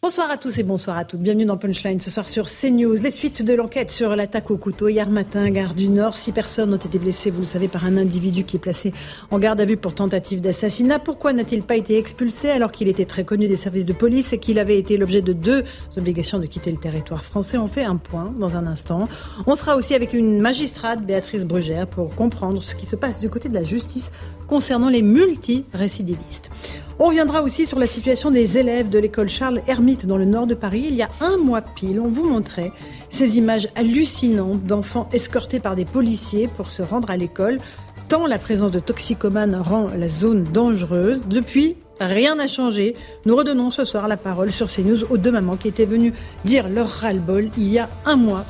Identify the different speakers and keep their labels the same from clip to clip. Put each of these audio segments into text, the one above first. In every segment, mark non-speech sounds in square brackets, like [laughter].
Speaker 1: Bonsoir à tous et bonsoir à toutes. Bienvenue dans Punchline ce soir sur CNews. Les suites de l'enquête sur l'attaque au couteau hier matin, gare du Nord. Six personnes ont été blessées, vous le savez, par un individu qui est placé en garde à vue pour tentative d'assassinat. Pourquoi n'a-t-il pas été expulsé alors qu'il était très connu des services de police et qu'il avait été l'objet de deux obligations de quitter le territoire français? On fait un point dans un instant. On sera aussi avec une magistrate, Béatrice Brugère, pour comprendre ce qui se passe du côté de la justice concernant les multi-récidivistes. On reviendra aussi sur la situation des élèves de l'école Charles Hermite dans le nord de Paris. Il y a un mois pile, on vous montrait ces images hallucinantes d'enfants escortés par des policiers pour se rendre à l'école, tant la présence de toxicomanes rend la zone dangereuse. Depuis, Rien n'a changé. Nous redonnons ce soir la parole sur CNews aux deux mamans qui étaient venues dire leur ras-le-bol il y a un mois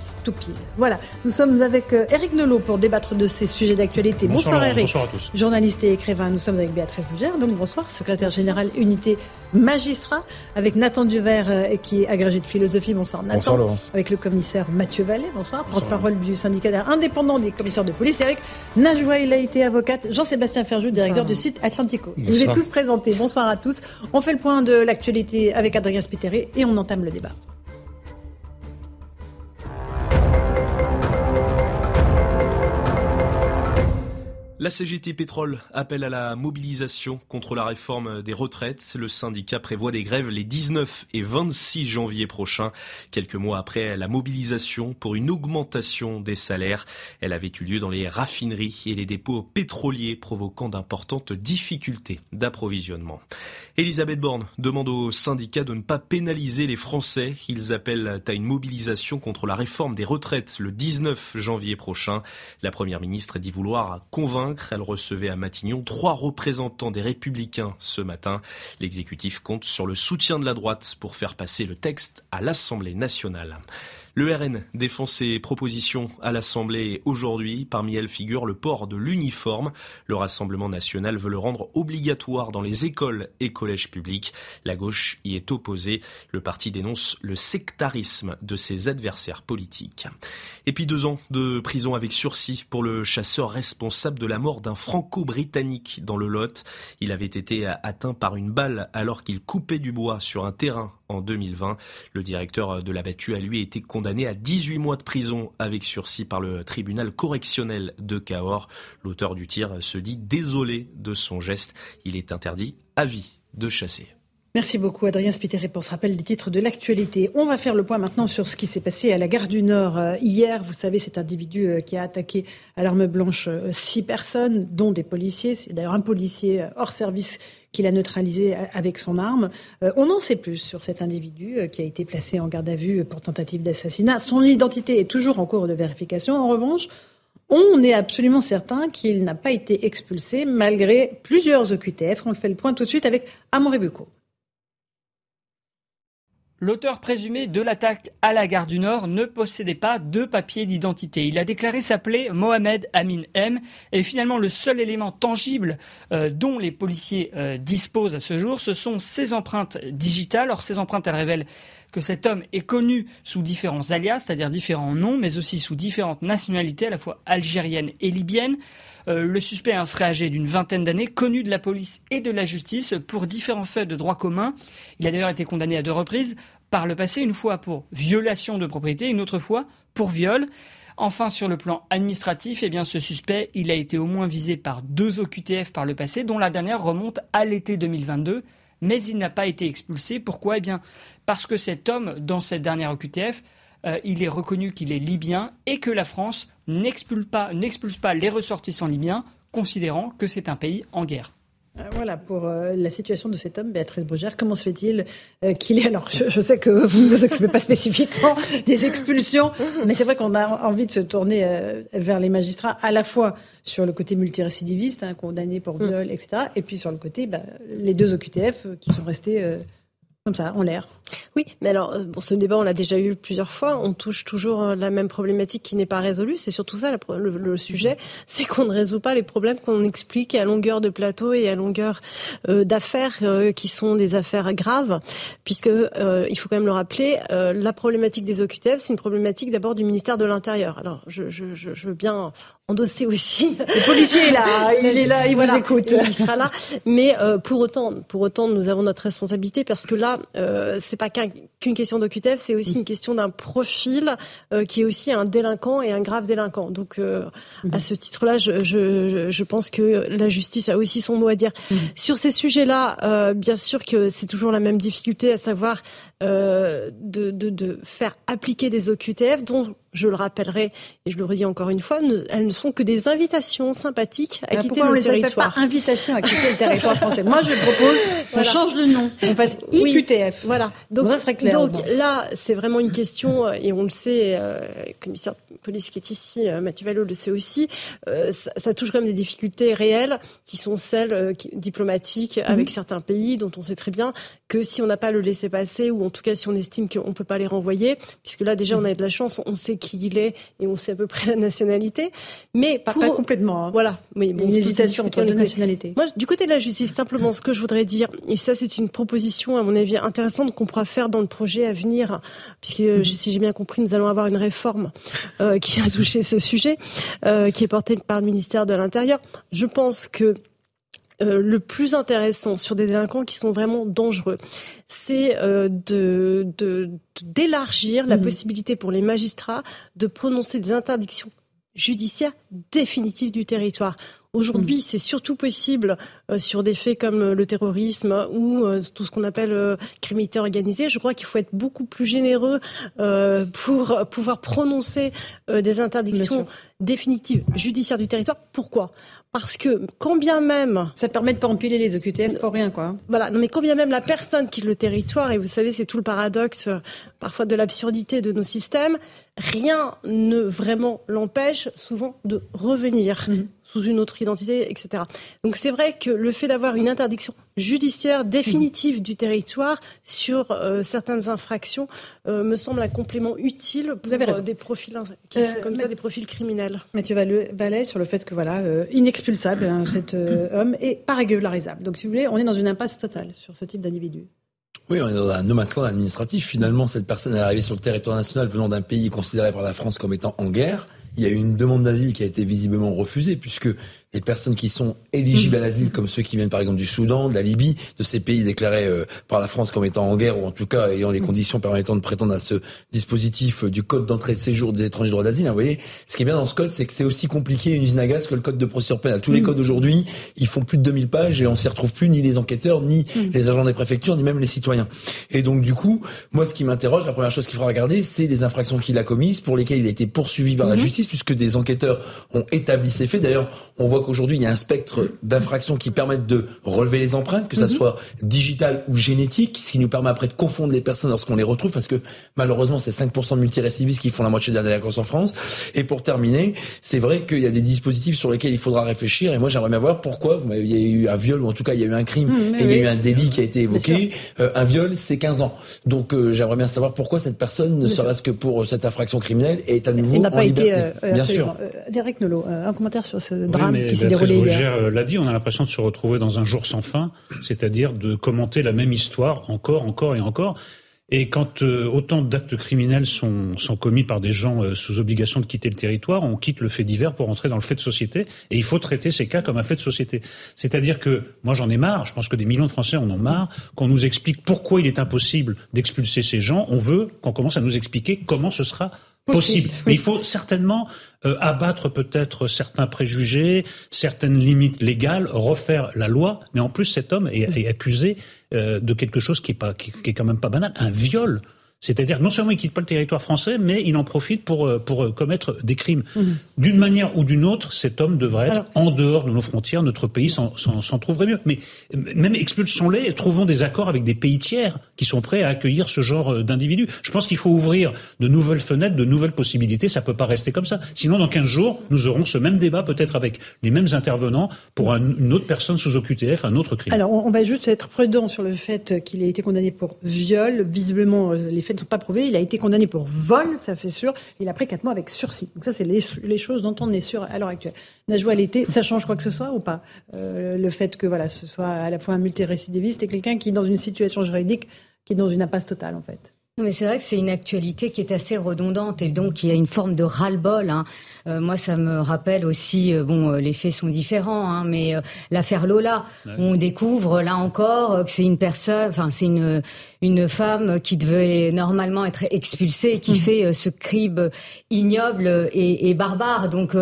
Speaker 1: voilà, nous sommes avec Eric euh, Nolot pour débattre de ces sujets d'actualité. Bonsoir, Eric.
Speaker 2: Bonsoir à tous.
Speaker 1: Journaliste et écrivain. Nous sommes avec Béatrice Bougère, donc bonsoir, secrétaire général unité magistrat, avec Nathan Duvert euh, qui est agrégé de philosophie. Bonsoir Nathan.
Speaker 2: Bonsoir Laurence.
Speaker 1: Avec le commissaire Mathieu Vallée, bonsoir, porte-parole du syndicat indépendant des commissaires de police. Et avec Najwa été avocate, Jean-Sébastien Ferjou, directeur du site Atlantico. Bonsoir. Vous êtes tous présentés. Bonsoir à tous. On fait le point de l'actualité avec Adrien Spiteri et on entame le débat.
Speaker 3: La CGT Pétrole appelle à la mobilisation contre la réforme des retraites. Le syndicat prévoit des grèves les 19 et 26 janvier prochains, quelques mois après la mobilisation pour une augmentation des salaires. Elle avait eu lieu dans les raffineries et les dépôts pétroliers, provoquant d'importantes difficultés d'approvisionnement. Elisabeth Borne demande aux syndicats de ne pas pénaliser les Français. Ils appellent à une mobilisation contre la réforme des retraites le 19 janvier prochain. La première ministre dit vouloir convaincre. Elle recevait à Matignon trois représentants des Républicains ce matin. L'exécutif compte sur le soutien de la droite pour faire passer le texte à l'Assemblée nationale. Le RN défend ses propositions à l'Assemblée aujourd'hui. Parmi elles figure le port de l'uniforme. Le Rassemblement national veut le rendre obligatoire dans les écoles et collèges publics. La gauche y est opposée. Le parti dénonce le sectarisme de ses adversaires politiques. Et puis deux ans de prison avec sursis pour le chasseur responsable de la mort d'un franco-britannique dans le Lot. Il avait été atteint par une balle alors qu'il coupait du bois sur un terrain en 2020. Le directeur de la battue a lui été condamné à 18 mois de prison avec sursis par le tribunal correctionnel de Cahors. L'auteur du tir se dit désolé de son geste. Il est interdit à vie de chasser.
Speaker 1: Merci beaucoup Adrien Spiteri pour ce rappel des titres de l'actualité. On va faire le point maintenant sur ce qui s'est passé à la gare du Nord euh, hier. Vous savez, cet individu euh, qui a attaqué à l'arme blanche euh, six personnes, dont des policiers. C'est d'ailleurs un policier hors service qu'il a neutralisé avec son arme. on en sait plus sur cet individu qui a été placé en garde à vue pour tentative d'assassinat. Son identité est toujours en cours de vérification. En revanche, on est absolument certain qu'il n'a pas été expulsé malgré plusieurs OQTF. On le fait le point tout de suite avec Amoré Bucco.
Speaker 4: L'auteur présumé de l'attaque à la gare du Nord ne possédait pas de papier d'identité. Il a déclaré s'appeler Mohamed Amin M. Et finalement, le seul élément tangible euh, dont les policiers euh, disposent à ce jour, ce sont ses empreintes digitales. Or, ces empreintes, elles révèlent que cet homme est connu sous différents alias, c'est-à-dire différents noms, mais aussi sous différentes nationalités, à la fois algériennes et libyennes. Euh, le suspect serait âgé d'une vingtaine d'années, connu de la police et de la justice pour différents faits de droit commun. Il a d'ailleurs été condamné à deux reprises par le passé, une fois pour violation de propriété, une autre fois pour viol. Enfin, sur le plan administratif, eh bien, ce suspect, il a été au moins visé par deux OQTF par le passé, dont la dernière remonte à l'été 2022, mais il n'a pas été expulsé. Pourquoi? Eh bien, parce que cet homme, dans cette dernière OQTF, euh, il est reconnu qu'il est libyen et que la France n'expulse pas, pas les ressortissants libyens, considérant que c'est un pays en guerre.
Speaker 1: Euh, voilà pour euh, la situation de cet homme, Béatrice Brugère. Comment se fait-il euh, qu'il ait alors je, sais que vous ne vous occupez pas spécifiquement [laughs] des expulsions, mais c'est vrai qu'on a envie de se tourner vers les magistrats à la fois sur le côté multirécidiviste, hein, condamné pour viol, mm. etc., et puis sur le côté bah, les deux OQTF qui sont restés comme ça, en l'air.
Speaker 2: Oui, mais alors, euh, bon, ce débat, on l'a déjà eu plusieurs fois. On touche toujours euh, la même problématique qui n'est pas résolue. C'est surtout ça le, sujet, c'est qu'on ne résout pas les problèmes qu'on explique à longueur de plateau et à longueur euh, d'affaires qui sont des affaires graves, puisque il faut quand même le rappeler, la problématique des OQTF, c'est une problématique d'abord du ministère de l'Intérieur. Alors, je, je, je, veux bien endosser aussi. [laughs]
Speaker 1: Le policier est là, il est là, il vous écoute.
Speaker 2: Il sera là. Mais pour autant, pour autant, nous avons notre responsabilité parce que là, c'est pas qu'une question d'OQTF, c'est aussi une question d'un profil euh, qui est aussi un délinquant et un grave délinquant. Donc, euh, mhm. à ce titre-là, je, je, je, pense que la justice a aussi son mot à dire. Mhm. Sur ces sujets-là, euh, bien sûr que c'est toujours la même difficulté, à savoir de, de, de, faire appliquer des OQTF dont je le rappellerai et je le redis encore une fois, elles ne sont que des invitations sympathiques à quitter le territoire.
Speaker 1: Pas invitations à quitter le [laughs] territoire français. Moi, je propose qu'on change le nom, on fasse IQTF.
Speaker 2: voilà. Donc, donc là, c'est vraiment une question euh, et on le sait, euh, le commissaire de police qui est ici, euh, Mathieu Vallot le sait aussi. Euh, ça, ça, touche quand même des difficultés réelles qui sont celles diplomatiques mhm. avec certains pays dont on sait très bien que si on n'a pas le laisser passer ou en tout cas si on estime qu'on ne peut pas les renvoyer, puisque là déjà on a de la chance, on sait qui il est et on sait à peu près la nationalité. Mais
Speaker 1: pas, complètement. Hein.
Speaker 2: Voilà.
Speaker 1: Oui, bon, une hésitation entre les nationalités.
Speaker 2: Moi, du côté de la justice, simplement ce que je voudrais dire, et ça c'est une proposition à mon avis intéressante qu'on pourra faire dans le projet à venir, puisque euh, si j'ai bien compris, nous allons avoir une réforme euh, qui a touché ce sujet, euh, qui est portée par le ministère de l'Intérieur. Je pense que euh, le plus intéressant sur des délinquants qui sont vraiment dangereux, c'est euh, de d'élargir la mmh. possibilité pour les magistrats de prononcer des interdictions judiciaires définitives du territoire. Aujourd'hui, mmh. c'est surtout possible euh, sur des faits comme le terrorisme ou tout ce qu'on appelle criminalité organisée. Je crois qu'il faut être beaucoup plus généreux pour pouvoir prononcer des interdictions définitive judiciaire du territoire. Pourquoi? Parce que quand bien même...
Speaker 1: Ça permet de pas empiler les OQTF pour rien, quoi.
Speaker 2: Voilà, non mais quand bien même la personne quitte le territoire, et vous savez, c'est tout le paradoxe euh, parfois de l'absurdité de nos systèmes, rien ne vraiment l'empêche souvent de revenir. Mhm sous une autre identité, etc. Donc c'est vrai que le fait d'avoir une interdiction judiciaire définitive du territoire sur euh, certaines infractions euh, me semble un complément utile pour euh, des profils qui sont comme ça des profils criminels.
Speaker 1: Mathieu Vallet sur le fait que voilà inexpulsable hein, [coughs] cet homme et pas régularisable. Donc si vous voulez, on est dans une impasse totale sur ce type d'individu.
Speaker 5: Oui, on est dans un nomadland administratif. Finalement, cette personne est arrivée sur le territoire national venant d'un pays considéré par la France comme étant en guerre. Il y a eu une demande d'asile qui a été visiblement refusée puisque les personnes qui sont éligibles à l'asile, comme ceux qui viennent par exemple du Soudan, de la Libye, de ces pays déclarés euh, par la France comme étant en guerre ou en tout cas ayant les conditions permettant de prétendre à ce dispositif du code d'entrée et de séjour des étrangers droit d'asile. Vous voyez, ce qui est bien dans ce code, c'est que c'est aussi compliqué une usine à gaz que le code de procédure pénale. Tous les codes aujourd'hui, ils font plus de 2000 pages et on s'y retrouve plus ni les enquêteurs, ni les agents des préfectures, ni même les citoyens. Et donc du coup, moi ce qui m'interroge, la première chose qu'il faudra regarder, c'est les infractions qu'il a commises pour lesquelles il a été poursuivi par la mhm. justice puisque des enquêteurs ont établi ces faits. D'ailleurs, on voit qu'aujourd'hui, il y a un spectre d'infractions qui permettent de relever les empreintes, que ça mhm. soit digital ou génétique, ce qui nous permet après de confondre les personnes lorsqu'on les retrouve, parce que malheureusement, c'est 5% de multirécidivistes qui font la moitié de la délinquance en France. Et pour terminer, c'est vrai qu'il y a des dispositifs sur lesquels il faudra réfléchir. Et moi, j'aimerais bien voir pourquoi vous il y a eu un viol, ou en tout cas, il y a eu un crime, mhm, et il y a eu un délit qui a été évoqué. Euh, un viol, c'est 15 ans. Donc, euh, j'aimerais bien savoir pourquoi cette personne, ne serait-ce que pour cette infraction criminelle, est à nouveau en liberté. Euh, bien sûr.
Speaker 1: Derek Nolo, un commentaire sur ce drame qui s'est déroulé hier.
Speaker 6: Euh, l'a dit, on a l'impression de se retrouver dans un jour sans fin, c'est-à-dire de commenter la même histoire encore, encore et encore. Et quand euh, autant d'actes criminels sont, sont commis par des gens euh, sous obligation de quitter le territoire, on quitte le fait divers pour entrer dans le fait de société. Et il faut traiter ces cas comme un fait de société. C'est-à-dire que moi j'en ai marre, je pense que des millions de Français en ont marre, qu'on nous explique pourquoi il est impossible d'expulser ces gens. On veut qu'on commence à nous expliquer comment ce sera possible. Mais il faut certainement euh, abattre peut-être certains préjugés, certaines limites légales, refaire la loi. Mais en plus, cet homme est, accusé euh, de quelque chose qui est, pas, qui, est quand même pas banal, un viol. C'est-à-dire, non seulement il quitte pas le territoire français, mais il en profite pour, euh, pour euh, commettre des crimes. Mhm. D'une manière ou d'une autre, cet homme devrait être en dehors de nos frontières. Notre pays s'en trouverait mieux. Mais même expulsons-les et trouvons des accords avec des pays tiers qui sont prêts à accueillir ce genre euh, d'individus. Je pense qu'il faut ouvrir de nouvelles fenêtres, de nouvelles possibilités. Ça peut pas rester comme ça. Sinon, dans 15 jours, nous aurons ce même débat, peut-être avec les mêmes intervenants, pour une autre personne sous OQTF, un autre crime.
Speaker 1: Alors, on va juste être prudent sur le fait qu'il ait été condamné pour viol. Visiblement, les faits ne sont pas prouvés. Il a été condamné pour vol, ça c'est sûr. Il a pris quatre mois avec sursis. Donc ça, c'est les, choses dont on est sûr à l'heure actuelle. Najwa l'été, ça change quoi que ce soit ou pas euh, Le fait que voilà, ce soit à la fois un multirécidiviste et quelqu'un qui, dans une situation juridique, qui est dans une impasse totale en fait?
Speaker 7: Mais c'est vrai que c'est une actualité qui est assez redondante et donc il y a une forme de ras-le-bol. Hein. Euh, moi, ça me rappelle aussi, euh, bon, euh, les faits sont différents, hein, mais l'affaire Lola, on découvre là encore que c'est une personne, enfin c'est une une femme qui devait normalement être expulsée, qui mmh. fait ce crime ignoble et, et barbare. Donc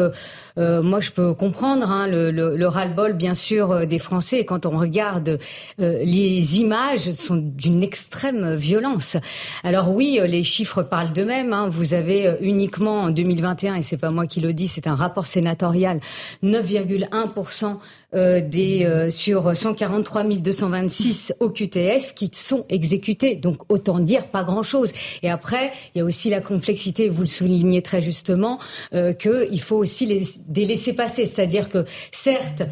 Speaker 7: euh, moi, je peux comprendre hein, le, le, le ras-le-bol, bien sûr, euh, des Français. Quand on regarde euh, les images, sont d'une extrême violence. Alors oui, les chiffres parlent d'eux-mêmes. Hein. Vous avez uniquement en 2021, et c'est pas moi qui le dis, c'est un rapport sénatorial, 9,1 euh, des euh, sur 143 226 OQTF qui sont exécutés. Donc autant dire pas grand-chose. Et après, il y a aussi la complexité, vous le soulignez très justement, euh, qu'il faut aussi les, des laisser passer. C'est-à-dire que certes,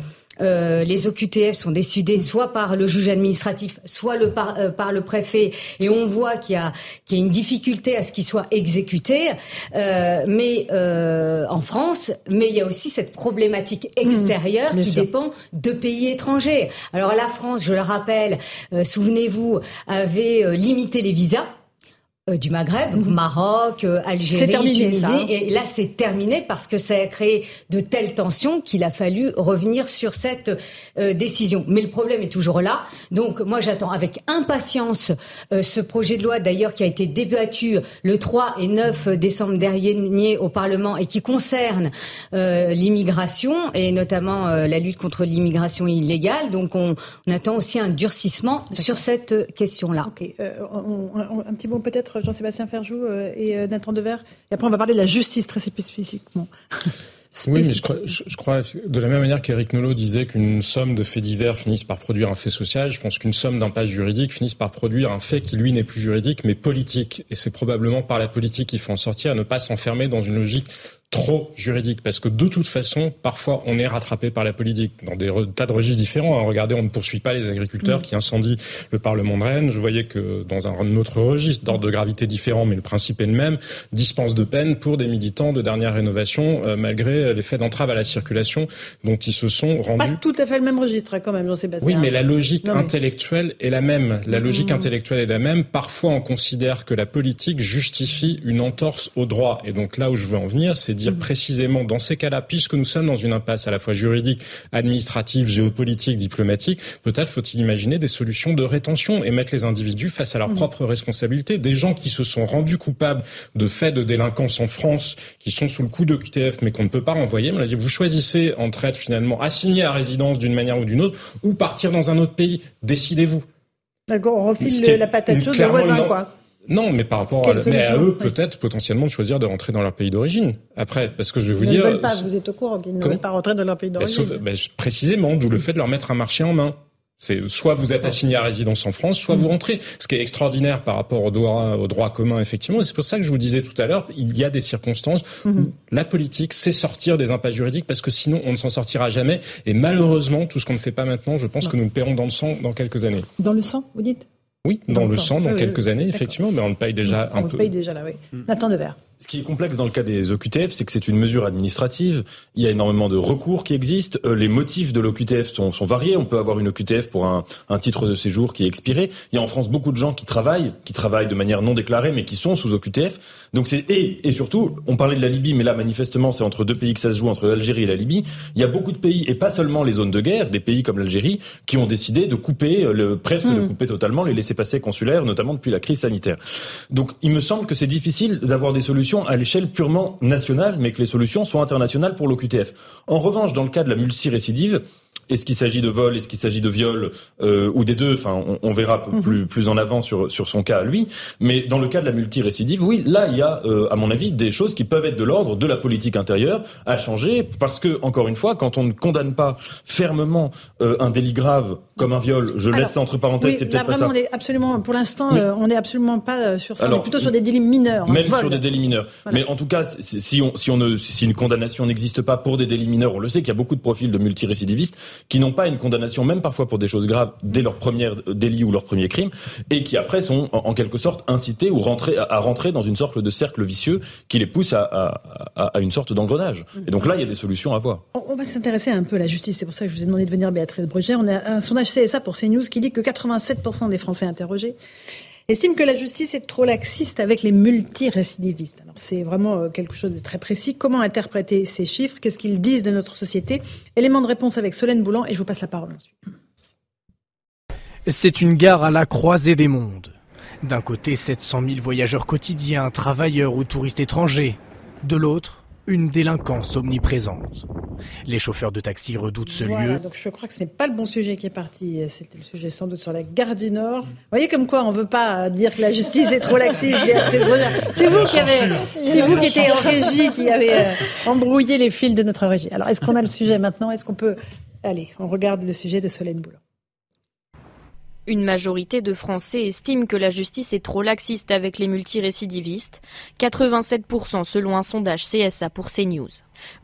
Speaker 7: euh, les OQTF sont décidés soit par le juge administratif, soit le par, euh, par le préfet, et on voit qu'il y a, qu'il y a une difficulté à ce qu'ils soient exécutés. Euh, mais euh, en France, mais il y a aussi cette problématique mmh, extérieure qui dépend de pays étrangers. Alors la France, je le rappelle, souvenez-vous, avait limité les visas. Euh, du Maghreb, donc mhm. Maroc, euh, Algérie, Tunisie. Hein. Et là, c'est terminé parce que ça a créé de telles tensions qu'il a fallu revenir sur cette euh, décision. Mais le problème est toujours là. Donc, moi, j'attends avec impatience ce projet de loi, d'ailleurs, qui a été débattu le 3 et 9 décembre dernier au Parlement et qui concerne l'immigration et notamment la lutte contre l'immigration illégale. Donc, on, on, attend aussi un durcissement sur cette question-là.
Speaker 1: Okay. un petit mot peut-être Jean-Sébastien Ferjou euh, et euh, Nathan Dever. Et après, on va parler de la justice très spécifiquement. [laughs]
Speaker 8: Oui, mais je crois, je, crois, de la même manière qu'Éric Nolot disait qu'une somme de faits divers finisse par produire un fait social, je pense qu'une somme d'impasse juridique finisse par produire un fait qui, lui, n'est plus juridique, mais politique. Et c'est probablement par la politique qu'il faut en sortir, à ne pas s'enfermer dans une logique trop juridique parce que de toute façon, parfois, on est rattrapé par la politique dans des tas de registres différents. Hein. Regardez, on ne poursuit pas les agriculteurs mm. qui incendient le Parlement de Rennes. Je voyais que dans un autre registre d'ordre de gravité différent, mais le principe est le même, dispense de peine pour des militants de dernière rénovation euh, malgré les faits d'entrave à la circulation dont ils se sont rendus.
Speaker 1: Pas tout à fait le même registre hein, quand même, Jean-Sébastien.
Speaker 8: Oui, mais la logique intellectuelle est la même. La logique mm. intellectuelle est la même. Parfois, on considère que la politique justifie une entorse au droit. Et donc là où je veux en venir, c'est dire précisément dans ces cas-là, puisque nous sommes dans une impasse à la fois juridique, administrative, géopolitique, diplomatique, peut-être faut-il imaginer des solutions de rétention et mettre les individus face à leurs mmh. propres responsabilités. Des gens qui se sont rendus coupables de faits de délinquance en France, qui sont sous le coup de QTF, mais qu'on ne peut pas renvoyer. Vous choisissez entre être finalement assigné à résidence d'une manière ou d'une autre, ou partir dans un autre pays. Décidez-vous.
Speaker 1: D'accord, on refile la patate chaude au voisin, quoi.
Speaker 8: Non, mais par rapport à, mais à eux, peut-être potentiellement de choisir de rentrer dans leur pays d'origine. Après, parce que je vais vous dire,
Speaker 1: ne veulent pas, vous êtes au courant qu'ils ne veulent pas rentrer dans leur pays d'origine.
Speaker 8: précisément, d'où le fait de leur mettre un marché en main. C'est soit vous êtes assigné à résidence en France, soit vous rentrez. Ce qui est extraordinaire par rapport au droit, au droit commun, effectivement. Et c'est pour ça que je vous disais tout à l'heure, il y a des circonstances où mhm. la politique sait sortir des impasses juridiques parce que sinon on ne s'en sortira jamais. Et malheureusement, tout ce qu'on ne fait pas maintenant, je pense que nous le paierons dans le sang dans quelques années.
Speaker 1: Dans le sang, vous dites?
Speaker 8: Oui, dans, le sang, dans quelques années, effectivement, mais on le paye déjà un peu.
Speaker 1: On le paye déjà là, oui. Mm. Nathan Devers.
Speaker 9: Ce qui est complexe dans le cas des OQTF, c'est que c'est une mesure administrative. Il y a énormément de recours qui existent. Euh, les motifs de l'OQTF sont, sont, variés. On peut avoir une OQTF pour un, un, titre de séjour qui est expiré. Il y a en France beaucoup de gens qui travaillent, qui travaillent de manière non déclarée, mais qui sont sous OQTF. Donc c'est et, et surtout, on parlait de la Libye, mais là manifestement c'est entre deux pays que ça se joue, entre l'Algérie et la Libye. Il y a beaucoup de pays et pas seulement les zones de guerre, des pays comme l'Algérie, qui ont décidé de couper, euh, le, presque de hmm. couper totalement les laissés-passer consulaires, notamment depuis la crise sanitaire. Donc il me semble que c'est difficile d'avoir des solutions à l'échelle purement nationale, mais que les solutions soient internationales pour l'OQTF. En revanche, dans le cas de la multirécidive, est-ce qu'il s'agit de vol, est-ce qu'il s'agit de viol euh, ou des deux Enfin, on, verra mhm. plus plus en avant sur sur son cas à lui. Mais dans le cas de la multirécidive, oui, là il y a, euh, à mon avis, des choses qui peuvent être de l'ordre de la politique intérieure à changer, parce que encore une fois, quand on ne condamne pas fermement euh, un délit grave comme un viol, je laisse ça entre parenthèses, c'est peut-être pas ça.
Speaker 1: On est absolument, pour l'instant, on n'est absolument pas sur ça. on est plutôt sur des délits mineurs.
Speaker 9: Hein, même sur des délits mineurs. Mais en tout cas, si on si on ne si une condamnation n'existe pas pour des délits mineurs, on le sait qu'il y a beaucoup de profils de multirécidivistes qui n'ont pas une condamnation, même parfois pour des choses graves, dès leur premier délit ou leur premier crime, et qui après sont en, quelque sorte incités ou rentrer, à, rentrer dans une sorte de cercle vicieux qui les pousse à, une sorte d'engrenage. Et donc là, il y a des solutions à voir.
Speaker 1: On, va s'intéresser un peu à la justice. C'est pour ça que je vous ai demandé de venir, Béatrice Bruget. On a un sondage CSA pour CNews qui dit que 87% des Français interrogés estime que la justice est trop laxiste avec les multirécidivistes. Alors c'est vraiment euh, quelque chose de très précis. Comment interpréter ces chiffres? Qu'est-ce qu'ils disent de notre société? Élément de réponse avec Solène Boulan et je vous passe la parole ensuite.
Speaker 10: C'est une gare à la croisée des mondes. D'un côté, 700 000 voyageurs quotidiens, travailleurs ou touristes étrangers. De l'autre, une délinquance omniprésente. Les chauffeurs de taxi redoutent ce lieu.
Speaker 1: Donc je crois que ce n'est pas le bon sujet qui est parti. C'était le sujet sans doute sur la gare du Nord. Vous voyez comme quoi on ne veut pas dire que la justice est trop laxiste. [laughs] C'est vous qui avez, c'est vous qui étiez en régie, qui avez euh, embrouillé les fils de notre régie. Alors est-ce qu'on a le sujet maintenant? Est-ce qu'on peut Allez, on regarde le sujet de Solène Boulan.
Speaker 11: Une majorité de Français estiment que la justice est trop laxiste avec les multirécidivistes, 87% selon un sondage CSA pour CNews.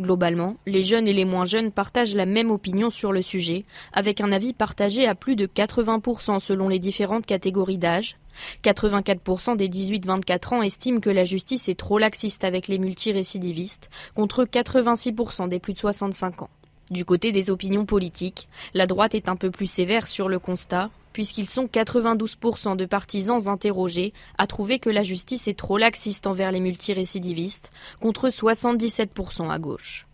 Speaker 11: Globalement, les jeunes et les moins jeunes partagent la même opinion sur le sujet, avec un avis partagé à plus de 80% selon les différentes catégories d'âge. 84% des 18-24 ans estiment que la justice est trop laxiste avec les multirécidivistes, contre 86% des plus de 65 ans. Du côté des opinions politiques, la droite est un peu plus sévère sur le constat, puisqu'ils sont 92% de partisans interrogés à trouver que la justice est trop laxiste envers les multirécidivistes, contre 77% à gauche.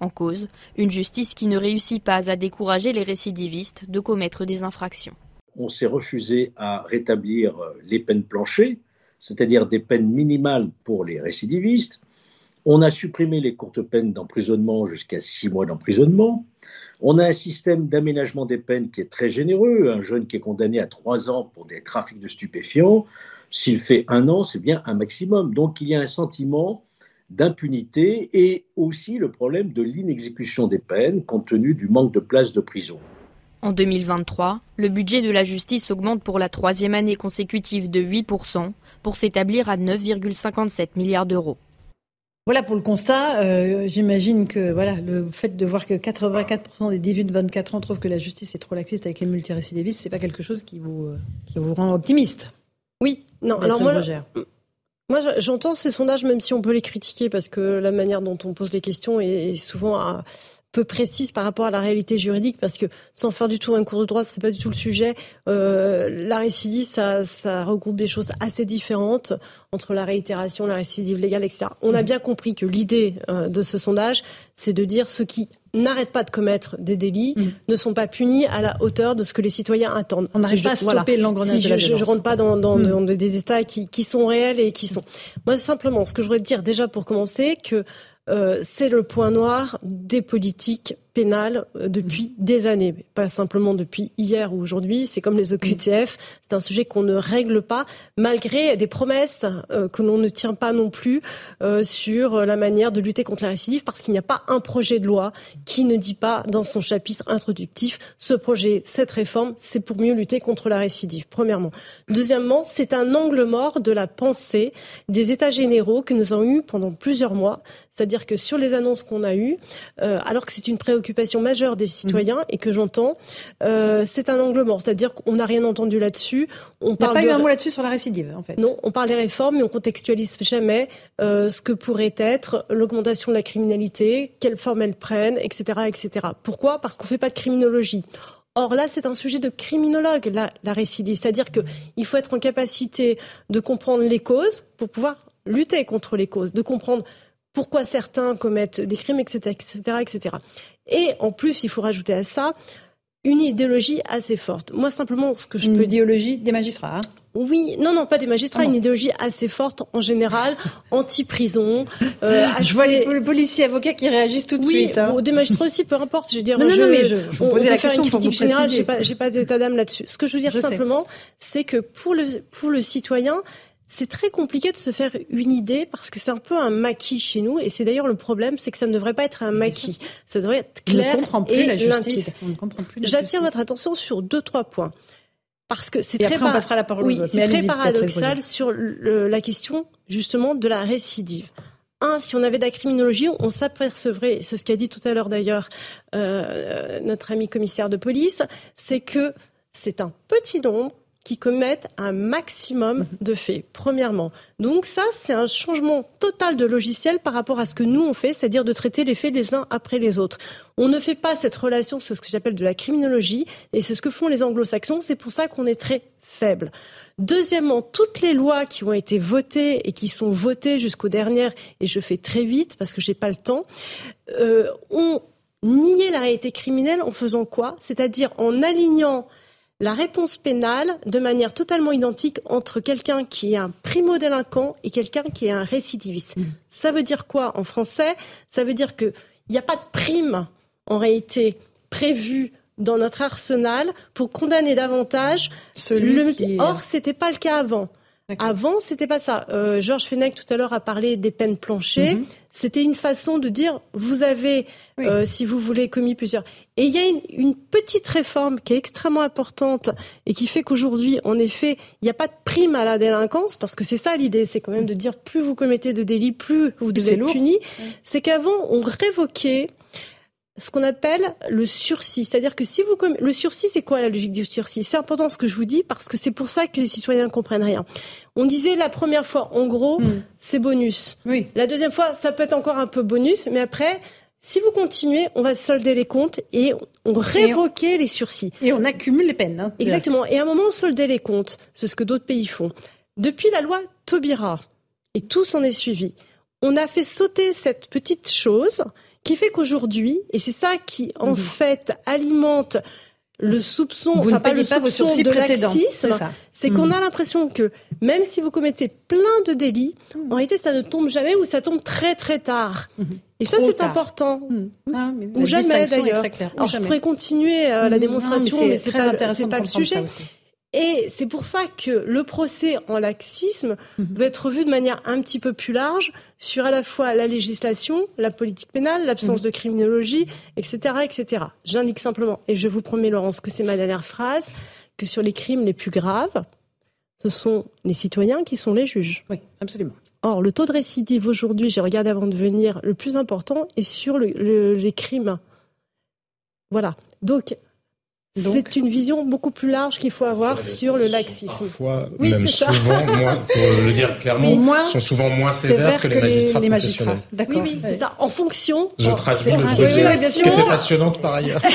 Speaker 11: En cause, une justice qui ne réussit pas à décourager les récidivistes de commettre des infractions.
Speaker 12: On s'est refusé à rétablir les peines planchées, c'est-à-dire des peines minimales pour les récidivistes, on a supprimé les courtes peines d'emprisonnement jusqu'à six mois d'emprisonnement. On a un système d'aménagement des peines qui est très généreux. Un jeune qui est condamné à trois ans pour des trafics de stupéfiants, s'il fait un an, c'est bien un maximum. Donc il y a un sentiment d'impunité et aussi le problème de l'inexécution des peines compte tenu du manque de places de prison.
Speaker 11: En 2023, le budget de la justice augmente pour la troisième année consécutive de 8% pour s'établir à 9,57 milliards d'euros.
Speaker 1: Voilà pour le constat. Euh, j'imagine que voilà le fait de voir que 84% des 18-24 ans trouvent que la justice est trop laxiste avec les multirécidivistes, c'est pas quelque chose qui vous euh, qui vous rend optimiste.
Speaker 2: Oui, non. Alors moi, moi j'entends ces sondages, même si on peut les critiquer, parce que la manière dont on pose les questions est souvent à, peu précise par rapport à la réalité juridique, parce que sans faire du tout un cours de droit, c'est pas du tout le sujet. Euh, la récidive, ça, ça regroupe des choses assez différentes entre la réitération, la récidive légale, etc. On a mmh. bien compris que l'idée euh, de ce sondage, c'est de dire ceux qui n'arrêtent pas de commettre des délits mmh. ne sont pas punis à la hauteur de ce que les citoyens attendent.
Speaker 1: On n'arrive pas à stopper l'engrenage
Speaker 2: si
Speaker 1: de la
Speaker 2: je, je, rentre pas dans, dans, mmh. dans, des détails qui, qui sont réels et qui sont. Moi, simplement, ce que je voudrais dire déjà pour commencer, que c'est le point noir des politiques pénales euh, depuis des années, pas simplement depuis hier ou aujourd'hui. C'est comme les OQTF, c'est un sujet qu'on ne règle pas, malgré des promesses euh, que l'on ne tient pas non plus sur la manière de lutter contre la récidive, parce qu'il n'y a pas un projet de loi qui ne dit pas dans son chapitre introductif ce projet, cette réforme, c'est pour mieux lutter contre la récidive. Premièrement. Deuxièmement, c'est un angle mort de la pensée des États généraux que nous avons eu pendant plusieurs mois c'est-à-dire que sur les annonces qu'on a eues, euh, alors que c'est une préoccupation majeure des citoyens mmh. et que j'entends, euh, c'est un angle mort. C'est-à-dire qu'on n'a rien entendu là-dessus.
Speaker 1: On n'a pas eu un mot là-dessus sur la récidive, en fait.
Speaker 2: Non, on parle des réformes, mais on contextualise jamais euh, ce que pourrait être l'augmentation de la criminalité, quelle forme elle prenne, etc., etc. Pourquoi? Parce qu'on fait pas de criminologie. Or là, c'est un sujet de criminologue, la, la récidive. C'est-à-dire qu'il faut être en capacité de comprendre les causes pour pouvoir lutter contre les causes, de comprendre pourquoi certains commettent des crimes, etc., etc., etc. Et en plus, il faut rajouter à ça une idéologie assez forte. Moi, simplement, ce que je
Speaker 1: une
Speaker 2: peux...
Speaker 1: idéologie des magistrats. Hein
Speaker 2: oui, non, non, pas des magistrats, une idéologie assez forte en général, [laughs] anti-prison. Euh,
Speaker 1: Je vois les, policiers avocats qui réagissent tout de suite.
Speaker 2: Hein. des magistrats aussi, peu importe. Je veux dire,
Speaker 1: non,
Speaker 2: je,
Speaker 1: non, mais je, je
Speaker 2: on,
Speaker 1: posais la question
Speaker 2: une critique générale.
Speaker 1: J'ai
Speaker 2: pas, j'ai pas d'état d'âme là-dessus. Ce que je veux dire
Speaker 1: je
Speaker 2: simplement, c'est que pour le pour le citoyen, c'est très compliqué de se faire une idée parce que c'est un peu un maquis chez nous et c'est d'ailleurs le problème, c'est que ça ne devrait pas être un maquis. Ça devrait être clair
Speaker 1: on ne comprend plus
Speaker 2: et
Speaker 1: la justice.
Speaker 2: J'attire votre attention sur deux trois points parce que c'est très oui, paradoxal sur le, la question justement de la récidive. Un, si on avait de la criminologie, on s'apercevrait, c'est ce qu'a dit tout à l'heure d'ailleurs euh, notre ami commissaire de police, c'est que c'est un petit nombre qui commettent un maximum de faits, premièrement. Donc ça, c'est un changement total de logiciel par rapport à ce que nous on fait, c'est-à-dire de traiter les faits les uns après les autres. On ne fait pas cette relation, c'est ce que j'appelle de la criminologie, et c'est ce que font les anglo-saxons, c'est pour ça qu'on est très faible. Deuxièmement, toutes les lois qui ont été votées et qui sont votées jusqu'aux dernières, et je fais très vite parce que j'ai pas le temps, euh, ont nié la réalité criminelle en faisant quoi? C'est-à-dire en alignant la réponse pénale de manière totalement identique entre quelqu'un qui est un primo-délinquant et quelqu'un qui est un récidiviste. Mmh. Ça veut dire quoi en français? Ça veut dire qu'il n'y a pas de prime en réalité prévue dans notre arsenal pour condamner davantage
Speaker 1: celui
Speaker 2: le...
Speaker 1: qui...
Speaker 2: Or, c'était pas le cas avant. Avant, c'était pas ça. Euh, Georges Fenech tout à l'heure a parlé des peines planchées. Mm -hmm. C'était une façon de dire vous avez, oui. euh, si vous voulez, commis plusieurs. Et il y a une, une, petite réforme qui est extrêmement importante et qui fait qu'aujourd'hui, en effet, il n'y a pas de prime à la délinquance parce que c'est ça l'idée, c'est quand même de dire plus vous commettez de délits, plus vous devez être puni. Oui. C'est qu'avant, on révoquait ce qu'on appelle le sursis. C'est-à-dire que si vous... Le sursis, c'est quoi la logique du sursis? C'est important ce que je vous dis parce que c'est pour ça que les citoyens ne comprennent rien. On disait la première fois, en gros, mm. c'est bonus.
Speaker 1: Oui.
Speaker 2: La deuxième fois, ça peut être encore un peu bonus, mais après... Si vous continuez, on va solder les comptes et on révoquait les sursis.
Speaker 1: Et on accumule les peines. Hein,
Speaker 2: Exactement. Et à un moment, on soldait les comptes. C'est ce que d'autres pays font. Depuis la loi Taubira, et tout s'en est suivi, on a fait sauter cette petite chose qui fait qu'aujourd'hui, et c'est ça qui en mmh. fait alimente le soupçon,
Speaker 1: vous
Speaker 2: enfin pas le
Speaker 1: pas
Speaker 2: soupçon de laxisme, c'est
Speaker 1: Mmh.
Speaker 2: qu'on a l'impression que même si vous commettez plein de délits,
Speaker 1: Mmh.
Speaker 2: en réalité ça ne tombe jamais ou ça tombe très très tard. Et ça c'est important.
Speaker 1: Ah,
Speaker 2: ou jamais d'ailleurs.
Speaker 1: Alors
Speaker 2: je pourrais continuer euh, la démonstration,
Speaker 1: non,
Speaker 2: mais c'est
Speaker 1: très
Speaker 2: pas,
Speaker 1: intéressant
Speaker 2: pas le sujet. Et c'est pour ça que le procès en laxisme doit être vu de manière un petit peu plus large sur à la fois la législation, la politique pénale, l'absence de criminologie, etc., etc. J'indique simplement, et je vous promets Laurence que c'est ma dernière phrase, que sur les crimes les plus graves, ce sont les citoyens qui sont les juges.
Speaker 1: Oui, absolument.
Speaker 2: Or, le taux de récidive aujourd'hui, j'ai regardé avant de venir, le plus important est sur le, le, les crimes. Voilà. Donc, c'est une vision beaucoup plus large qu'il faut avoir sur le laxisme.
Speaker 8: Parfois,
Speaker 2: oui,
Speaker 8: même
Speaker 2: ça.
Speaker 8: souvent, moins, pour le dire clairement,
Speaker 1: moins
Speaker 8: sont souvent moins sévères que,
Speaker 1: que
Speaker 8: les magistrats
Speaker 1: les, les
Speaker 8: professionnels.
Speaker 2: Oui, oui, c'est ça. En fonction.
Speaker 8: Je
Speaker 2: bon,
Speaker 8: traduis le qui passionnante par ailleurs. [laughs]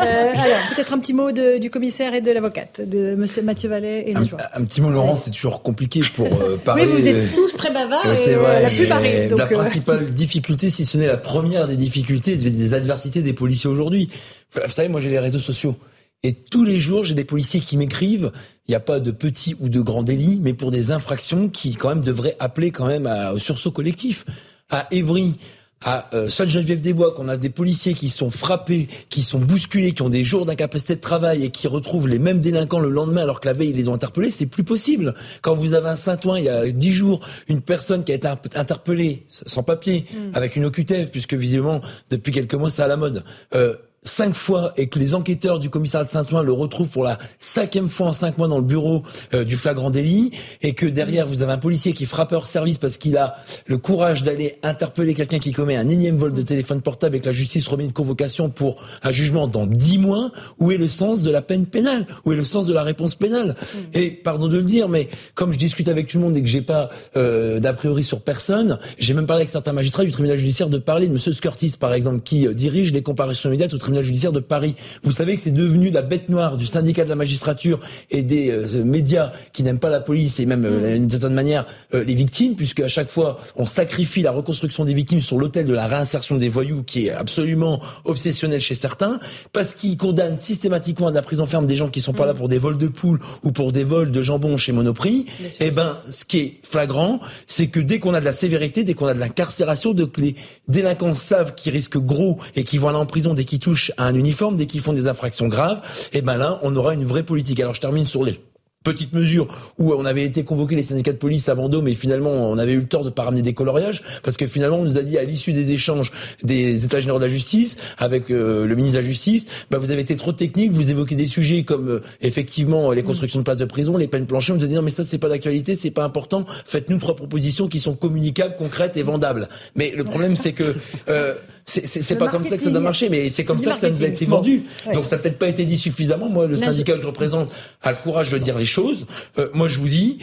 Speaker 1: Euh, alors, peut-être un petit mot de- du commissaire et de l'avocate, de Monsieur Mathieu Vallet et
Speaker 5: Un, un petit mot, Laurent, c'est toujours compliqué pour euh, parler.
Speaker 1: Oui, vous
Speaker 5: euh,
Speaker 1: êtes tous très bavards
Speaker 5: euh, c'est
Speaker 1: euh,
Speaker 5: vrai,
Speaker 1: la plus
Speaker 5: mais
Speaker 1: barrée. Donc,
Speaker 5: la
Speaker 1: euh,
Speaker 5: principale difficulté, si ce n'est la première des difficultés, des adversités des policiers aujourd'hui. Vous savez, moi j'ai les réseaux sociaux. Et tous les jours, j'ai des policiers qui m'écrivent. Il n'y a pas de petits ou de grands délits, mais pour des infractions qui quand même devraient appeler quand même à, au sursaut collectif. À Évry, à euh, Geneviève des Bois, qu'on a des policiers qui sont frappés, qui sont bousculés, qui ont des jours d'incapacité de travail et qui retrouvent les mêmes délinquants le lendemain alors que la veille ils les ont interpellés, c'est plus possible. Quand vous avez un Saint-Ouen, il y a dix jours, une personne qui a été interpellée sans papier, avec une OQTF, puisque visiblement depuis quelques mois c'est à la mode. Euh, cinq fois et que les enquêteurs du commissariat de Saint-Ouen le retrouvent pour la cinquième fois en cinq mois dans le bureau euh, du flagrant délit et que derrière vous avez un policier qui frappe hors service parce qu'il a le courage d'aller interpeller quelqu'un qui commet un énième vol de téléphone portable et que la justice remet une convocation pour un jugement dans dix mois, où est le sens de la peine pénale? Où est le sens de la réponse pénale? Et pardon de le dire, mais comme je discute avec tout le monde et que j'ai pas euh, d'a priori sur personne, j'ai même parlé avec certains magistrats du tribunal judiciaire de parler de Monsieur Scurtis par exemple qui euh, dirige les comparutions immédiates au tribunal tribunal judiciaire de Paris. Vous savez que c'est devenu la bête noire du syndicat de la magistrature et des euh, médias qui n'aiment pas la police et même euh, mm. d'une certaine manière les victimes, puisque à chaque fois on sacrifie la reconstruction des victimes sur l'autel de la réinsertion des voyous, qui est absolument obsessionnel chez certains, parce qu'ils condamnent systématiquement à la prison ferme des gens qui sont pas là mm. pour des vols de poules ou pour des vols de jambon chez Monoprix. Eh ben, ce qui est flagrant, c'est que dès qu'on a de la sévérité, dès qu'on a de l'incarcération, dès que les délinquants savent qu'ils risquent gros et qu'ils vont aller en prison dès qu'ils touchent à un uniforme, dès qu'ils font des infractions graves, eh ben là, on aura une vraie politique. Alors je termine sur les petite mesure où on avait été convoqué les syndicats de police à Vendôme et finalement on avait eu le tort de pas ramener des coloriages parce que finalement on nous a dit à l'issue des échanges des états généraux de la justice avec euh, le ministre de la justice bah vous avez été trop technique vous évoquez des sujets comme euh, effectivement les constructions de places de prison les peines planchées on nous a dit non mais ça c'est pas d'actualité c'est pas important faites-nous trois propositions qui sont communicables concrètes et vendables mais le problème c'est que euh, c'est pas comme ça que ça doit marcher, mais c'est comme ça que ça nous a été vendu. Donc ça n'a peut-être pas été dit suffisamment. Moi, le syndicat que je représente a le courage de dire les choses. Euh, moi, je vous dis,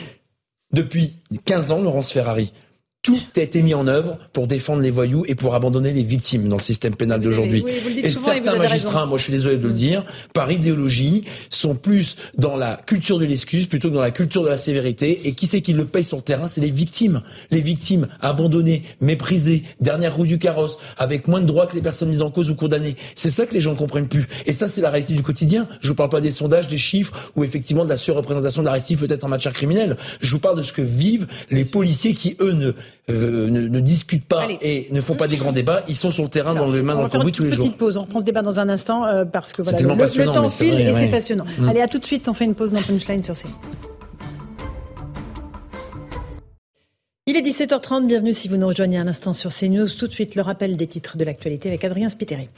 Speaker 5: depuis 15 ans, Laurence Ferrari, tout a été mis en œuvre pour défendre les voyous et pour abandonner les victimes dans le système pénal d'aujourd'hui. et certains magistrats, moi je suis désolé de le dire, par idéologie, sont plus dans la culture de l'excuse plutôt que dans la culture de la sévérité. Et qui c'est qui le paye sur le terrain? C'est les victimes. Les victimes abandonnées, méprisées, dernière roue du carrosse, avec moins de droits que les personnes mises en cause ou condamnées. C'est ça que les gens ne comprennent plus. Et ça, c'est la réalité du quotidien. Je vous parle pas des sondages, des chiffres ou effectivement de la surreprésentation de la peut-être en matière criminelle. Je vous parle de ce que vivent les policiers qui, eux, ne euh, ne, ne, discutent pas et ne font pas des grands débats, ils sont sur le terrain dans le main dans le cambouis tous les jours.
Speaker 1: Petite pause, on reprend ce débat dans un instant euh, parce que voilà, le, le, temps file et c'est passionnant. Mm. Allez, à tout de suite, on fait une pause dans Punchline sur CNews. Il est 17h30, bienvenue si vous nous rejoignez un instant sur CNews. Tout de suite, le rappel des titres de l'actualité avec Adrien Spiteri.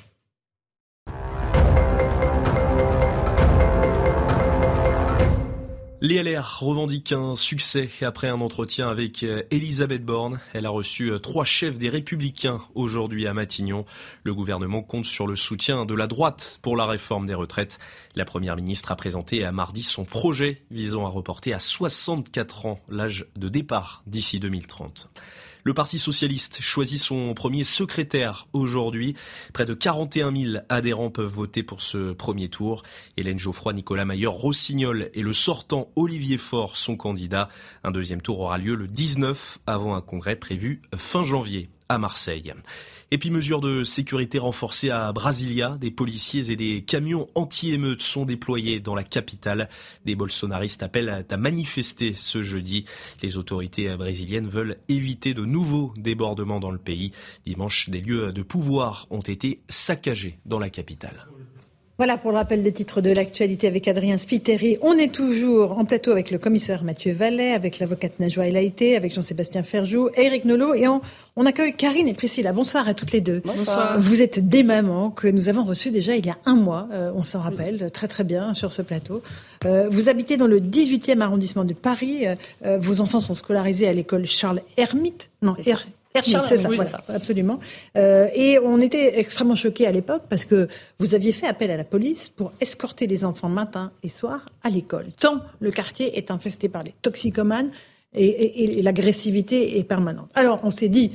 Speaker 3: Les LR revendiquent un succès après un entretien avec euh, Elisabeth Borne. Elle a reçu euh, trois chefs des Républicains aujourd'hui à Matignon. Le gouvernement compte sur le soutien de la droite pour la réforme des retraites. La première ministre a présenté à mardi son projet visant à reporter à 64 ans l'âge de départ d'ici 2030. Le Parti socialiste choisit son premier secrétaire aujourd'hui. Près de 41 000 adhérents peuvent voter pour ce premier tour. Hélène Geoffroy, Nicolas Mayer, Rossignol et le sortant Olivier Faure sont candidats. Un deuxième tour aura lieu le 19 avant un congrès prévu fin janvier à Marseille. Et puis mesures de sécurité renforcées à Brasilia, des policiers et des camions anti-émeutes sont déployés dans la capitale. Des bolsonaristes appellent à manifester ce jeudi. Les autorités brésiliennes veulent éviter de nouveaux débordements dans le pays. Dimanche, des lieux de pouvoir ont été saccagés dans la capitale.
Speaker 1: Voilà pour le rappel des titres de l'actualité avec Adrien Spiteri. On est toujours en plateau avec le commissaire Mathieu Vallet, avec l'avocate Najwa Elaïté, avec Jean-Sébastien Ferjou, Eric Nolot et on, accueille Karine et Priscilla. Bonsoir à toutes les deux.
Speaker 2: Bonsoir.
Speaker 1: Vous êtes des mamans que nous avons reçues déjà il y a un mois, euh, on s'en rappelle très très bien sur ce plateau. Euh, vous habitez dans le 18e arrondissement de Paris. Euh, vos enfants sont scolarisés à l'école Charles Hermite. Non, c'est ça, absolument. Euh, et on était extrêmement choqués à l'époque parce que vous aviez fait appel à la police pour escorter les enfants matin et soir à l'école. Tant le quartier est infesté par les toxicomanes et, l'agressivité est permanente. Alors on s'est dit,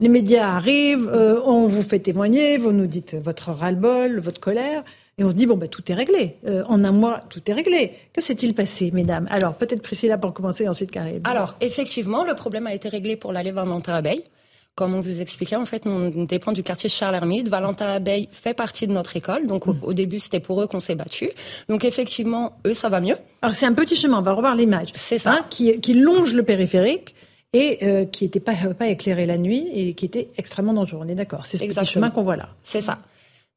Speaker 1: les médias arrivent, euh, on vous fait témoigner, vous nous dites votre ras-le-bol, votre colère. Et on se dit, bon, ben, tout est réglé. Euh, en un mois, tout est réglé. Que s'est-il passé, mesdames? Alors, peut-être Priscilla pour commencer, ensuite Karine.
Speaker 13: Alors, effectivement, le problème a été réglé pour l'aller Valentin Abeille. Comme on vous expliquait, en fait, on dépend du quartier Charles Hermite. Valentin Abeille fait partie de notre école. Donc, au, début, c'était pour eux qu'on s'est battu. Donc, effectivement, eux, ça va mieux.
Speaker 1: Alors, c'est un petit chemin. On va revoir l'image.
Speaker 13: C'est ça. Hein,
Speaker 1: qui, qui longe le périphérique et euh, qui n'était pas, pas éclairé la nuit et qui était extrêmement dangereux. On est d'accord. C'est ce petit chemin qu'on voit là.
Speaker 13: C'est ça.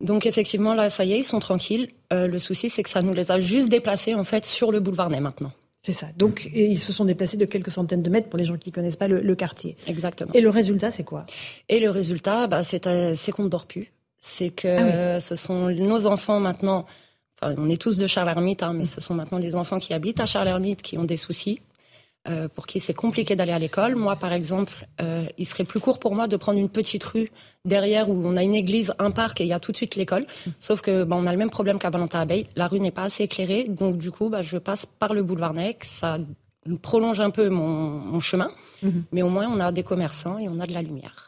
Speaker 13: Donc effectivement, là, ça y est, ils sont tranquilles. Euh, le souci, c'est que ça nous les a juste déplacés en fait sur le boulevard Ney maintenant.
Speaker 1: C'est ça. Donc ils se sont déplacés de quelques centaines de mètres pour les gens qui ne connaissent pas le, quartier.
Speaker 13: Exactement.
Speaker 1: Et le résultat, c'est quoi?
Speaker 13: Et le résultat, bah, c'est euh, qu'on ne dort plus. C'est que ah ce sont nos enfants maintenant. Enfin, on est tous de Charles Hermite, hein, mais mm. ce sont maintenant les enfants qui habitent à Charles Hermite qui ont des soucis. Euh, pour qui c'est compliqué d'aller à l'école. Moi, par exemple, euh, il serait plus court pour moi de prendre une petite rue derrière où on a une église, un parc et il y a tout de suite l'école. Sauf que bah, on a le même problème qu'à Valentin Abeille. La rue n'est pas assez éclairée, donc du coup, bah, je passe par le boulevard Nec. Ça prolonge un peu mon, chemin, mhm. mais au moins on a des commerçants et on a de la lumière.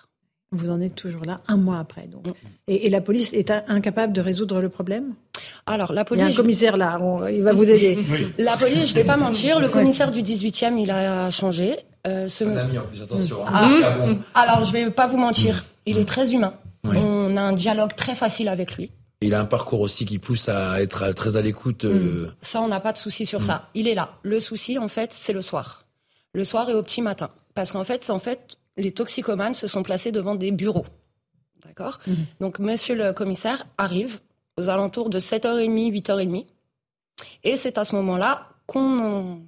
Speaker 1: Vous en êtes toujours là, un mois après. Donc. Mm. Et, la police est incapable de résoudre le problème?
Speaker 13: Alors, la police.
Speaker 1: Il y a un commissaire là, il va vous aider. [laughs]
Speaker 13: La police, je ne vais pas mentir, le commissaire du 18e, il a changé.
Speaker 5: Euh, ce... C'est un ami en plus, attention.
Speaker 13: Ah. Ah Alors, je ne vais pas vous mentir, il est très humain. On a un dialogue très facile avec lui.
Speaker 5: Il a un parcours aussi qui pousse à être très à l'écoute. Euh.
Speaker 13: Mm. Ça, on n'a pas de souci sur ça. Il est là. Le souci, en fait, c'est le soir. Le soir et au petit matin. Parce qu'en fait, en fait, les toxicomanes se sont placés devant des bureaux. D'accord? Mhm. Donc, monsieur le commissaire arrive aux alentours de 7h30, 8h30. Et c'est à ce moment-là qu'on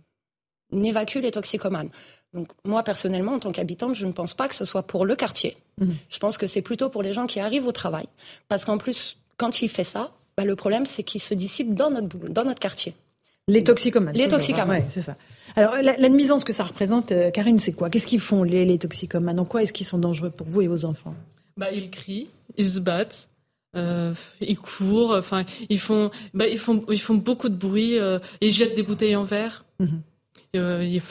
Speaker 13: évacue les toxicomanes. Donc, moi, personnellement, en tant qu'habitante, je ne pense pas que ce soit pour le quartier. Mhm. Je pense que c'est plutôt pour les gens qui arrivent au travail. Parce qu'en plus, quand il fait ça, bah, le problème, c'est qu'il se dissipe dans notre, dans notre quartier.
Speaker 1: Les toxicomanes.
Speaker 13: Les toxicomanes.
Speaker 1: c'est ça. Alors, la, la, nuisance que ça représente, euh, Karine, c'est quoi? Qu'est-ce qu'ils font, les, les toxicomanes? En quoi est-ce qu'ils sont dangereux pour vous et vos enfants?
Speaker 14: Bah, Ils crient, ils se battent. Euh, ils courent, enfin, ils font, bah, ils font, ils font beaucoup de bruit. Euh, ils jettent des bouteilles en verre. Mhm.
Speaker 1: Euh, ils,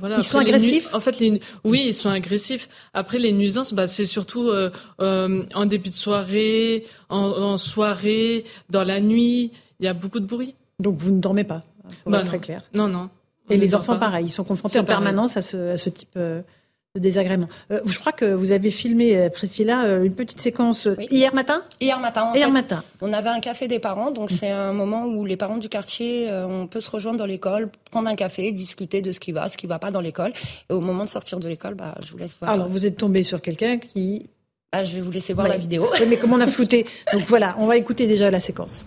Speaker 1: voilà. ils sont agressifs?
Speaker 14: En fait, les, oui, ils sont agressifs. Après, les nuisances, bah, c'est surtout euh, en début de soirée, en, en, soirée, dans la nuit. Il y a beaucoup de bruit.
Speaker 1: Donc, vous ne dormez pas, pour bah, être très clair.
Speaker 14: Non, non.
Speaker 1: Et les enfants, pareil, ils sont confrontés en permanence à ce, à ce type euh, de désagrément. Euh, je crois que vous avez filmé, euh, Priscilla, une petite séquence hier matin
Speaker 13: Hier matin.
Speaker 1: hier matin.
Speaker 13: On avait un café des parents, donc c'est un moment où les parents du quartier, on peut se rejoindre dans l'école, prendre un café, discuter de ce qui va, ce qui va pas dans l'école. Et au moment de sortir de l'école, bah, je vous laisse voir.
Speaker 1: Alors, vous êtes tombé sur quelqu'un qui...
Speaker 13: Ah, je vais vous laisser voir la vidéo.
Speaker 1: mais comment on a flouté Donc voilà, on va écouter déjà la séquence.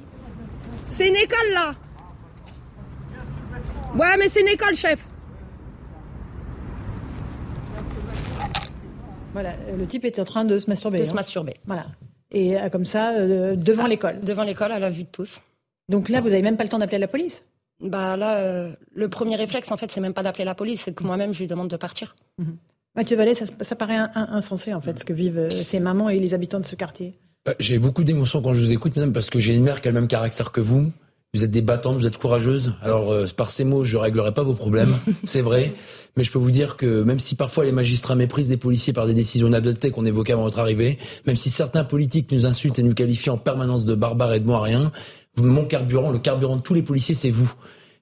Speaker 15: C'est une école là Ouais, mais c'est une école, chef.
Speaker 1: Voilà, le type était en train de se masturber.
Speaker 13: De se hein. masturber.
Speaker 1: Voilà. Et euh, comme ça, euh, devant ah, l'école.
Speaker 13: Devant l'école, à la vue de tous.
Speaker 1: Donc là, vous n'avez même pas le temps d'appeler la police?
Speaker 13: Bah là, euh, le premier réflexe, en fait, c'est même pas d'appeler la police, c'est que moi-même, je lui demande de partir.
Speaker 1: Mhm. Mathieu Vallée, ça, ça paraît insensé, en fait, ce que vivent ces mamans et les habitants de ce quartier.
Speaker 5: J'ai beaucoup d'émotions quand je vous écoute, madame, parce que j'ai une mère qui a le même caractère que vous. Vous êtes des battantes, vous êtes courageuses. Alors euh, par ces mots, je réglerai pas vos problèmes, [laughs] c'est vrai, mais je peux vous dire que même si parfois les magistrats méprisent les policiers par des décisions inadaptées qu'on évoquait avant votre arrivée, même si certains politiques nous insultent et nous qualifient en permanence de barbares et de moiriens, mon carburant, le carburant de tous les policiers, c'est vous.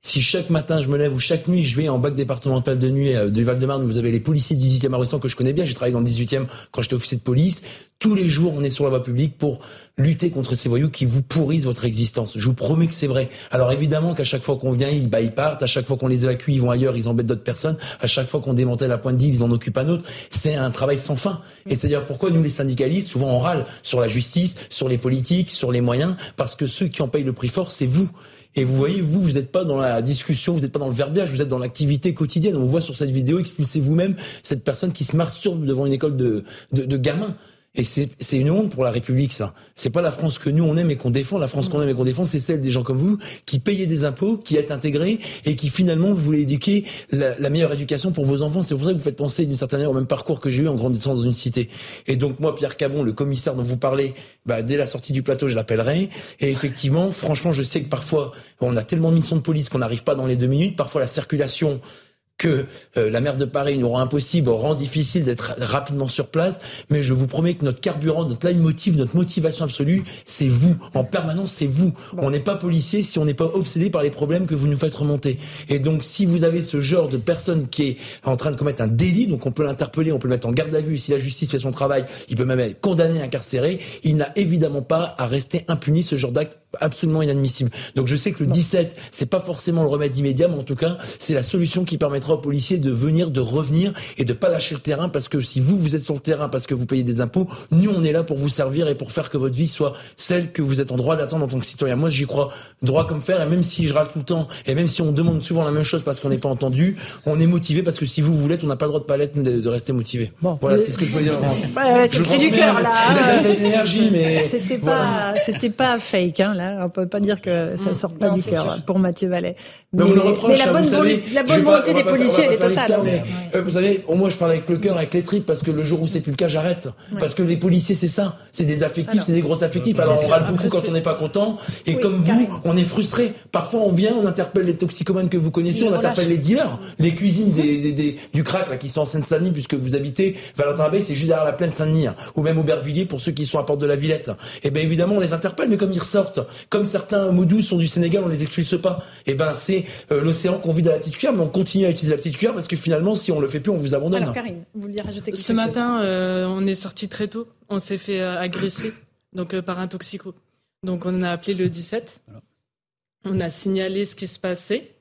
Speaker 5: Si chaque matin je me lève ou chaque nuit je vais en bac départemental de nuit euh, du Val-de-Marne, vous avez les policiers du 18e arrondissement que je connais bien, j'ai travaillé dans le 18e quand j'étais officier de police. Tous les jours, on est sur la voie publique pour lutter contre ces voyous qui vous pourrissent votre existence. Je vous promets que c'est vrai. Alors évidemment qu'à chaque fois qu'on vient, ils, bah, ils partent. À chaque fois qu'on les évacue, ils vont ailleurs, ils embêtent d'autres personnes. À chaque fois qu'on démantèle la pointe d'île, ils en occupent un autre. C'est un travail sans fin. Et c'est dire pourquoi nous, les syndicalistes, souvent on râle sur la justice, sur les politiques, sur les moyens, parce que ceux qui en payent le prix fort, c'est vous. Et vous voyez, vous, vous n'êtes pas dans la discussion, vous n'êtes pas dans le verbiage, vous êtes dans l'activité quotidienne. On voit sur cette vidéo, expulsez vous-même cette personne qui se masturbe devant une école de, de, de gamins. Et c'est une honte pour la République, ça. C'est pas la France que nous on aime et qu'on défend. La France qu'on aime et qu'on défend, c'est celle des gens comme vous qui payez des impôts, qui êtes intégrés et qui finalement vous voulez éduquer la, la meilleure éducation pour vos enfants. C'est pour ça que vous faites penser d'une certaine manière au même parcours que j'ai eu en grandissant dans une cité. Et donc moi, Pierre Cabon, le commissaire dont vous parlez, bah, dès la sortie du plateau, je l'appellerai. Et effectivement, franchement, je sais que parfois on a tellement de missions de police qu'on n'arrive pas dans les deux minutes. Parfois la circulation que euh, la maire de Paris nous rend impossible, rend difficile d'être rapidement sur place, mais je vous promets que notre carburant, notre motive, notre motivation absolue, c'est vous. En permanence, c'est vous. On n'est pas policier si on n'est pas obsédé par les problèmes que vous nous faites remonter. Et donc, si vous avez ce genre de personne qui est en train de commettre un délit, donc on peut l'interpeller, on peut le mettre en garde à vue. Si la justice fait son travail, il peut même être condamné, incarcéré. Il n'a évidemment pas à rester impuni ce genre d'acte absolument inadmissible. Donc je sais que le 17, c'est pas forcément le remède immédiat, mais en tout cas, c'est la solution qui permettra aux policiers de venir, de revenir et de pas lâcher le terrain parce que si vous, vous êtes sur le terrain parce que vous payez des impôts, nous, on est là pour vous servir et pour faire que votre vie soit celle que vous êtes en droit d'attendre en tant que citoyen. Moi, j'y crois droit comme fer et même si je râle tout le temps et même si on demande souvent la même chose parce qu'on n'est pas entendu, on est motivé parce que si vous voulez, on n'a pas le droit de palette de, de rester motivé. Bon, voilà, c'est ce que je peux dire.
Speaker 1: c'est du cœur là. [laughs]
Speaker 5: L'énergie, mais
Speaker 1: c'était pas, c'était pas fake hein, Hein. On peut pas dire que ça
Speaker 13: Mm.
Speaker 1: sort pas
Speaker 13: Non,
Speaker 1: du cœur pour Mathieu Vallet.
Speaker 5: Mais, on le reproche,
Speaker 1: la
Speaker 5: hein,
Speaker 1: bonne,
Speaker 5: vous savez.
Speaker 1: la bonne
Speaker 5: pas-
Speaker 1: volonté des
Speaker 5: pas
Speaker 1: est
Speaker 5: mais, euh, vous savez, au moins je parle avec le cœur, avec les tripes, parce que le jour où c'est plus le cas, j'arrête. Parce que les policiers, c'est ça. C'est des affectifs, c'est des gros affectifs. Alors on râle beaucoup quand on n'est pas content. Et
Speaker 1: Oui,
Speaker 5: comme vous, on est frustré. Parfois on vient, on interpelle les toxicomanes que vous connaissez, on interpelle les dealers, les cuisines des, des- des- du crack là qui sont en Seine-Saint-Denis puisque vous habitez Valentin Abeille, c'est juste derrière la plaine Saint-Denis, hein. ou même Aubervilliers pour ceux qui sont à Porte de la Villette. Et ben évidemment on les interpelle, mais comme ils ressortent, comme certains moudous sont du Sénégal, on les expulse pas. Et ben c'est euh, l'océan qu'on vide à la petite cuillère, mais on continue à utiliser la petite cuillère parce que finalement si on le fait plus, on vous abandonne.
Speaker 1: Alors Karine, vous vouliez rajouter quelque
Speaker 14: Ce
Speaker 1: chose
Speaker 14: matin, euh, on est sorti très tôt. On s'est fait euh, agresser donc euh, par un toxico. Donc on a appelé le 17. On a signalé ce qui se passait.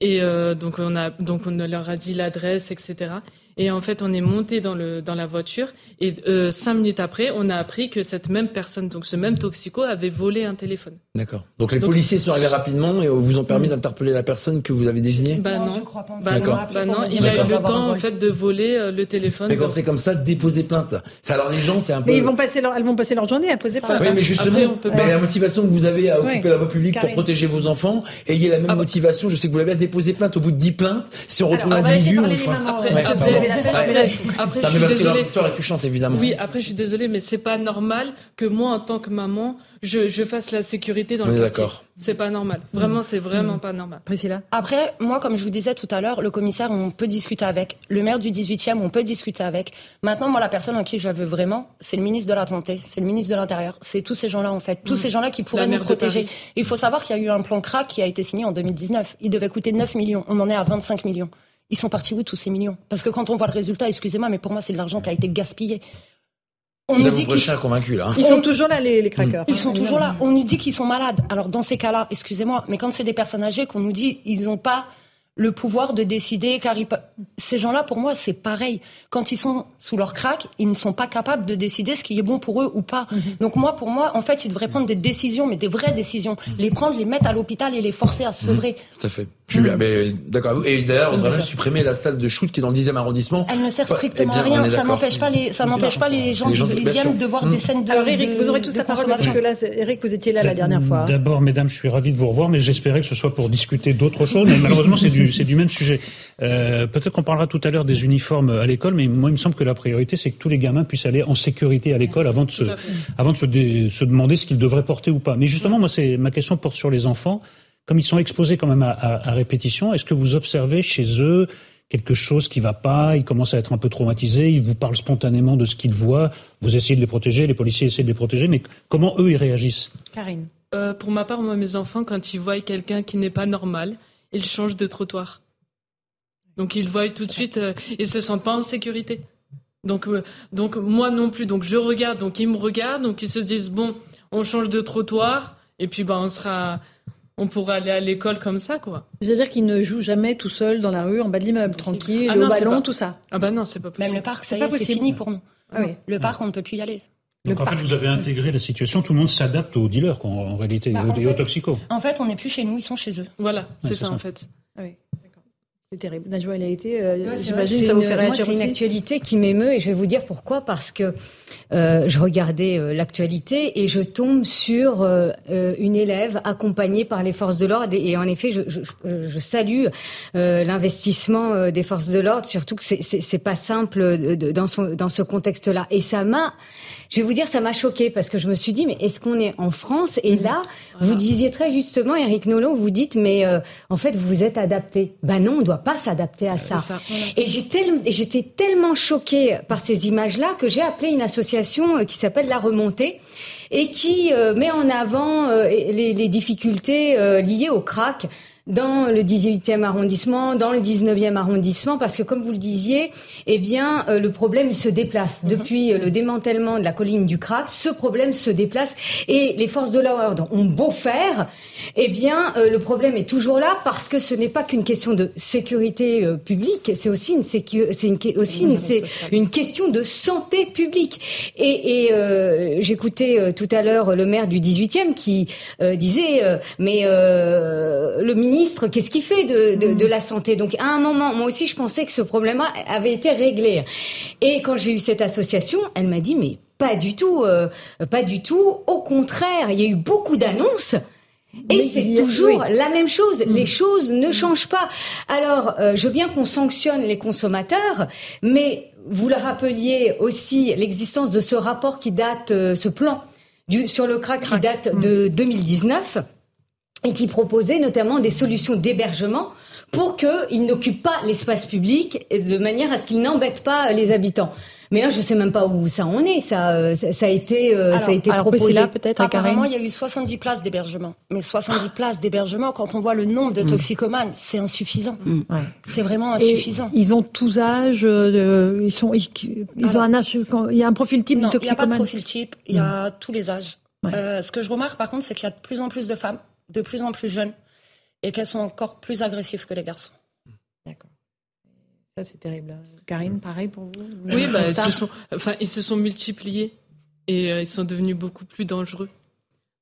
Speaker 14: Et euh, donc on a donc on leur a dit l'adresse, etc. Et en fait, on est monté dans le dans la voiture. Et euh, cinq minutes après, on a appris que cette même personne, donc ce même toxico, avait volé un téléphone.
Speaker 5: D'accord. Donc les
Speaker 14: Donc-
Speaker 5: policiers sont arrivés rapidement et vous ont permis d'interpeller la personne que vous avez désignée.
Speaker 14: Bah
Speaker 13: Non,
Speaker 14: non,
Speaker 13: je crois pas.
Speaker 14: bah
Speaker 5: D'accord.
Speaker 14: non, bah non, il a eu le temps en fait de voler euh, le téléphone.
Speaker 5: Mais quand c'est comme ça, déposer plainte. Ça, Alors les gens, c'est un peu.
Speaker 1: Mais ils vont passer leur, elles vont passer leur journée à poser plainte.
Speaker 5: Oui, mais justement,
Speaker 14: Après, on peut
Speaker 5: mais
Speaker 14: pas-
Speaker 5: la motivation que vous avez à occuper
Speaker 1: Oui.
Speaker 5: la voie publique pour protéger vos enfants, ayez la même
Speaker 14: Ah bah.
Speaker 5: motivation. Je sais que vous l'avez à déposer plainte au bout de 10 plaintes. Si on retrouve l'individu, on.
Speaker 14: Après, après, après,
Speaker 5: Non,
Speaker 14: je suis
Speaker 5: parce que leur
Speaker 14: désolée.
Speaker 5: histoire est touchante, évidemment.
Speaker 14: Oui, après, je suis désolée, mais c'est pas normal que moi, en tant que maman, je, je fasse la sécurité dans
Speaker 5: On
Speaker 14: le
Speaker 5: est
Speaker 14: quartier. C'est pas normal. Vraiment, c'est vraiment pas normal.
Speaker 1: Priscilla.
Speaker 13: Après, moi, comme je vous disais tout à l'heure, le commissaire, on peut discuter avec. Le maire du 18e, on peut discuter avec. Maintenant, moi, la personne en qui je veux vraiment, c'est le ministre de la Santé, c'est le ministre de l'Intérieur. C'est tous ces gens-là, en fait. Tous
Speaker 14: Mmh.
Speaker 13: ces gens-là qui pourraient nous protéger. Il faut savoir qu'il y a eu un plan crack qui a été signé en 2019. Il devait coûter 9 millions. On en est à 25 millions. Ils sont partis où, tous ces millions Parce que quand on voit le résultat, excusez-moi, mais pour moi, c'est de l'argent qui a été gaspillé. On nous dit qu'ils
Speaker 5: prêchez un convaincu, là. hein.
Speaker 1: Ils sont toujours là, les, les crackers.
Speaker 13: ils sont toujours là. On nous dit qu'ils sont malades. Alors dans ces cas-là, excusez-moi, mais quand c'est des personnes âgées qu'on nous dit ils n'ont pas le pouvoir de décider, car ils ces gens-là, pour moi, c'est pareil. Quand ils sont sous leur crack, ils ne sont pas capables de décider ce qui est bon pour eux ou pas. Donc moi, pour moi, en fait, ils devraient prendre des décisions, mais des vraies décisions. Les prendre, les mettre à l'hôpital et les forcer à se sevrer.
Speaker 5: Tout à fait. Je suis mais d'accord. Et d'ailleurs, on devrait même supprimer la salle de shoot qui est dans le 10e arrondissement.
Speaker 13: Elle ne sert strictement
Speaker 5: eh
Speaker 13: à rien. Ça n'empêche pas les, ça n'empêche pas les gens
Speaker 5: Les gens, bien
Speaker 13: 18e
Speaker 5: sûr.
Speaker 13: de voir des scènes de
Speaker 1: Alors Eric,
Speaker 13: de-
Speaker 1: vous aurez tous la parole parce que là, Eric, vous étiez là la dernière fois.
Speaker 6: D'abord, mesdames, je suis ravi de vous revoir, mais j'espérais que ce soit pour discuter d'autre chose. Mais malheureusement, c'est du, c'est du même sujet. Euh, peut-être qu'on parlera tout à l'heure des uniformes à l'école, mais moi, il me semble que la priorité, c'est que tous les gamins puissent aller en sécurité à l'école avant de se, avant de se, dé- se demander ce qu'ils devraient porter ou pas. Mais justement, moi, c'est ma question porte sur les enfants. Comme ils sont exposés quand même à, à- à répétition, est-ce que vous observez chez eux quelque chose qui va pas Ils commencent à être un peu traumatisés. Ils vous parlent spontanément de ce qu'ils voient. Vous essayez de les protéger, les policiers essaient de les protéger, mais comment eux ils réagissent?
Speaker 1: Karine.
Speaker 14: Euh, pour ma part, moi, mes enfants, quand ils voient quelqu'un qui n'est pas normal, ils changent de trottoir. Donc ils voient tout de suite, euh, ils se sentent pas en sécurité. Donc, euh, donc moi non plus. Donc je regarde, donc ils me regardent, donc ils se disent bon, on change de trottoir et puis ben on sera, on pourra aller à l'école comme ça quoi.
Speaker 1: C'est-à-dire qu'ils ne jouent jamais tout seuls dans la rue, en bas de l'immeuble, tranquille,
Speaker 14: Ah
Speaker 1: au
Speaker 14: non,
Speaker 1: ballon,
Speaker 14: pas-
Speaker 1: tout ça.
Speaker 14: Ah bah non, c'est pas possible.
Speaker 13: Même le parc, ça
Speaker 1: C'est
Speaker 13: y
Speaker 1: pas
Speaker 13: est, c'est fini pour nous.
Speaker 1: Ah oui.
Speaker 13: Le parc, on ne peut plus y aller.
Speaker 6: Donc en fait, vous avez intégré la situation. Tout le monde s'adapte aux dealers, quoi, en, réalité,
Speaker 13: Bah,
Speaker 6: et aux-
Speaker 13: en
Speaker 6: toxicos.
Speaker 13: En fait, on n'est plus chez nous, ils sont chez eux.
Speaker 14: Voilà, c'est
Speaker 6: c'est
Speaker 14: ça,
Speaker 6: ça.
Speaker 14: en fait.
Speaker 1: Ah oui. C'est terrible. Najwa, elle a été, euh,
Speaker 7: Ouais,
Speaker 1: j'imagine, ça vous
Speaker 7: une-
Speaker 1: fait
Speaker 7: moi,
Speaker 1: réagir
Speaker 7: c'est une actualité qui m'émeut et je vais vous dire pourquoi. Parce que euh, je regardais euh, l'actualité et je tombe sur euh, une élève accompagnée par les forces de l'ordre et, et en effet, je, je, je- je salue l'investissement des forces de l'ordre, surtout que c'est- pas simple de- de- dans, son, dans ce contexte-là. Et ça m'a, je vais vous dire, ça m'a choqué parce que je me suis dit, mais est-ce qu'on est en France? Et là, vous disiez très justement, Eric Nolot, vous dites, mais en fait, vous vous êtes adapté. Ben non, on doit pas s'adapter à ça. Et j'étais tellement choquée par ces images-là que j'ai appelé une association euh, qui s'appelle La Remontée et qui euh, met en avant euh, les, les difficultés liées au crack dans le 18e arrondissement, dans le 19e arrondissement, parce que comme vous le disiez, eh bien, euh, le problème, il se déplace. Depuis euh, le démantèlement de la colline du crack, ce problème se déplace et les forces de l'ordre ont beau faire, eh bien, euh, le problème est toujours là parce que ce n'est pas qu'une question de sécurité euh, publique, c'est aussi une, sécu- c'est une, aussi une, c'est une question de santé publique. Et, et euh, j'écoutais tout à l'heure le maire du 18e qui euh, disait, euh, mais euh, le ministre, qu'est-ce qu'il fait de, de, de la santé? Donc à un moment, moi aussi, je pensais que ce problème-là avait été réglé. Et quand j'ai eu cette association, elle m'a dit, mais Pas du tout, euh, pas du tout. Au contraire, il y a eu beaucoup d'annonces. Et c'est toujours la même chose. Les choses ne changent pas. Alors, euh, je veux bien qu'on sanctionne les consommateurs, mais vous le rappeliez aussi l'existence de ce rapport qui date, euh, ce plan du, sur le crack qui date de 2019 et qui proposait notamment des solutions d'hébergement pour qu'ils n'occupent pas l'espace public de manière à ce qu'ils n'embêtent pas les habitants. Mais là, je sais même pas où ça en est. Ça, euh, ça, a été, euh, ça a été proposé.
Speaker 13: là peut-être. Apparemment, il y a eu 70 places d'hébergement. Mais 70 places d'hébergement, quand on voit le nombre de mm. toxicomanes, c'est insuffisant. Mm. C'est vraiment insuffisant.
Speaker 1: ils ont tous âge. Euh, ils sont, ils, ont un âge. Il y a un profil type de toxicomane. Il n'y a pas de
Speaker 13: profil type. Il y a mm. tous les âges. ce que je remarque, par contre, c'est qu'il y a de plus en plus de femmes, de plus en plus jeunes, et qu'elles sont encore plus agressives que les garçons.
Speaker 1: D'accord. Ça, c'est terrible. Karine, pareil pour vous
Speaker 14: Oui, bah, ils, se sont, enfin, ils se sont multipliés et euh, ils sont devenus beaucoup plus dangereux.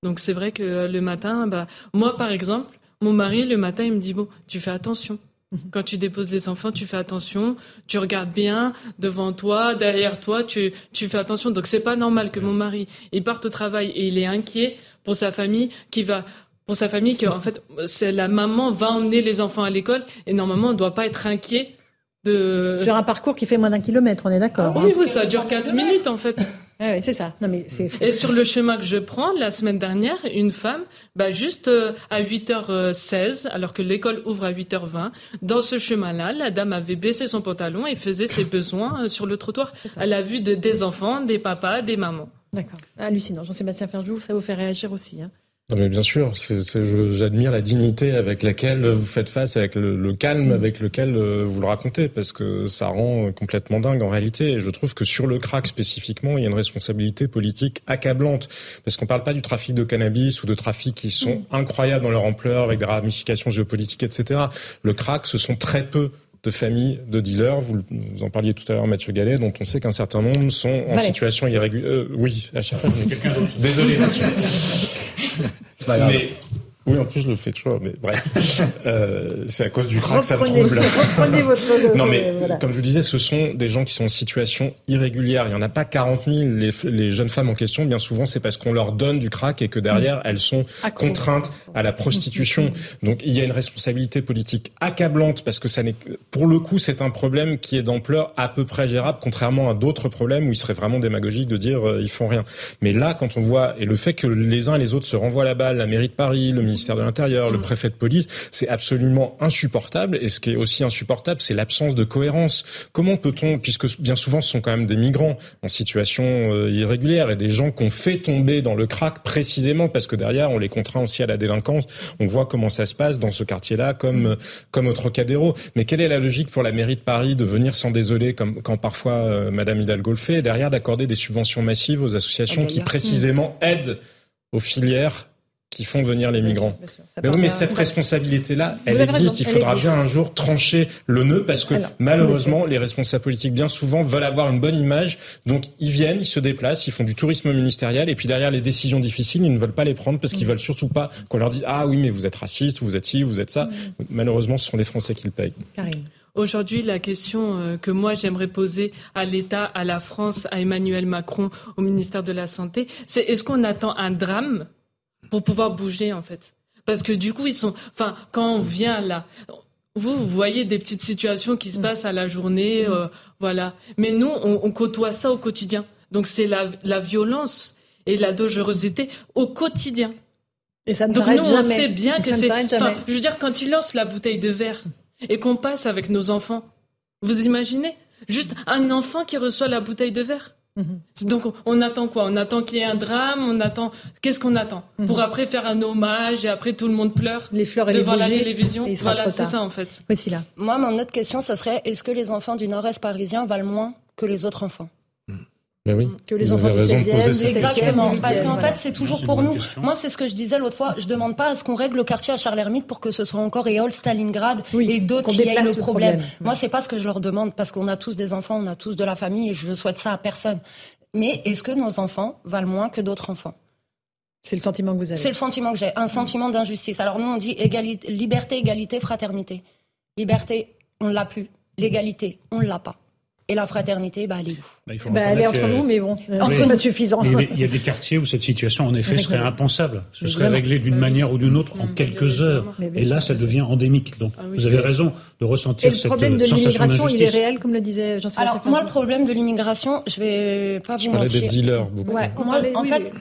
Speaker 14: Donc c'est vrai que euh, le matin, bah, moi par exemple, mon mari le matin, il me dit bon, tu fais attention. Mhm. Quand tu déposes les enfants, tu fais attention, tu regardes bien devant toi, derrière toi, tu, tu fais attention. Donc c'est pas normal que mon mari, il parte au travail et il est inquiet pour sa famille qui va pour sa famille que en fait c'est la maman va emmener les enfants à l'école et normalement on ne doit pas être inquiet de...
Speaker 1: Sur un parcours qui fait moins d'un kilomètre, on est d'accord.
Speaker 14: oui, oui, ça dure 4 minutes en fait.
Speaker 1: oui, c'est ça. Non, mais c'est
Speaker 14: Et sur le chemin que je prends, la semaine dernière, une femme, bah, juste euh, à 8h16, alors que l'école ouvre à 8h20, dans ce chemin-là, la dame avait baissé son pantalon et faisait ses besoins euh, sur le trottoir. Elle a vu de, des enfants, des papas, des mamans.
Speaker 1: D'accord. Hallucinant. Jean-Sébastien Ferjou, ça vous fait réagir aussi. Hein
Speaker 8: non mais bien sûr, j'admire la dignité avec laquelle vous faites face, avec le, calme mm. avec lequel euh, vous le racontez, parce que ça rend complètement dingue en réalité. Et je trouve que sur le crack spécifiquement, il y a une responsabilité politique accablante, parce qu'on parle pas du trafic de cannabis ou de trafics qui sont mm. incroyables dans leur ampleur, avec des ramifications géopolitiques, etc. Le crack, ce sont très peu de familles de dealers. Vous, en parliez tout à l'heure, Mathieu Gallet, dont on sait qu'un certain nombre sont en situation irrégulière. Euh, oui, à chaque fois. Désolé, Mathieu. [laughs] C'est pas grave. Oui, en plus, je le fais toujours, mais bref. [laughs] Euh, c'est à cause du crack, ça me trouble.
Speaker 1: Reprenez votre [laughs]
Speaker 8: non, mais comme je vous disais, ce sont des gens qui sont en situation irrégulière. Il n'y en a pas 40 000. Les, les, jeunes femmes en question, bien souvent, c'est parce qu'on leur donne du crack et que derrière, elles sont contraintes à la prostitution. Donc, il y a une responsabilité politique accablante parce que ça n'est, pour le coup, c'est un problème qui est d'ampleur à peu près gérable, contrairement à d'autres problèmes où il serait vraiment démagogique de dire euh, ils font rien. Mais là, quand on voit, et le fait que les uns et les autres se renvoient la balle, la mairie de Paris, le ministère de l'Intérieur, le mm. préfet de police, c'est absolument insupportable. Et ce qui est aussi insupportable, c'est l'absence de cohérence. Comment peut-on, puisque bien souvent ce sont quand même des migrants en situation euh, irrégulière et des gens qu'on fait tomber dans le crack précisément parce que derrière on les contraint aussi à la délinquance. On voit comment ça se passe dans ce quartier-là, comme mm. comme au Trocadéro. Mais quelle est la logique pour la mairie de Paris de venir s'en désoler, comme quand parfois euh, Madame Hidalgo le fait, derrière d'accorder des subventions massives aux associations qui précisément aident aux filières qui font venir les migrants. mais oui, mais cette responsabilité-là, elle existe. Il faudra bien un jour trancher le nœud parce que malheureusement, les responsables politiques, bien souvent, veulent avoir une bonne image. Donc, ils viennent, ils se déplacent, ils font du tourisme ministériel et puis derrière les décisions difficiles, ils ne veulent pas les prendre parce qu'ils mm. veulent surtout pas qu'on leur dise ah oui, mais vous êtes raciste, vous êtes ci, vous êtes ça. Mm. Malheureusement, ce sont les Français qui le payent.
Speaker 1: Karine.
Speaker 14: Aujourd'hui, la question euh, que moi j'aimerais poser à l'État, à la France, à Emmanuel Macron, au ministère de la Santé, c'est est-ce qu'on attend un drame pour pouvoir bouger en fait. Parce que du coup, ils sont. Enfin, quand on vient là, vous, vous voyez des petites situations qui se mm. passent à la journée, euh, voilà. Mais nous, on, côtoie ça au quotidien. Donc c'est la, la violence et la dangerosité au quotidien.
Speaker 1: Et ça ne
Speaker 14: Donc
Speaker 1: nous,
Speaker 14: jamais. on sait bien que c'est. Je veux dire, quand ils lancent la bouteille de verre et qu'on passe avec nos enfants, vous imaginez? Juste un enfant qui reçoit la bouteille de verre. Mhm. Donc on attend quoi? On attend qu'il y ait un drame, on attend qu'est-ce qu'on attend? Mhm. Pour après faire un hommage et après tout le monde pleure
Speaker 1: les fleurs
Speaker 14: devant la télévision. Voilà, c'est ça en fait.
Speaker 1: Oui, là.
Speaker 13: Moi, mon autre question, ce serait est-ce que les enfants du Nord-Est parisien valent moins que les autres enfants?
Speaker 8: Mais oui.
Speaker 1: Que les enfants raison de poser
Speaker 13: Exactement. Parce qu'en fait, c'est toujours pour nous. Moi, c'est ce que je disais l'autre fois. Je demande pas à ce qu'on règle le quartier à Charles-Hermite pour que ce soit encore Eol, Stalingrad et d'autres qui aient le problème. Moi, c'est pas ce que je leur demande parce qu'on a tous des enfants, on a tous de la famille et je souhaite ça à personne. Mais est-ce que nos enfants valent moins que d'autres enfants?
Speaker 1: C'est le sentiment que vous avez.
Speaker 13: C'est le sentiment que j'ai, un sentiment d'injustice. Alors nous, on dit égalité, liberté, égalité, fraternité. Liberté, on ne l'a plus. L'égalité, on ne l'a pas. Et la fraternité, bah, elle est où
Speaker 1: bah, bah Elle est entre vous, mais bon, c'est pas suffisant.
Speaker 6: Il y a des quartiers où cette situation, en effet, serait impensable. Ce serait réglé d'une manière ou d'une autre en quelques heures. Et là, ça devient endémique. Donc, ah vous avez raison de ressentir cette sensation
Speaker 1: d'injustice. Le problème de l'immigration, il est réel, comme le disait Jean-Sébastien
Speaker 13: Alors, moi, le problème de l'immigration, je vais pas vous mentir.
Speaker 8: Je parlais des dealers, beaucoup.
Speaker 13: Ouais, moi, en fait...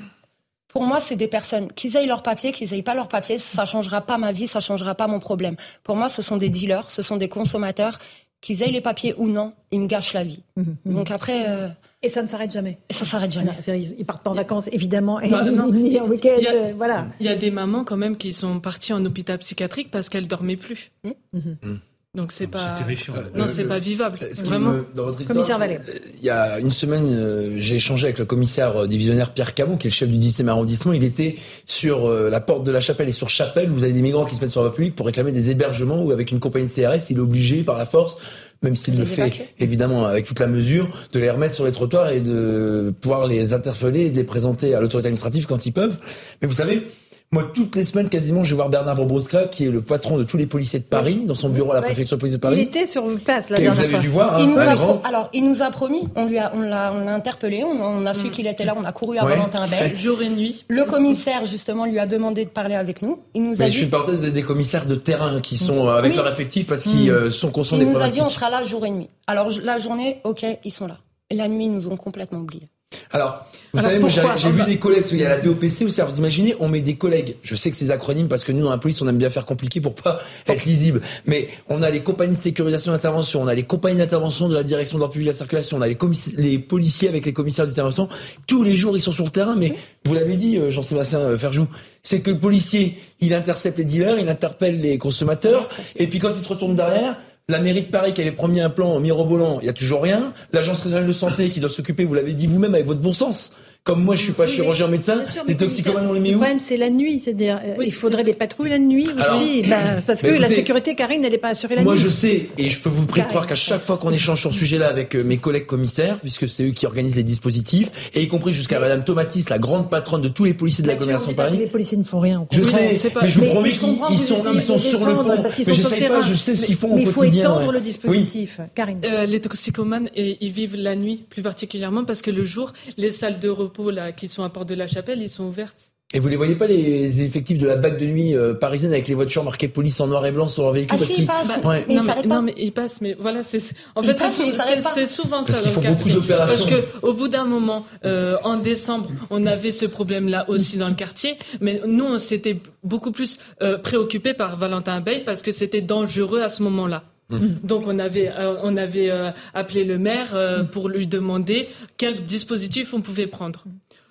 Speaker 13: Pour moi, c'est des personnes. Qu'ils aient leur papier, qu'ils aient pas leur papier, ça changera pas ma vie, ça changera pas mon problème. Pour moi, ce sont des dealers, ce sont des consommateurs qu'ils aient les papiers ou non, ils me gâchent la vie. Mhm, mhm. Donc après. Euh,
Speaker 1: et ça ne s'arrête jamais.
Speaker 13: Et ça s'arrête jamais.
Speaker 1: Ils partent pas en vacances, évidemment, et bah, ni en week-end.
Speaker 14: Euh,
Speaker 1: voilà.
Speaker 14: Il y a des mamans quand même qui sont parties en hôpital psychiatrique parce qu'elles dormaient plus. Mhm. Donc c'est pas. Euh, non, c'est pas vivable. Vraiment.
Speaker 5: dans votre histoire, il y a une semaine, euh, j'ai échangé avec le commissaire euh, divisionnaire Pierre Camon, qui est le chef du 10e arrondissement. Il était sur la porte de la chapelle et sur Chapelle. Vous avez des migrants qui se mettent sur la voie publique pour réclamer des hébergements ou avec une compagnie de CRS, il est obligé par la force même s'il le fait évidemment avec toute la mesure, de les remettre sur les trottoirs et de pouvoir les interpeller et de les présenter à l'autorité administrative quand ils peuvent. Mais vous savez, moi, toutes les semaines, quasiment, je vais voir Bernard Bobroska, qui est le patron de tous les policiers de Paris, dans son bureau à la préfecture de police de Paris.
Speaker 1: Il était sur place, la
Speaker 5: dernière Vous avez dû voir,
Speaker 13: il nous a Alors, il nous a promis, on lui a, on l'a, on l'a interpellé, on, a su mm. qu'il était là, on a couru à Valentin Bell. [laughs]
Speaker 14: Jour et nuit.
Speaker 13: Le commissaire, justement, lui a demandé de parler avec nous.
Speaker 5: Il nous a dit... Je suis parenthèse, vous avez des commissaires de terrain qui sont euh, avec leur effectif parce qu'ils mm. euh, sont conscients des
Speaker 13: problématiques.
Speaker 5: Il
Speaker 13: nous a dit, on sera là jour et nuit. Alors, la journée, ok, ils sont là. La nuit, ils nous ont complètement oubliés.
Speaker 5: Alors, vous savez, moi j'ai vu des collègues, il y a la DOPC aussi, vous imaginez, on met des collègues, je sais que c'est des acronymes parce que nous dans la police on aime bien faire compliqué pour pas être lisible, mais on a les compagnies de sécurisation d'intervention, on a les compagnies d'intervention de la direction de l'ordre public de la circulation, on a les, les policiers avec les commissaires d'intervention, tous les jours ils sont sur le terrain, mais vous l'avez dit euh, Jean-Sébastien euh, Ferjou, c'est que le policier, il intercepte les dealers, il interpelle les consommateurs, et puis quand il se retourne derrière, la mairie de Paris qui avait promis un plan mirobolant, il y a toujours rien. L'agence régionale de santé qui doit s'occuper, vous l'avez dit vous-même avec votre bon sens, comme moi, je suis pas chirurgien médecin. les toxicomanes, on les met où
Speaker 1: Le problème, c'est la nuit. C'est-à-dire, euh, il faudrait des patrouilles la nuit aussi, bah, parce que la sécurité, Karine, elle n'est pas assurée la
Speaker 5: nuit.
Speaker 1: Moi,
Speaker 5: je sais, et je peux vous prier de croire qu'à chaque fois qu'on échange sur ce sujet-là avec euh, mes collègues commissaires, puisque c'est eux qui organisent les dispositifs, et y compris jusqu'à Madame Tomatis, la grande patronne de tous les policiers de l'agglomération Paris.
Speaker 1: Les policiers ne font rien.
Speaker 5: Je sais, mais je vous promets qu'ils sont, ils sont sur le pont. Mais je sais pas, je sais ce qu'ils font au quotidien.
Speaker 1: Il faut étendre le dispositif, Karine.
Speaker 14: Euh, les toxicomanes, ils vivent la nuit plus particulièrement parce que le jour, les salles de repos là qui sont porte de la Chapelle, ils sont ouvertes.
Speaker 5: Et vous les voyez pas les effectifs de la bague de nuit euh, parisienne avec les voitures marquées police en noir et blanc sur leur véhicule
Speaker 13: Ah si, ils passent. Bah, mais
Speaker 14: non,
Speaker 13: mais,
Speaker 14: pas. non, mais ils passent. Mais voilà, c'est en fait c'est souvent
Speaker 5: Parce
Speaker 14: ça.
Speaker 5: Parce qu'ils font beaucoup d'opérations.
Speaker 14: Parce que au bout d'un moment, euh, en décembre, on avait ce problème-là aussi dans le quartier, mais nous on s'était beaucoup plus euh, préoccupés par Valentin Bay parce que c'était dangereux à ce moment-là. Mmh. Donc on avait euh, on avait euh, appelé le maire euh, pour lui demander quel dispositif on pouvait prendre.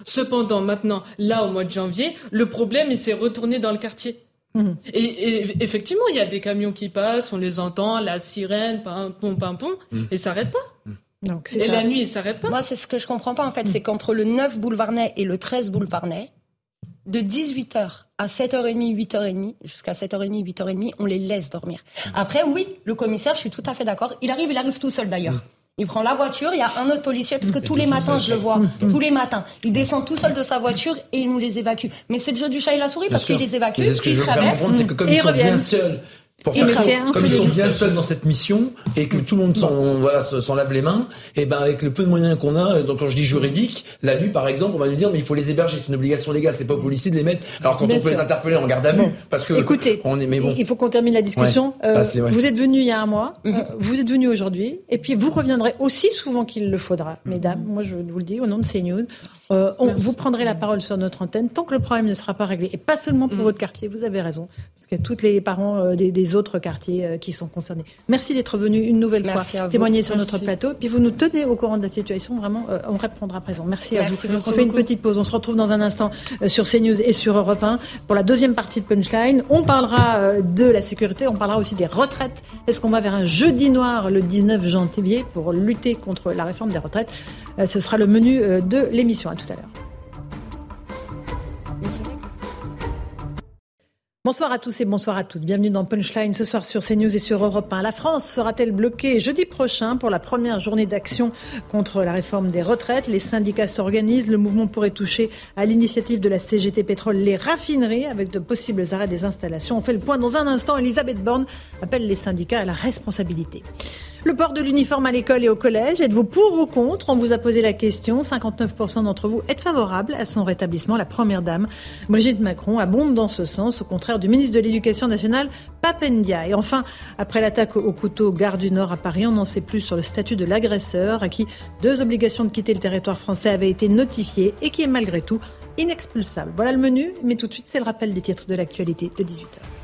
Speaker 14: Cependant, maintenant, là, au mois de janvier, le problème, il s'est retourné dans le quartier. Mhm. Et, effectivement, il y a des camions qui passent, on les entend, la sirène, pam, pom, pam, pom, mmh. et s'arrêtent pas. Donc, et la nuit, ils s'arrêtent pas.
Speaker 13: Moi, c'est ce que je comprends pas, en fait, c'est qu'entre le 9 boulevard Ney et le 13 boulevard Ney, de 18h à 7h30, 8h30, jusqu'à 7h30, 8h30, on les laisse dormir. Mhm. Après, oui, le commissaire, je suis tout à fait d'accord. Il arrive, il arrive tout seul d'ailleurs. Il prend la voiture, il y a un autre policier, parce que tous les matins, je le vois, tous les matins, il descend tout seul de sa voiture et il nous les évacue. Mais c'est le jeu du chat et la souris, parce qu'il les évacue,
Speaker 5: veux faire comprendre, c'est que comme ils sont bien seuls, pour faire comme, ils sont bien seuls dans cette mission et que tout le monde s'en voilà s'en lave les mains et ben avec le peu de moyens qu'on a donc quand je dis juridique la nuit par exemple on va nous dire mais il faut les héberger c'est une obligation légale c'est pas au policier de les mettre. Alors quand on peut les interpeller en garde à vue parce que
Speaker 1: écoutez
Speaker 5: on est mais bon.
Speaker 1: il faut qu'on termine la discussion. Euh, vous êtes venu il y a un mois euh,
Speaker 13: mhm.
Speaker 1: vous êtes venu aujourd'hui et puis vous reviendrez aussi souvent qu'il le faudra mesdames. Moi je vous le dis au nom de CNews. Euh, on, vous prendrez la parole sur notre antenne tant que le problème ne sera pas réglé et pas seulement pour mhm. votre quartier vous avez raison parce que tous les parents des, des autres quartiers euh, qui sont concernés. Merci d'être venu une nouvelle fois témoigner sur notre plateau. Puis vous nous tenez au courant de la situation. Vraiment, euh, on répondra présent. Merci, à vous. on fait une petite pause. On se retrouve dans un instant euh, sur CNews et sur Europe 1 pour la deuxième partie de Punchline. On parlera de la sécurité. On parlera aussi des retraites. Est-ce qu'on va vers un jeudi noir le 19 janvier pour lutter contre la réforme des retraites? Ce sera le menu de l'émission. À tout à l'heure. Bonsoir à tous et bonsoir à toutes. Bienvenue dans Punchline ce soir sur CNews et sur Europe 1. La France sera-t-elle bloquée jeudi prochain pour la première journée d'action contre la réforme des retraites? Les syndicats s'organisent. Le mouvement pourrait toucher à l'initiative de la CGT Pétrole les raffineries avec de possibles arrêts des installations. On fait le point dans un instant. Elisabeth Borne appelle les syndicats à la responsabilité. Le port de l'uniforme à l'école et au collège, êtes-vous pour ou contre On vous a posé la question. 59% d'entre vous êtes favorables à son rétablissement. La première dame, Brigitte Macron, abonde dans ce sens, au contraire du ministre de l'Éducation nationale, Papendia. Et enfin, après l'attaque au couteau gare du Nord à Paris, on n'en sait plus sur le statut de l'agresseur à qui deux obligations de quitter le territoire français avaient été notifiées et qui est malgré tout inexpulsable. Voilà le menu, mais tout de suite, c'est le rappel des titres de l'actualité de 18h.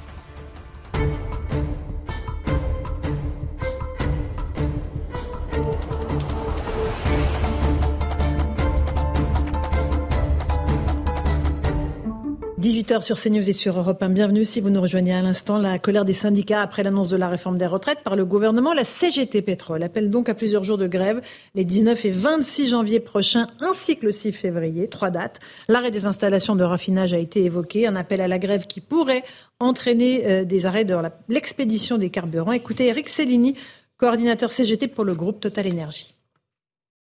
Speaker 1: 18h sur CNews et sur Europe 1. Bienvenue si vous nous rejoignez à l'instant. La colère des syndicats après l'annonce de la réforme des retraites par le gouvernement. La CGT Pétrole appelle donc à plusieurs jours de grève les 19 et 26 janvier prochains ainsi que le 6 février. Trois dates. L'arrêt des installations de raffinage a été évoqué. Un appel à la grève qui pourrait entraîner euh, des arrêts de l'expédition des carburants. Écoutez Eric Cellini, coordinateur CGT pour le groupe Total Énergie.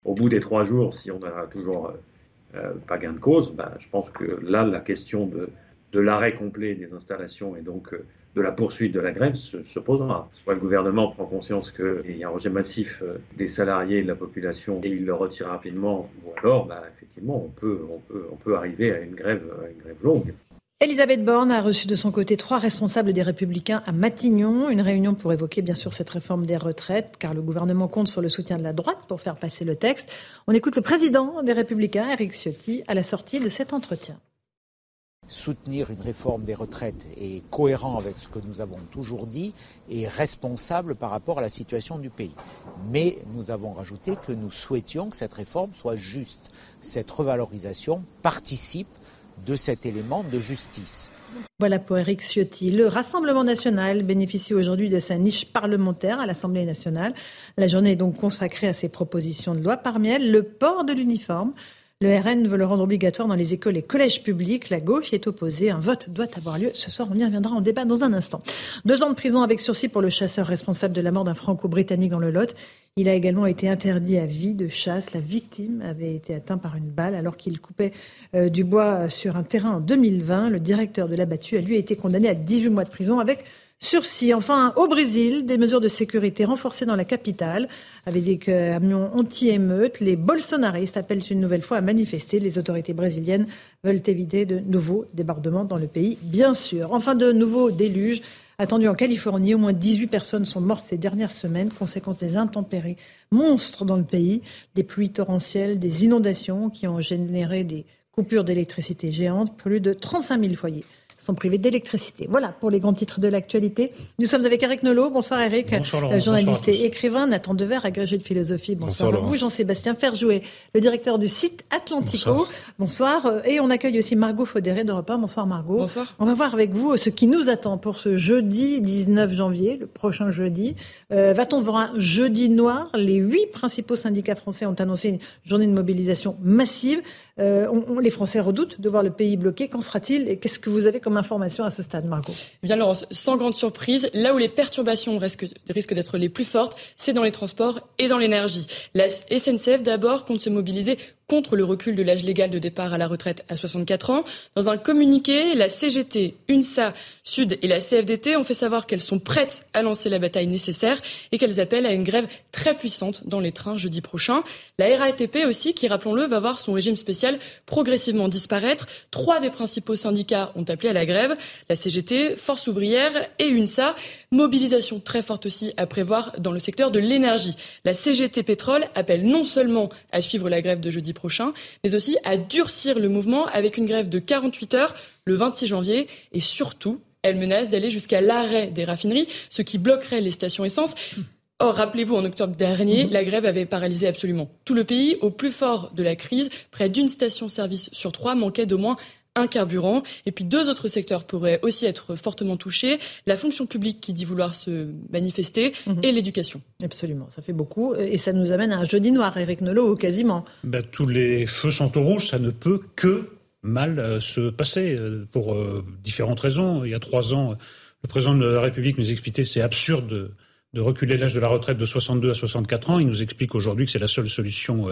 Speaker 16: Au bout des trois jours, si on a toujours euh, pas gain de cause, ben, je pense que là, la question de, l'arrêt complet des installations et donc euh, de la poursuite de la grève se, posera. Soit le gouvernement prend conscience qu'il y a un rejet massif euh, des salariés et de la population et il le retire rapidement, ou alors, ben, effectivement, on peut, on, peut, on peut arriver à une grève, à une grève longue.
Speaker 1: Elisabeth Borne a reçu de son côté trois responsables des Républicains à Matignon. Une réunion pour évoquer bien sûr cette réforme des retraites, car le gouvernement compte sur le soutien de la droite pour faire passer le texte. On écoute le président des Républicains, Eric Ciotti, à la sortie de cet entretien.
Speaker 17: Soutenir une réforme des retraites est cohérent avec ce que nous avons toujours dit et responsable par rapport à la situation du pays. Mais nous avons rajouté que nous souhaitions que cette réforme soit juste. Cette revalorisation participe de cet élément de justice.
Speaker 1: Voilà pour Eric Ciotti. Le Rassemblement national bénéficie aujourd'hui de sa niche parlementaire à l'Assemblée nationale. La journée est donc consacrée à ses propositions de loi. Parmi elles, le port de l'uniforme. Le RN veut le rendre obligatoire dans les écoles et collèges publics. La gauche est opposée. Un vote doit avoir lieu ce soir. On y reviendra en débat dans un instant. Deux ans de prison avec sursis pour le chasseur responsable de la mort d'un franco-britannique dans le Lot. Il a également été interdit à vie de chasse. La victime avait été atteinte par une balle alors qu'il coupait euh, du bois sur un terrain en 2020. Le directeur de l'abattu a lui été condamné à 18 mois de prison avec sursis. Enfin, au Brésil, des mesures de sécurité renforcées dans la capitale. Avec des camions anti-émeutes, les bolsonaristes appellent une nouvelle fois à manifester. Les autorités brésiliennes veulent éviter de nouveaux débordements dans le pays, bien sûr. Enfin, de nouveaux déluges attendus en Californie. Au moins 18 personnes sont mortes ces dernières semaines, conséquence des intempéries monstres dans le pays, des pluies torrentielles, des inondations qui ont généré des coupures d'électricité géantes. Plus de 35 000 foyers sont privés d'électricité. Voilà pour les grands titres de l'actualité. Nous sommes avec Eric Nolot. Bonsoir Eric, bonsoir, journaliste et écrivain. Nathan Dever, agrégé de philosophie. Bonsoir, bonsoir à vous. Jean-Sébastien Ferjouet, le directeur du site Atlantico. Bonsoir. Et on accueille aussi Margot Faudéré de Repas. Bonsoir Margot.
Speaker 18: Bonsoir.
Speaker 1: On va voir avec vous ce qui nous attend pour ce jeudi 19 janvier, le prochain jeudi. Euh, Va-t-on voir un jeudi noir? Les huit principaux syndicats français ont annoncé une journée de mobilisation massive. Euh, on, les Français redoutent de voir le pays bloqué. Qu'en sera-t-il et qu'est-ce que vous avez comme information à ce stade, Margot?
Speaker 18: Eh Bien, Laurence, sans grande surprise, là où les perturbations risquent, risquent d'être les plus fortes, c'est dans les transports et dans l'énergie. La SNCF, d'abord, compte se mobiliser contre le recul de l'âge légal de départ à la retraite à 64 ans. Dans un communiqué, la CGT, UNSA, Sud et la CFDT ont fait savoir qu'elles sont prêtes à lancer la bataille nécessaire et qu'elles appellent à une grève très puissante dans les trains jeudi prochain. La RATP aussi, qui, rappelons-le, va voir son régime spécial progressivement disparaître. Trois des principaux syndicats ont appelé à la grève. La CGT, Force ouvrière et UNSA. Mobilisation très forte aussi à prévoir dans le secteur de l'énergie. La CGT Pétrole appelle non seulement à suivre la grève de jeudi prochain, mais aussi à durcir le mouvement avec une grève de 48 heures le 26 janvier et surtout, elle menace d'aller jusqu'à l'arrêt des raffineries, ce qui bloquerait les stations essence. Or, rappelez-vous, en octobre dernier, mhm. la grève avait paralysé absolument tout le pays. Au plus fort de la crise, près d'une station-service sur trois manquait d'au moins un carburant. Et puis deux autres secteurs pourraient aussi être fortement touchés. La fonction publique qui dit vouloir se manifester mhm. et l'éducation.
Speaker 1: Absolument, ça fait beaucoup. Et ça nous amène à un jeudi noir, Eric Nolot, quasiment.
Speaker 6: Ben, tous les feux sont au rouge, ça ne peut que mal euh, se passer euh, pour euh, différentes raisons. Il y a trois ans, le président de la République nous expliquait c'est absurde de reculer l'âge de la retraite de 62 à 64 ans. Il nous explique aujourd'hui que c'est la seule solution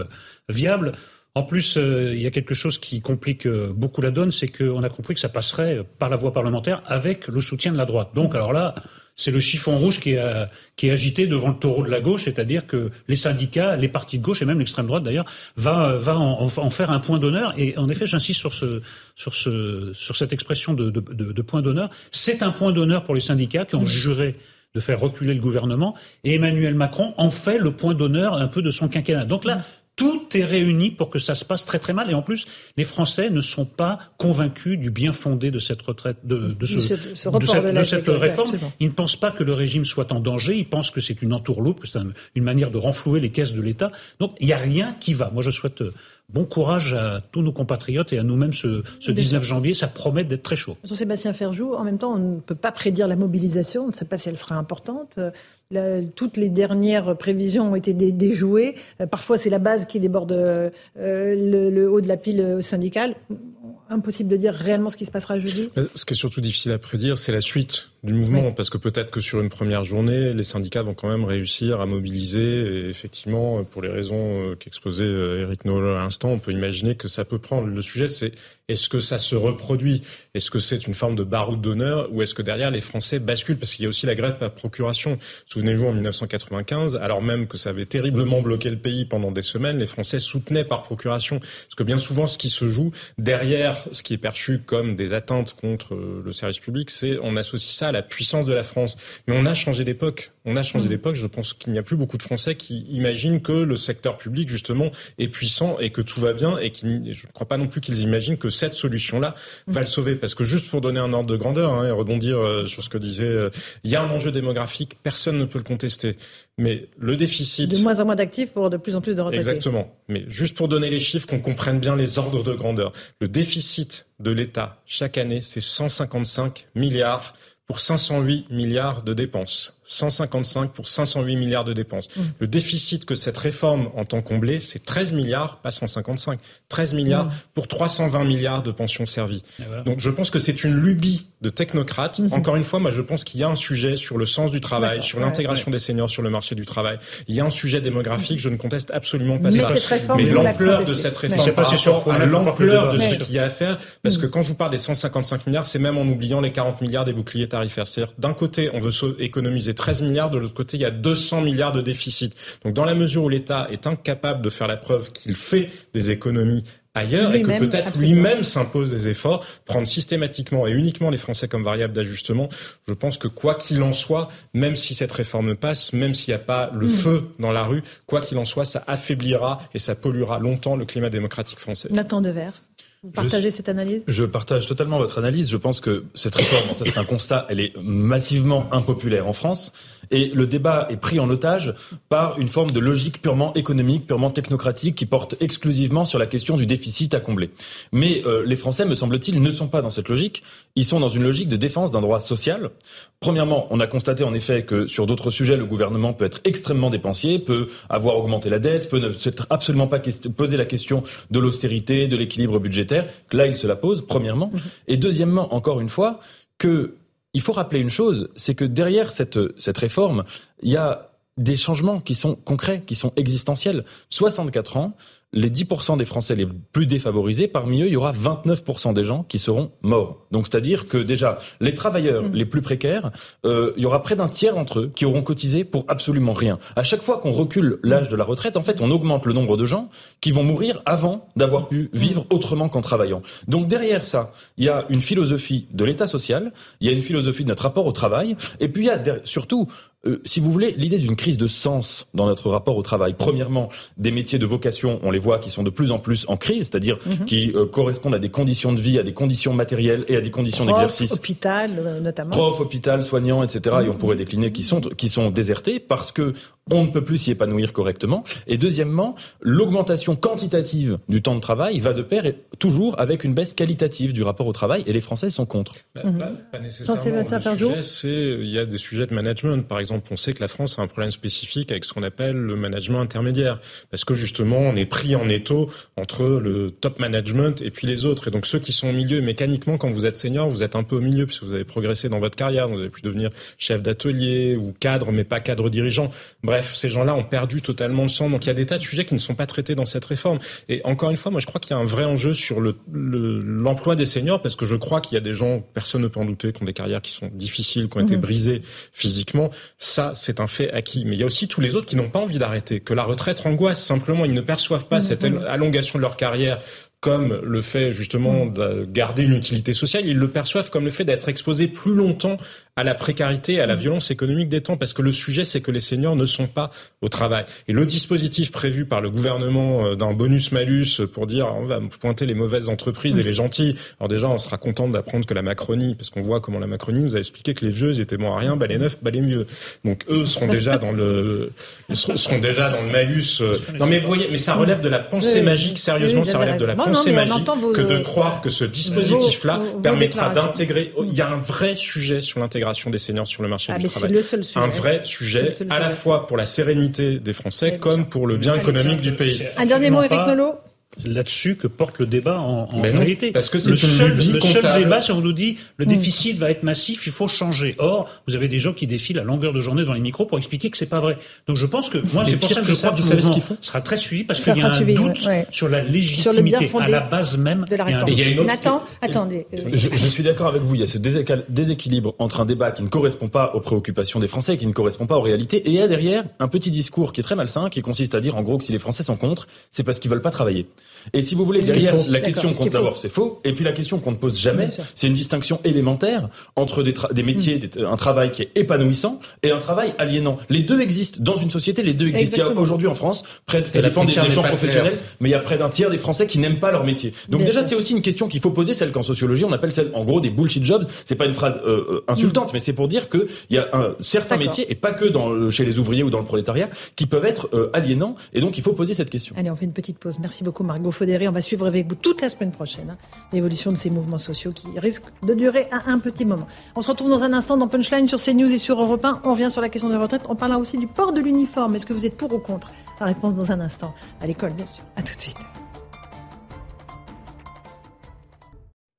Speaker 6: viable. En plus, il y a quelque chose qui complique beaucoup la donne, c'est qu'on a compris que ça passerait par la voie parlementaire avec le soutien de la droite. Donc, alors là, c'est le chiffon rouge qui est, euh, qui est agité devant le taureau de la gauche, c'est-à-dire que les syndicats, les partis de gauche et même l'extrême droite d'ailleurs, va, euh, va en, en, faire un point d'honneur. Et en effet, j'insiste sur, ce, sur, ce, sur cette expression de, de, de, de point d'honneur. C'est un point d'honneur pour les syndicats qui ont juré de faire reculer le gouvernement. Et Emmanuel Macron en fait le point d'honneur un peu de son quinquennat. Donc là, tout est réuni pour que ça se passe très très mal. Et en plus, les Français ne sont pas convaincus du bien fondé de cette retraite, de, de, ce, de, cette, réforme. Ils ne pensent pas que le régime soit en danger. Ils pensent que c'est une entourloupe, que c'est une manière de renflouer les caisses de l'État. Donc il n'y a rien qui va. Moi, je souhaite euh, bon courage à tous nos compatriotes et à nous-mêmes ce, ce 19 janvier. Ça promet d'être très chaud.
Speaker 1: Sébastien Ferjou, en même temps, on ne peut pas prédire la mobilisation. On ne sait pas si elle sera importante toutes les dernières prévisions ont été déjouées. Euh, parfois, c'est la base qui déborde euh, le, haut de la pile syndicale. Impossible de dire réellement ce qui se passera jeudi.
Speaker 8: Euh, ce qui est surtout difficile à prédire, c'est la suite du mouvement, parce que peut-être que sur une première journée, les syndicats vont quand même réussir à mobiliser. Et effectivement, pour les raisons qu'exposait Eric Noll à l'instant, on peut imaginer que ça peut prendre. Le sujet, c'est est-ce que ça se reproduit? Est-ce que c'est une forme de baroud d'honneur ou est-ce que derrière les Français basculent? Parce qu'il y a aussi la grève par procuration. Souvenez-vous, en 1995, alors même que ça avait terriblement bloqué le pays pendant des semaines, les Français soutenaient par procuration. Parce que bien souvent, ce qui se joue derrière ce qui est perçu comme des atteintes contre le service public, c'est on associe ça la puissance de la France. Mais on a changé d'époque. On a changé mmh. d'époque. Je pense qu'il n'y a plus beaucoup de Français qui imaginent que le secteur public, justement, est puissant et que tout va bien et qui, je ne crois pas non plus qu'ils imaginent que cette solution-là va le sauver. Parce que juste pour donner un ordre de grandeur hein, et rebondir euh, sur ce que disait, euh, il y a un enjeu démographique, personne ne peut le contester. Mais le déficit...
Speaker 1: De moins en moins d'actifs pour de plus en plus de retraités.
Speaker 8: Exactement. Mais juste pour donner les chiffres, qu'on comprenne bien les ordres de grandeur. Le déficit de l'État chaque année, c'est 155 milliards pour 508 milliards de dépenses. 155 pour 508 milliards de dépenses. Mmh. Le déficit que cette réforme entend combler, c'est 13 milliards, pas 155, 13 milliards mmh. pour 320 milliards de pensions servies. Donc je pense que c'est une lubie de technocrates. Mmh. Encore une fois, moi je pense qu'il y a un sujet sur le sens du travail, sur l'intégration des seniors sur le marché du travail. Il y a un sujet démographique, je ne conteste absolument pas ça. Mais l'ampleur de cette réforme par rapport à l'ampleur de ce qu'il y a à faire, parce que quand je vous parle des 155 milliards, c'est même en oubliant les 40 milliards des boucliers tarifaires. C'est-à-dire d'un côté, on veut économiser 13 milliards, de l'autre côté, il y a 200 milliards de déficit. Donc dans la mesure où l'État est incapable de faire la preuve qu'il fait des économies ailleurs et que peut-être lui-même s'impose des efforts, prendre systématiquement et uniquement les Français comme variable d'ajustement, je pense que quoi qu'il en soit, même si cette réforme passe, même s'il n'y a pas le mm. feu dans la rue, quoi qu'il en soit, ça affaiblira et ça polluera longtemps le climat démocratique français.
Speaker 1: Nathan Devers. Vous partagez cette analyse?
Speaker 9: Je partage totalement votre analyse. Je pense que cette réforme, c'est un constat, elle est massivement impopulaire en France. Et le débat est pris en otage par une forme de logique purement économique, purement technocratique, qui porte exclusivement sur la question du déficit à combler. Mais euh, les Français, me semble-t-il, ne sont pas dans cette logique. Ils sont dans une logique de défense d'un droit social. Premièrement, on a constaté en effet que sur d'autres sujets, le gouvernement peut être extrêmement dépensier, peut avoir augmenté la dette, peut ne s'être absolument pas poser la question de l'austérité, de l'équilibre budgétaire. Là, il se la pose, premièrement. Mhm. Et deuxièmement, encore une fois, que il faut rappeler une chose, c'est que derrière cette, cette réforme, il y a des changements qui sont concrets, qui sont existentiels. 64 ans, les 10% des Français les plus défavorisés, parmi eux, il y aura 29% des gens qui seront morts. Donc c'est-à-dire que déjà, les travailleurs mm. les plus précaires, euh, il y aura près d'un tiers d'entre eux qui auront cotisé pour absolument rien. À chaque fois qu'on recule l'âge de la retraite, en fait, on augmente le nombre de gens qui vont mourir avant d'avoir pu vivre autrement qu'en travaillant. Donc derrière ça, il y a une philosophie de l'État social, il y a une philosophie de notre rapport au travail, et puis il y a surtout euh, si vous voulez, l'idée d'une crise de sens dans notre rapport au travail. Premièrement, des métiers de vocation, on les voit, qui sont de plus en plus en crise, c'est-à-dire mhm. qui euh, correspondent à des conditions de vie, à des conditions matérielles et à des conditions d'exercice.
Speaker 1: hôpital euh, notamment.
Speaker 9: Prof, hôpital, soignant, etc. Et on pourrait décliner qui sont qui sont désertés parce que on ne peut plus s'y épanouir correctement. Et deuxièmement, l'augmentation quantitative du temps de travail va de pair et toujours avec une baisse qualitative du rapport au travail. Et les Français sont contre.
Speaker 8: Bah, mhm. pas, nécessairement. le sujet, il y a des sujets de management. Par exemple, on sait que la France a un problème spécifique avec ce qu'on appelle le management intermédiaire, parce que justement, on est pris en étau entre le top management et puis les autres. Et donc ceux qui sont au milieu, mécaniquement, quand vous êtes senior, vous êtes un peu au milieu, puisque vous avez progressé dans votre carrière, vous avez pu devenir chef d'atelier ou cadre, mais pas cadre dirigeant. Bref bref, ces gens-là ont perdu totalement le sang. Donc il y a des tas de sujets qui ne sont pas traités dans cette réforme. Et encore une fois, moi je crois qu'il y a un vrai enjeu sur l'emploi le, des seniors, parce que je crois qu'il y a des gens, personne ne peut en douter, qui ont des carrières qui sont difficiles, qui ont été mhm. brisées physiquement. Ça, c'est un fait acquis. Mais il y a aussi tous les autres qui n'ont pas envie d'arrêter, que la retraite angoisse. Simplement, ils ne perçoivent pas mhm. cette allongation de leur carrière comme le fait justement de garder une utilité sociale, ils le perçoivent comme le fait d'être exposés plus longtemps à la précarité, à la mm. violence économique des temps, parce que le sujet, c'est que les seniors ne sont pas au travail. Et le dispositif prévu par le gouvernement euh, d'un bonus-malus pour dire on va pointer les mauvaises entreprises et les gentilles. Alors déjà, on sera content d'apprendre que la Macronie, parce qu'on voit comment la Macronie nous a expliqué que les vieux ils étaient bons à rien, bah les neufs, bah les mieux. Donc eux seront déjà dans le [laughs] seront déjà dans le malus. Euh. Non mais vous voyez, mais ça relève de la pensée magique. Sérieusement, ça relève de la pensée magique que de croire que ce dispositif-là permettra d'intégrer. Il y a un vrai sujet sur l'intégration des seniors sur le marché ah, du travail. Le sujet. Un vrai sujet, à la fois pour la sérénité des Français comme pour le bien économique du pays.
Speaker 1: Un dernier mot, Eric Nolot
Speaker 6: là-dessus que porte le débat en, en réalité. Parce que c'est le seul, le seul débat, si on nous dit le mm. déficit va être massif, il faut changer. Or, vous avez des gens qui défilent à longueur de journée dans les micros pour expliquer que c'est pas vrai. Donc je pense que moi, c'est pour ça que je crois que ce mouvement sera très suivi parce qu'il y a un doute sur la légitimité à la base même
Speaker 1: de la réforme. Il y a une Nathan, attendez.
Speaker 9: Euh, je, je, suis d'accord avec vous. Il y a ce déséquilibre entre un débat qui ne correspond pas aux préoccupations des Français, qui ne correspond pas aux réalités, et il y a derrière un petit discours qui est très malsain, qui consiste à dire en gros que si les Français sont contre, c'est parce qu'ils veulent pas travailler. Et si vous voulez, derrière, la question qu'on d'abord, c'est faux. Et puis la question qu'on ne pose jamais, c'est une distinction élémentaire entre des, des métiers, mm. un travail qui est épanouissant et un travail aliénant. Les deux existent dans une société, les deux existent. Aujourd'hui en France, près de, la des, gens professionnels, mais il y a près d'un tiers des Français qui n'aiment pas leur métier. Donc déjà, c'est aussi une question qu'il faut poser, celle qu'en sociologie on appelle celle, en gros, des bullshit jobs. C'est pas une phrase euh, euh, insultante, mm. mais c'est pour dire qu'il y a un certain métier, et pas que dans chez les ouvriers ou dans le prolétariat, qui peuvent être euh, aliénants. Et donc il faut poser cette question.
Speaker 1: Allez, on fait une petite pause. Merci beaucoup Margot Faudéré. On va suivre avec vous toute la semaine prochaine hein, l'évolution de ces mouvements sociaux qui risquent de durer un, un, petit moment. On se retrouve dans un instant dans Punchline sur CNews et sur Europe 1. On revient sur la question de la retraite. On parlera aussi du port de l'uniforme. Est-ce que vous êtes pour ou contre? La réponse dans un instant. À l'école, bien sûr. À tout de suite.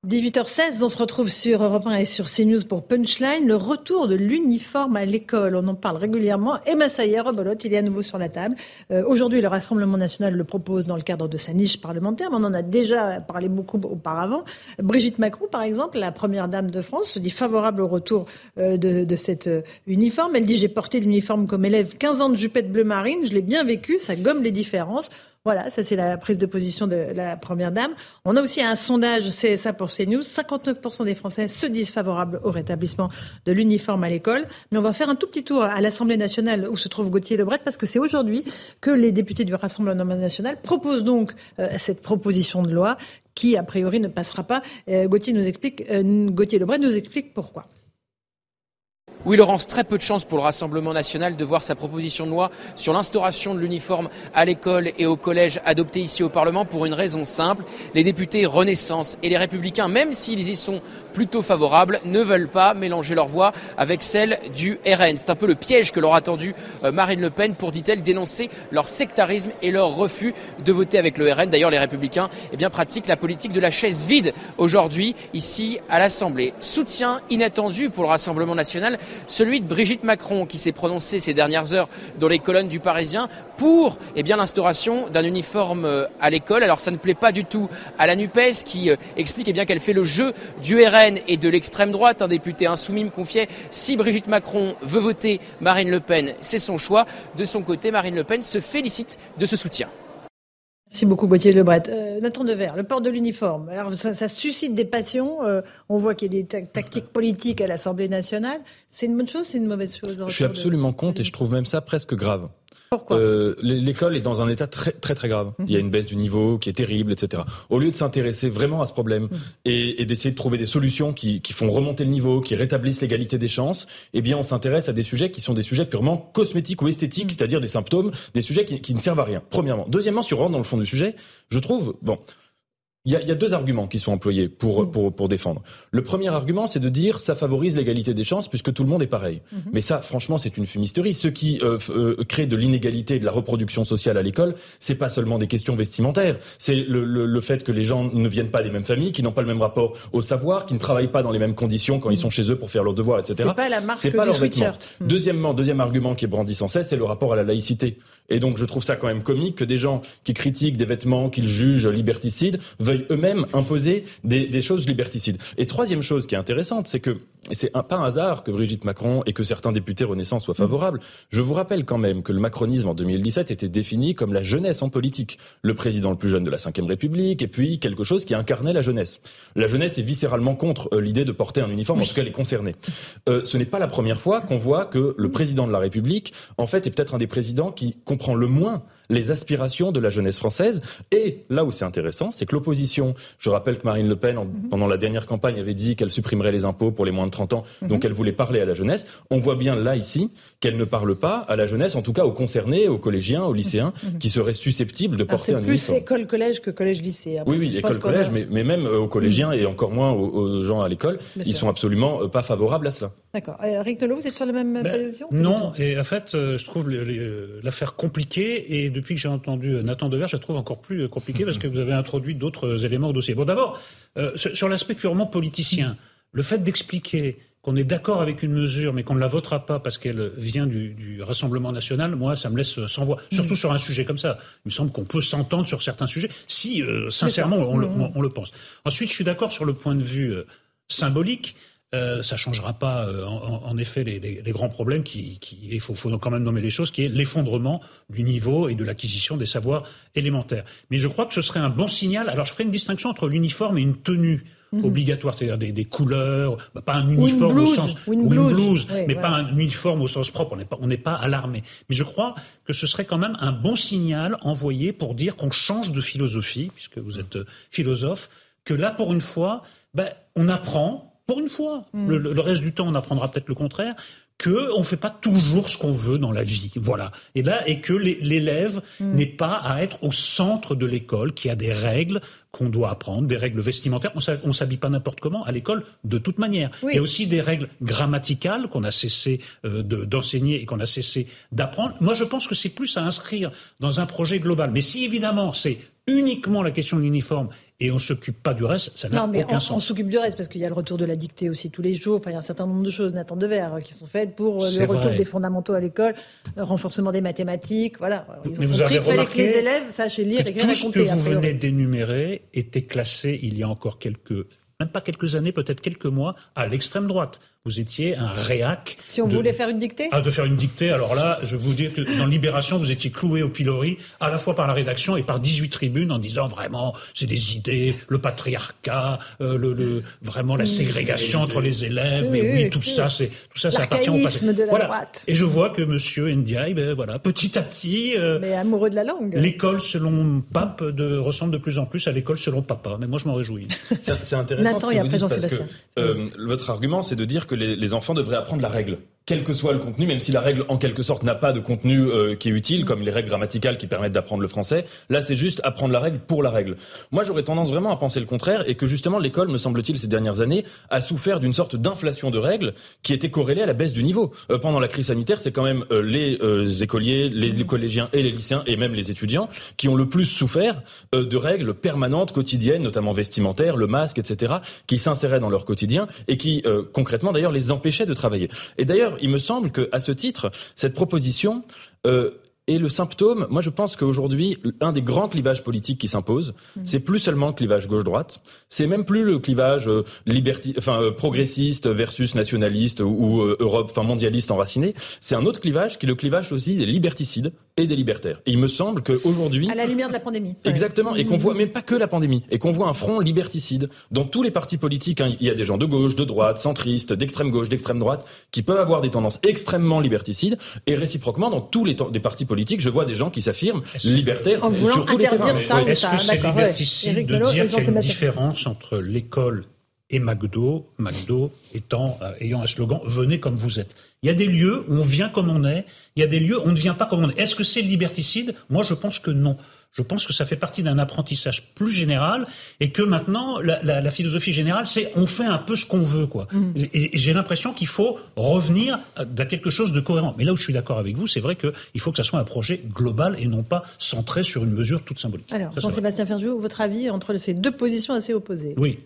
Speaker 1: 18h16, on se retrouve sur Europe 1 et sur CNews pour Punchline, le retour de l'uniforme à l'école. On en parle régulièrement. Et Massaïa Rebolote, il est à nouveau sur la table. Euh, Aujourd'hui, le Rassemblement national le propose dans le cadre de sa niche parlementaire, on en a déjà parlé beaucoup auparavant. Brigitte Macron, par exemple, la première dame de France, se dit favorable au retour euh, de, de cet euh, uniforme. Elle dit j'ai porté l'uniforme comme élève 15 ans de jupette bleu marine, je l'ai bien vécu, ça gomme les différences. Voilà, ça c'est la prise de position de la Première Dame. On a aussi un sondage CSA pour CNews. 59% des Français se disent favorables au rétablissement de l'uniforme à l'école. Mais on va faire un tout petit tour à l'Assemblée nationale où se trouve Gauthier Lebret parce que c'est aujourd'hui que les députés du Rassemblement national proposent donc euh, cette proposition de loi qui, a priori, ne passera pas. Euh, Gauthier nous euh, Gauthier Lebret nous explique pourquoi.
Speaker 19: Oui, Laurence, très peu de chance pour le Rassemblement national de voir sa proposition de loi sur l'instauration de l'uniforme à l'école et au collège adoptée ici au Parlement pour une raison simple. Les députés Renaissance et les Républicains, même s'ils y sont plutôt favorables, ne veulent pas mélanger leur voix avec celle du RN. C'est un peu le piège que leur a tendu euh, Marine Le Pen pour, dit-elle, dénoncer leur sectarisme et leur refus de voter avec le RN. D'ailleurs, les Républicains eh bien, pratiquent la politique de la chaise vide aujourd'hui ici à l'Assemblée. Soutien inattendu pour le Rassemblement national celui de Brigitte Macron qui s'est prononcée ces dernières heures dans les colonnes du Parisien pour eh bien l'instauration d'un uniforme euh, à l'école. Alors ça ne plaît pas du tout à la NUPES qui euh, explique eh bien qu'elle fait le jeu du RN et de l'extrême droite. Un député insoumis me confiait si Brigitte Macron veut voter Marine Le Pen, c'est son choix. De son côté, Marine Le Pen se félicite de ce soutien.
Speaker 1: Merci beaucoup Gauthier Lebret. Euh, Nathan Devers, le port de l'uniforme. Alors ça, suscite des passions. Euh, on voit qu'il y a des tactiques politiques à l'Assemblée nationale. C'est une bonne chose, c'est une mauvaise chose.
Speaker 9: Je suis absolument contre et je trouve même ça presque grave. Pourquoi? Euh, L'école est dans un état très très très grave. Il y a une baisse du niveau qui est terrible, etc. Au lieu de s'intéresser vraiment à ce problème mhm. et, d'essayer de trouver des solutions qui, font remonter le niveau, qui rétablissent l'égalité des chances, eh bien on s'intéresse à des sujets qui sont des sujets purement cosmétiques ou esthétiques, mhm. c'est-à-dire des symptômes, des sujets qui, qui, ne servent à rien. Premièrement. Deuxièmement, si on rentre dans le fond du sujet, je trouve, bon, il y, a, il y, a, deux arguments qui sont employés pour, mm. pour, pour défendre. Le premier argument, c'est de dire ça favorise l'égalité des chances puisque tout le monde est pareil. Mm-hmm. Mais ça, franchement, c'est une fumisterie. Ce qui euh, euh, crée de l'inégalité et de la reproduction sociale à l'école, c'est pas seulement des questions vestimentaires. C'est le, le, le, fait que les gens ne viennent pas des mêmes familles, qui n'ont pas le même rapport au savoir, qui ne travaillent pas dans les mêmes conditions quand ils sont chez eux pour faire leurs devoirs, etc.
Speaker 1: C'est pas la marque
Speaker 9: pas leur
Speaker 1: vêtement.
Speaker 9: Mm. Deuxièmement, deuxième argument qui est brandi sans cesse, c'est le rapport à la laïcité. Et donc, je trouve ça quand même comique que des gens qui critiquent des vêtements qu'ils jugent liberticides veuillent eux-mêmes imposer des, choses liberticides. Et troisième chose qui est intéressante, c'est que c'est pas un hasard que Brigitte Macron et que certains députés Renaissance soient favorables. Je vous rappelle quand même que le macronisme en 2017 était défini comme la jeunesse en politique. Le président le plus jeune de la Ve République, et puis quelque chose qui incarnait la jeunesse. La jeunesse est viscéralement contre euh, l'idée de porter un uniforme, en tout cas les concernés. Euh, ce n'est pas la première fois qu'on voit que le président de la République, en fait, est peut-être un des présidents qui comprend le moins les aspirations de la jeunesse française. Et là où c'est intéressant, c'est que l'opposition, je rappelle que Marine Le Pen, en,
Speaker 1: Mhm.
Speaker 9: pendant la dernière campagne, avait dit qu'elle supprimerait les impôts pour les moins de 30 ans,
Speaker 1: Mhm.
Speaker 9: donc elle voulait parler à la jeunesse. On voit bien là, ici, qu'elle ne parle pas à la jeunesse, en tout cas aux concernés, aux collégiens, aux lycéens,
Speaker 1: Mhm.
Speaker 9: qui seraient susceptibles de
Speaker 1: Alors,
Speaker 9: porter
Speaker 1: C'est
Speaker 9: un
Speaker 1: plus
Speaker 9: uniforme.
Speaker 1: école-collège que collège-lycée. hein,
Speaker 9: Oui, oui,
Speaker 1: que je pense
Speaker 9: école,
Speaker 1: qu'on a-
Speaker 9: collège, mais, mais même euh, aux collégiens et encore moins aux, aux gens à l'école, ils
Speaker 1: sûr.
Speaker 9: sont absolument euh, pas favorables à cela.
Speaker 1: D'accord. Euh, Eric Nolot, vous êtes sur la même
Speaker 6: Ben,
Speaker 1: position
Speaker 6: Non, et en fait, je trouve l'affaire compliquée, et depuis que j'ai entendu euh, Nathan Dever, je la trouve encore plus euh, compliquée parce que vous avez introduit d'autres euh, éléments au dossier. Bon, d'abord, euh, sur, l'aspect purement politicien, le fait d'expliquer qu'on est d'accord avec une mesure, mais qu'on ne la votera pas parce qu'elle vient du, du Rassemblement national, moi, ça me laisse sans voix. Surtout sur un sujet comme ça. Il me semble qu'on peut s'entendre sur certains sujets, si, euh, sincèrement, on, le- on- on le pense. Ensuite, je suis d'accord sur le point de vue euh, symbolique. Euh, ça changera pas, euh, en, en effet, les, les- les grands problèmes qui, qui il faut, faut quand même nommer les choses, qui est l'effondrement du niveau et de l'acquisition des savoirs élémentaires. Mais je crois que ce serait un bon signal. Alors, je ferai une distinction entre l'uniforme et une tenue
Speaker 1: Mhm.
Speaker 6: obligatoire, c'est-à-dire des, des couleurs, bah, pas un uniforme au sens
Speaker 1: ou une blouse. Ouais,
Speaker 6: mais
Speaker 1: voilà.
Speaker 6: pas un uniforme au sens propre. On n'est pas, on n'est pas alarmé. Mais je crois que ce serait quand même un bon signal envoyé pour dire qu'on change de philosophie, puisque vous êtes euh, philosophe, que là, pour une fois, ben, on apprend. Pour une fois,
Speaker 1: Mm.
Speaker 6: le, le reste du temps, on apprendra peut-être le contraire que on fait pas toujours ce qu'on veut dans la vie, voilà. Et là, et que l'é- l'élève
Speaker 1: Mm.
Speaker 6: n'est pas à être au centre de l'école, qui a des règles qu'on doit apprendre, des règles vestimentaires. On s'habille pas n'importe comment à l'école, de toute manière. Il y a aussi des règles grammaticales qu'on a cessé euh, de- d'enseigner et qu'on a cessé d'apprendre. Moi, je pense que c'est plus à inscrire dans un projet global. Mais si évidemment c'est uniquement la question de l'uniforme et on s'occupe pas du reste, ça n'a
Speaker 1: Non, mais
Speaker 6: aucun
Speaker 1: on, on
Speaker 6: sens.
Speaker 1: s'occupe du reste parce qu'il y a le retour de la dictée aussi tous les jours. Enfin, il y a un certain nombre de choses, Nathan Devers, euh, qui sont faites pour euh, le retour
Speaker 6: vrai.
Speaker 1: des fondamentaux à l'école, euh, renforcement des mathématiques. Voilà. Ils ont
Speaker 6: Mais vous avez
Speaker 1: fallait que
Speaker 6: remarqué
Speaker 1: les élèves sachent lire, écrire
Speaker 6: tout ce que vous venez d'énumérer était classé il y a encore quelques, même pas quelques années, peut-être quelques mois, à l'extrême droite. Vous étiez un réac.
Speaker 1: Si on
Speaker 6: de-
Speaker 1: voulait faire une dictée
Speaker 6: Ah, de faire une dictée. Alors là, je vous dis que dans Libération, vous étiez cloué au pilori, à la fois par la rédaction et par 18 tribunes, en disant vraiment, c'est des idées, le patriarcat, euh, le, le- vraiment la ségrégation entre les élèves. Mais
Speaker 1: oui,
Speaker 6: tout ça, c'est tout ça, ça appartient au passé.
Speaker 1: De la
Speaker 6: Voilà.
Speaker 1: droite.
Speaker 6: Et je vois que Monsieur Ndiaye, ben voilà, petit à petit. euh,
Speaker 1: Mais amoureux de la langue.
Speaker 6: L'école selon Pape de, ressemble de plus en plus à l'école selon Papa. Mais moi, je m'en réjouis.
Speaker 9: C'est intéressant
Speaker 1: Nathan
Speaker 9: ce que
Speaker 1: et
Speaker 9: vous dites parce que euh, votre argument, c'est de dire que les, enfants devraient apprendre la règle. Quel que soit le contenu, même si la règle en quelque sorte n'a pas de contenu euh, qui est utile, comme les règles grammaticales qui permettent d'apprendre le français, là c'est juste apprendre la règle pour la règle. Moi j'aurais tendance vraiment à penser le contraire et que justement l'école, me semble-t-il, ces dernières années, a souffert d'une sorte d'inflation de règles qui était corrélée à la baisse du niveau. Euh, pendant la crise sanitaire, c'est quand même euh, les euh, écoliers, les, les collégiens et les lycéens et même les étudiants qui ont le plus souffert euh, de règles permanentes, quotidiennes, notamment vestimentaires, le masque, etc., qui s'inséraient dans leur quotidien et qui euh, concrètement d'ailleurs les empêchaient de travailler. Et d'ailleurs, il me semble que à ce titre, cette proposition euh, est le symptôme. Moi, je pense qu'aujourd'hui, un des grands clivages politiques qui s'impose, c'est plus seulement le clivage gauche-droite, c'est même plus le clivage euh, liberti, enfin euh, progressiste versus nationaliste ou, ou, Europe, enfin mondialiste enraciné. C'est un autre clivage qui est le clivage aussi des liberticides et des libertaires. Et il me semble qu'aujourd'hui,
Speaker 1: À la lumière de la pandémie. Ouais.
Speaker 9: Exactement, et qu'on voit même pas que la pandémie, et qu'on voit un front liberticide dans tous les partis politiques. hein. Il y a des gens de gauche, de droite, centristes, d'extrême gauche, d'extrême droite, qui peuvent avoir des tendances extrêmement liberticides, et réciproquement dans tous les temps- des partis politiques, je vois des gens qui s'affirment libertaires
Speaker 1: En voulant
Speaker 9: sur tous les
Speaker 1: interdire
Speaker 9: terrains.
Speaker 1: ça ou
Speaker 6: Est-ce
Speaker 1: ça,
Speaker 6: que c'est
Speaker 1: d'accord, ouais.
Speaker 6: liberticide
Speaker 1: Éric
Speaker 6: de dire qu'il y a une différence entre l'école et McDo, McDo étant, euh, ayant un slogan Venez comme vous êtes Il y a des lieux où on vient comme on est, il y a des lieux où on ne vient pas comme on est. Est-ce que c'est liberticide? Moi, je pense que non. Je pense que ça fait partie d'un apprentissage plus général et que maintenant, la, la, la philosophie générale, c'est on fait un peu ce qu'on veut. quoi.
Speaker 1: Mm.
Speaker 6: Et, et j'ai l'impression qu'il faut revenir à à quelque chose de cohérent. Mais là où je suis d'accord avec vous, c'est vrai qu'il faut que ça soit un projet global et non pas centré sur une mesure toute symbolique.
Speaker 1: Alors. Jean-Sébastien Ferjou, votre avis entre ces deux positions assez opposées?
Speaker 6: Oui.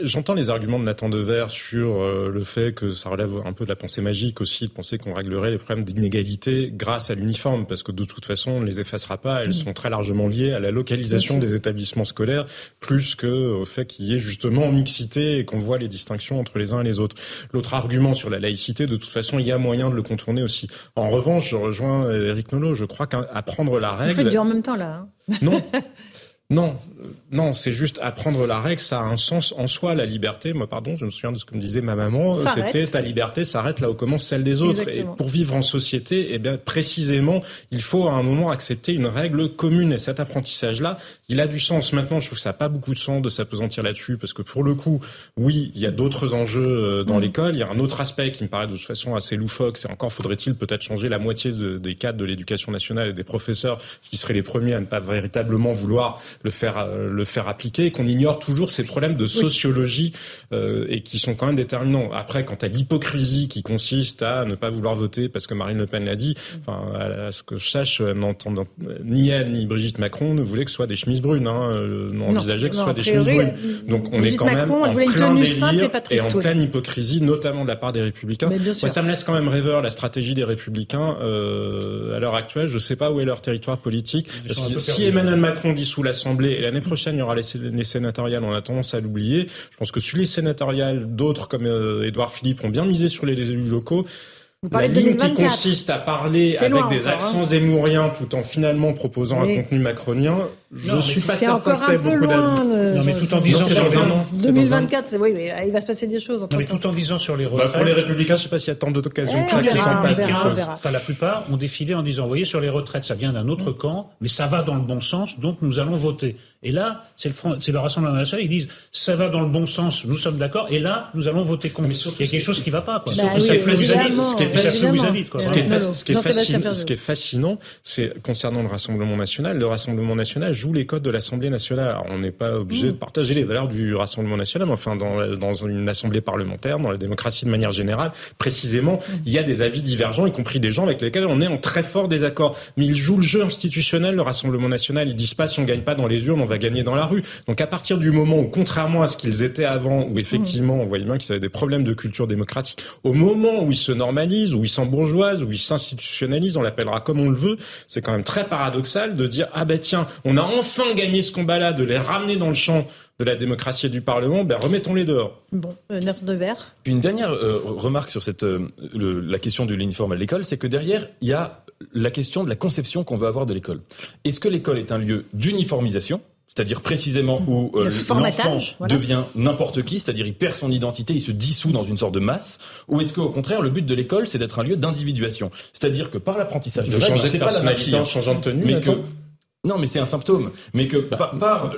Speaker 8: J'entends les arguments de Nathan Dever sur euh, le fait que ça relève un peu de la pensée magique aussi, de penser qu'on réglerait les problèmes d'inégalité grâce à l'uniforme, parce que de toute façon, on ne les effacera pas. Elles
Speaker 1: Mm.
Speaker 8: sont très largement liées à la localisation des établissements scolaires, plus que au fait qu'il y ait justement mixité et qu'on voit les distinctions entre les uns et les autres. L'autre argument sur la laïcité, de toute façon, il y a moyen de le contourner aussi. En revanche, je rejoins Eric Nolot, je crois qu'apprendre la
Speaker 1: Vous
Speaker 8: règle...
Speaker 1: faites du en même temps, là. hein.
Speaker 8: Non. [laughs] Non, non, c'est juste apprendre la règle, ça a un sens en soi, la liberté. Moi, pardon, je me souviens de ce que me disait ma maman. euh. C'était ta liberté s'arrête là où commence celle des autres.
Speaker 1: Exactement.
Speaker 8: Et pour vivre en société, eh bien, précisément, il faut à un moment accepter une règle commune. Et cet apprentissage-là, il a du sens. Maintenant, je trouve que ça n'a pas beaucoup de sens de s'apesantir là-dessus, parce que pour le coup, oui, il y a d'autres enjeux euh, dans
Speaker 1: Mm.
Speaker 8: l'école. Il y a un autre aspect qui me paraît de toute façon assez loufoque. C'est encore faudrait-il peut-être changer la moitié de- des cadres de l'éducation nationale et des professeurs, ce qui seraient les premiers à ne pas véritablement vouloir le faire euh, le faire appliquer, et qu'on ignore toujours ces problèmes de sociologie euh, et qui sont quand même déterminants. Après, quant à l'hypocrisie qui consiste à ne pas vouloir voter parce que Marine Le Pen l'a dit, enfin, à ce que je sache, euh, n'entendant- ni elle ni Brigitte Macron ne voulaient que ce soit des chemises brunes, hein, euh, envisagé que ce soit
Speaker 1: a
Speaker 8: des
Speaker 1: priori,
Speaker 8: chemises brunes.
Speaker 1: euh,
Speaker 8: Donc on est quand même
Speaker 1: Macron,
Speaker 8: en plein délire
Speaker 1: et
Speaker 8: en pleine hypocrisie, notamment de la part des Républicains.
Speaker 1: Mais bien
Speaker 8: Moi, ça me laisse quand même rêveur la stratégie des Républicains euh, à l'heure actuelle. Je sais pas où est leur territoire politique. Parce que si Emmanuel Macron dissout l'Assemblée et l'année prochaine il y aura les, les sénatoriales, on a tendance à l'oublier. Je pense que sur les sénatoriales, d'autres comme euh, Édouard Philippe ont bien misé sur les, les élus locaux. La ligne qui
Speaker 1: 2024.
Speaker 8: consiste à parler avec des
Speaker 1: encore,
Speaker 8: accents
Speaker 1: hein.
Speaker 8: zémouriens tout en finalement proposant
Speaker 1: Oui.
Speaker 8: un contenu macronien, je
Speaker 6: mais
Speaker 8: suis pas
Speaker 1: C'est
Speaker 8: certain
Speaker 1: encore
Speaker 8: que
Speaker 1: peu
Speaker 8: beaucoup
Speaker 1: loin. le-
Speaker 6: Non, mais tout en disant
Speaker 8: c'est
Speaker 6: sur les-
Speaker 8: un an. C'est dans un an.
Speaker 1: 2024, c'est- oui, mais euh, il va se passer des choses.
Speaker 6: Non, mais tout en disant sur les
Speaker 8: Bah,
Speaker 6: retraites.
Speaker 8: pour les Républicains, je sais pas s'il y a tant d'occasions
Speaker 1: Eh,
Speaker 8: que ça
Speaker 1: verra,
Speaker 8: s'en passe.
Speaker 6: Enfin, la plupart ont défilé en disant, vous voyez, sur les retraites, ça vient d'un autre camp, mais ça va dans le bon sens, donc nous allons voter. Et là, c'est le, Front- c'est le Rassemblement national, ils disent, ça va dans le bon sens, nous sommes d'accord, et là, nous allons voter contre. Il y a quelque chose qui va pas, quoi.
Speaker 1: Bah
Speaker 8: Surtout, qui qui
Speaker 6: ça
Speaker 8: qui qui ce qui est fascinant, c'est concernant le Rassemblement national, le Rassemblement national joue les codes de l'Assemblée nationale. Alors, on n'est pas obligé de partager les valeurs du Rassemblement national, mais enfin, dans, la- dans une assemblée parlementaire, dans la démocratie de manière générale, précisément,
Speaker 1: Mm.
Speaker 8: il y a des avis divergents, y compris des gens avec lesquels on est en très fort désaccord. Mais ils jouent le jeu institutionnel, le Rassemblement national. Ils disent pas si on gagne pas dans les urnes, on va gagner dans la rue. Donc, à partir du moment où, contrairement à ce qu'ils étaient avant, où effectivement, on voyait bien qu'ils avaient des problèmes de culture démocratique, au moment où ils se normalisent, où ils s'embourgeoisent, où ils s'institutionnalisent, on l'appellera comme on le veut, c'est quand même très paradoxal de dire, ah ben tiens, on a enfin gagné ce combat-là, de les ramener dans le champ de la démocratie et du Parlement, ben remettons-les dehors.
Speaker 1: Bon, euh, Devers.
Speaker 9: Puis une dernière euh, remarque sur cette, euh, le- la question de l'uniforme à l'école, c'est que derrière, il y a la question de la conception qu'on veut avoir de l'école. Est-ce que l'école est un lieu d'uniformisation c'est-à-dire précisément où euh,
Speaker 1: Le formatage,
Speaker 9: l'enfant
Speaker 1: voilà.
Speaker 9: devient n'importe qui, c'est-à-dire il perd son identité, il se dissout dans une sorte de masse, ou est-ce qu'au contraire le but de l'école c'est d'être un lieu d'individuation, c'est-à-dire que par l'apprentissage
Speaker 8: Il
Speaker 9: de règles,
Speaker 8: changer de
Speaker 9: c'est pas
Speaker 8: personnalité
Speaker 9: l'anarchie,
Speaker 8: en changeant de tenue,
Speaker 9: mais que
Speaker 8: Nathan
Speaker 9: non, mais c'est un symptôme. Mais que par, par,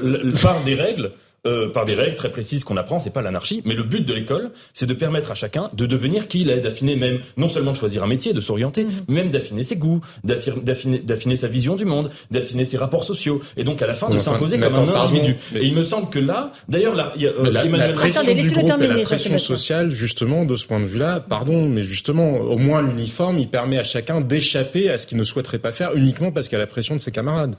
Speaker 9: des règles, euh, par des règles très précises qu'on apprend, c'est pas l'anarchie. Mais le but de l'école, c'est de permettre à chacun de devenir qui il est, d'affiner même, non seulement de choisir un métier, de s'orienter,
Speaker 1: Mhm.
Speaker 9: mais même d'affiner ses goûts, d'affiner, d'affiner sa vision du monde, d'affiner ses rapports sociaux, et donc à la fin de s'imposer comme un
Speaker 8: pardon,
Speaker 9: individu.
Speaker 8: mais-
Speaker 9: Et il me semble que là, d'ailleurs, là, il y a, euh,
Speaker 8: Mais la,
Speaker 9: Emmanuel
Speaker 8: la
Speaker 9: Macron-
Speaker 8: pression
Speaker 1: Attendez,
Speaker 8: du
Speaker 1: laissez-le
Speaker 8: groupe et la pression sociale, justement, de ce point de vue-là, pardon, mais justement, au moins l'uniforme, il permet à chacun d'échapper à ce qu'il ne souhaiterait pas faire uniquement parce qu'il y a la pression de ses camarades.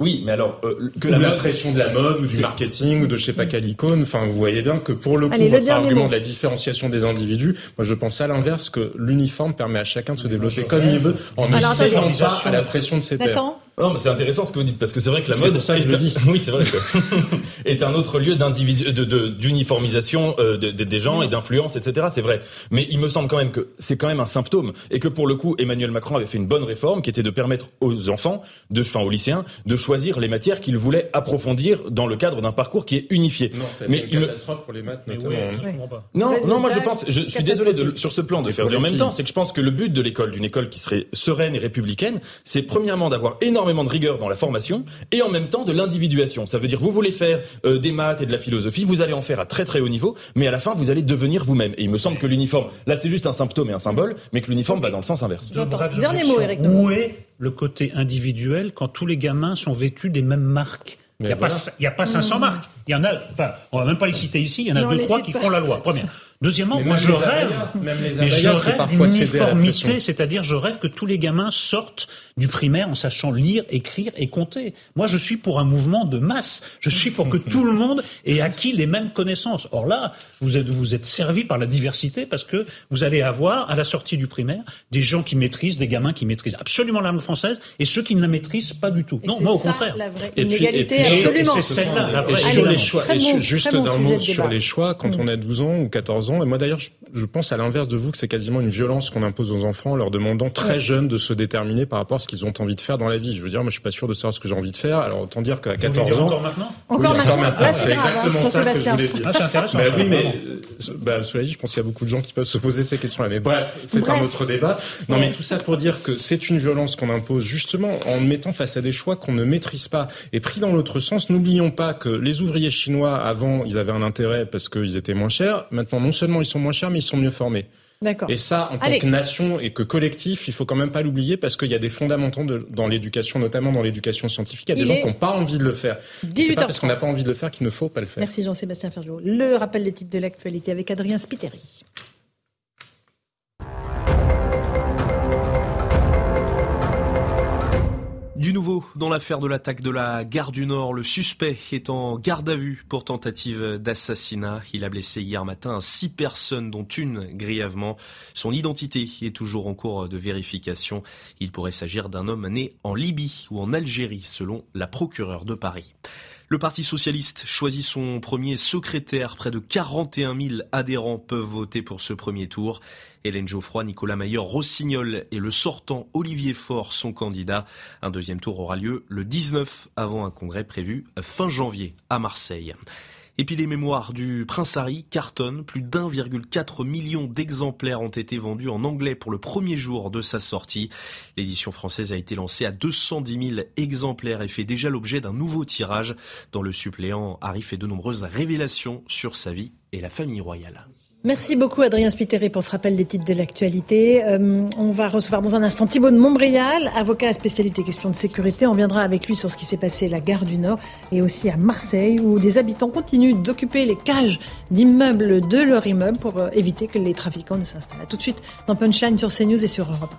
Speaker 9: Oui, mais alors euh, que
Speaker 8: Ou
Speaker 9: la
Speaker 8: la
Speaker 9: mode-
Speaker 8: pression de la mode ou du marketing ou de je sais pas quelle icône. Enfin, vous voyez bien que pour le coup,
Speaker 1: Allez,
Speaker 8: votre argument
Speaker 1: mot.
Speaker 8: de la différenciation des individus, moi je pense à l'inverse que l'uniforme permet à chacun de se développer comme il veut en ne cédant pas à la pression de ses pairs.
Speaker 9: Non, mais c'est intéressant ce que vous dites parce que c'est vrai que la
Speaker 8: C'est
Speaker 9: mode
Speaker 8: pour ça que je
Speaker 9: est
Speaker 8: le
Speaker 9: un-
Speaker 8: dis. [laughs]
Speaker 9: oui, c'est vrai que [laughs] est un autre lieu d'individu, de, de- d'uniformisation euh, de- de- des gens et d'influence, etc. C'est vrai. Mais il me semble quand même que c'est quand même un symptôme et que pour le coup, Emmanuel Macron avait fait une bonne réforme qui était de permettre aux enfants, de, enfin aux lycéens, de choisir les matières qu'ils voulaient approfondir dans le cadre d'un parcours qui est unifié.
Speaker 8: Non, c'est
Speaker 9: Mais
Speaker 8: une
Speaker 9: me-
Speaker 8: catastrophe pour les maths notamment.
Speaker 6: oui,
Speaker 8: hein.
Speaker 6: je comprends pas.
Speaker 9: Non,
Speaker 1: Résultat,
Speaker 9: non, moi je pense, je suis désolé de, sur ce plan de
Speaker 8: Et
Speaker 9: faire du en même
Speaker 8: filles.
Speaker 9: temps, c'est que je pense que le but de l'école, d'une école qui serait sereine et républicaine, c'est premièrement d'avoir énormément énormément de rigueur dans la formation et en même temps de l'individuation. Ça veut dire vous voulez faire euh, des maths et de la philosophie, vous allez en faire à très très haut niveau, mais à la fin vous allez devenir vous-même. Et il me semble que l'uniforme, là c'est juste un symptôme et un symbole, mais que l'uniforme va dans le sens inverse.
Speaker 1: Dernier mot, Eric.
Speaker 6: Où est le côté individuel quand tous les gamins sont vêtus des mêmes marques il n'y a, a, pas 500 marques. Il y en a, enfin, on va même pas les citer ici, il y en a deux, trois qui font la loi. Première. Deuxièmement, moi je rêve,
Speaker 8: même les
Speaker 6: je rêve d'une
Speaker 8: uniformité,
Speaker 6: c'est-à-dire je rêve que tous les gamins sortent du primaire en sachant lire, écrire et compter. Moi je suis pour un mouvement de masse, je suis pour que [laughs] tout le monde ait acquis les mêmes connaissances. Or là, vous êtes, vous êtes servi par la diversité parce que vous allez avoir à la sortie du primaire des gens qui maîtrisent, des gamins qui maîtrisent absolument la langue française et ceux qui ne la maîtrisent pas du tout.
Speaker 1: Et
Speaker 6: non, moi au
Speaker 1: ça,
Speaker 6: contraire.
Speaker 1: La vraie
Speaker 8: et puis,
Speaker 1: inégalité,
Speaker 8: et puis,
Speaker 1: absolument.
Speaker 6: C'est celle-là, la vraie.
Speaker 8: Et sur les choix, et juste d'un mot sur les choix, quand
Speaker 1: Mm.
Speaker 8: on a 12 ans ou 14 ans, et moi d'ailleurs, je, je pense à l'inverse de vous que c'est quasiment une violence qu'on impose aux enfants en leur demandant très
Speaker 1: Ouais.
Speaker 8: jeunes de se déterminer par rapport à ce qu'ils ont envie de faire dans la vie. Je veux dire, moi je suis pas sûr de savoir ce que j'ai envie de faire, alors autant dire qu'à
Speaker 6: Vous voulez
Speaker 8: 14
Speaker 6: dire
Speaker 8: ans...
Speaker 6: encore maintenant
Speaker 1: Encore
Speaker 8: Oui,
Speaker 1: maintenant. Là,
Speaker 8: c'est exactement
Speaker 1: hein,
Speaker 8: ça que je voulais dire.
Speaker 6: Ah, c'est intéressant,
Speaker 8: Bah oui, mais euh, bah, cela dit, je pense qu'il y a beaucoup de gens qui peuvent se poser ces questions-là. Mais bref, c'est un autre débat. Non, mais tout ça pour dire que c'est une violence qu'on impose justement en mettant face à des choix qu'on ne maîtrise pas. Et pris dans l'autre sens, n'oublions pas que les ouvriers chinois, avant, ils avaient un intérêt parce qu'ils étaient moins chers. Maintenant, non seulement ils sont moins chers, mais ils sont mieux formés.
Speaker 1: D'accord.
Speaker 8: Et ça, en tant
Speaker 1: Allez.
Speaker 8: que nation et que collectif, il faut quand même pas l'oublier parce qu'il y a des fondamentaux de- dans l'éducation, notamment dans l'éducation scientifique. Il y a des
Speaker 1: Il
Speaker 8: gens qui n'ont pas envie de le faire. C'est pas parce
Speaker 1: 18h30.
Speaker 8: qu'on n'a pas envie de le faire qu'il ne faut pas le faire.
Speaker 1: Merci Jean-Sébastien Ferjot. Le rappel des titres de l'actualité avec Adrien Spiteri.
Speaker 3: Du nouveau dans l'affaire de l'attaque de la gare du Nord, le suspect est en garde à vue pour tentative d'assassinat. Il a blessé hier matin six personnes, dont une grièvement. Son identité est toujours en cours de vérification. Il pourrait s'agir d'un homme né en Libye ou en Algérie, selon la procureure de Paris. Le Parti socialiste choisit son premier secrétaire. Près de 41 000 adhérents peuvent voter pour ce premier tour. Hélène Geoffroy, Nicolas Mayer, Rossignol et le sortant Olivier Faure sont candidats. Un deuxième tour aura lieu le 19 avant un congrès prévu fin janvier à Marseille. Et puis les mémoires du Prince Harry cartonnent. Plus d'1,4 million d'exemplaires ont été vendus en anglais pour le premier jour de sa sortie. L'édition française a été lancée à 210 000 exemplaires et fait déjà l'objet d'un nouveau tirage. Dans le suppléant, Harry fait de nombreuses révélations sur sa vie et la famille royale.
Speaker 1: Merci beaucoup Adrien Spiteri pour ce rappel des titres de l'actualité. Euh, on va recevoir dans un instant Thibault de Montbrial, avocat à spécialité questions de sécurité. On viendra avec lui sur ce qui s'est passé à la gare du Nord et aussi à Marseille où des habitants continuent d'occuper les cages d'immeubles de leur immeuble pour euh, éviter que les trafiquants ne s'installent. À tout de suite dans Punchline sur CNews et sur Europe.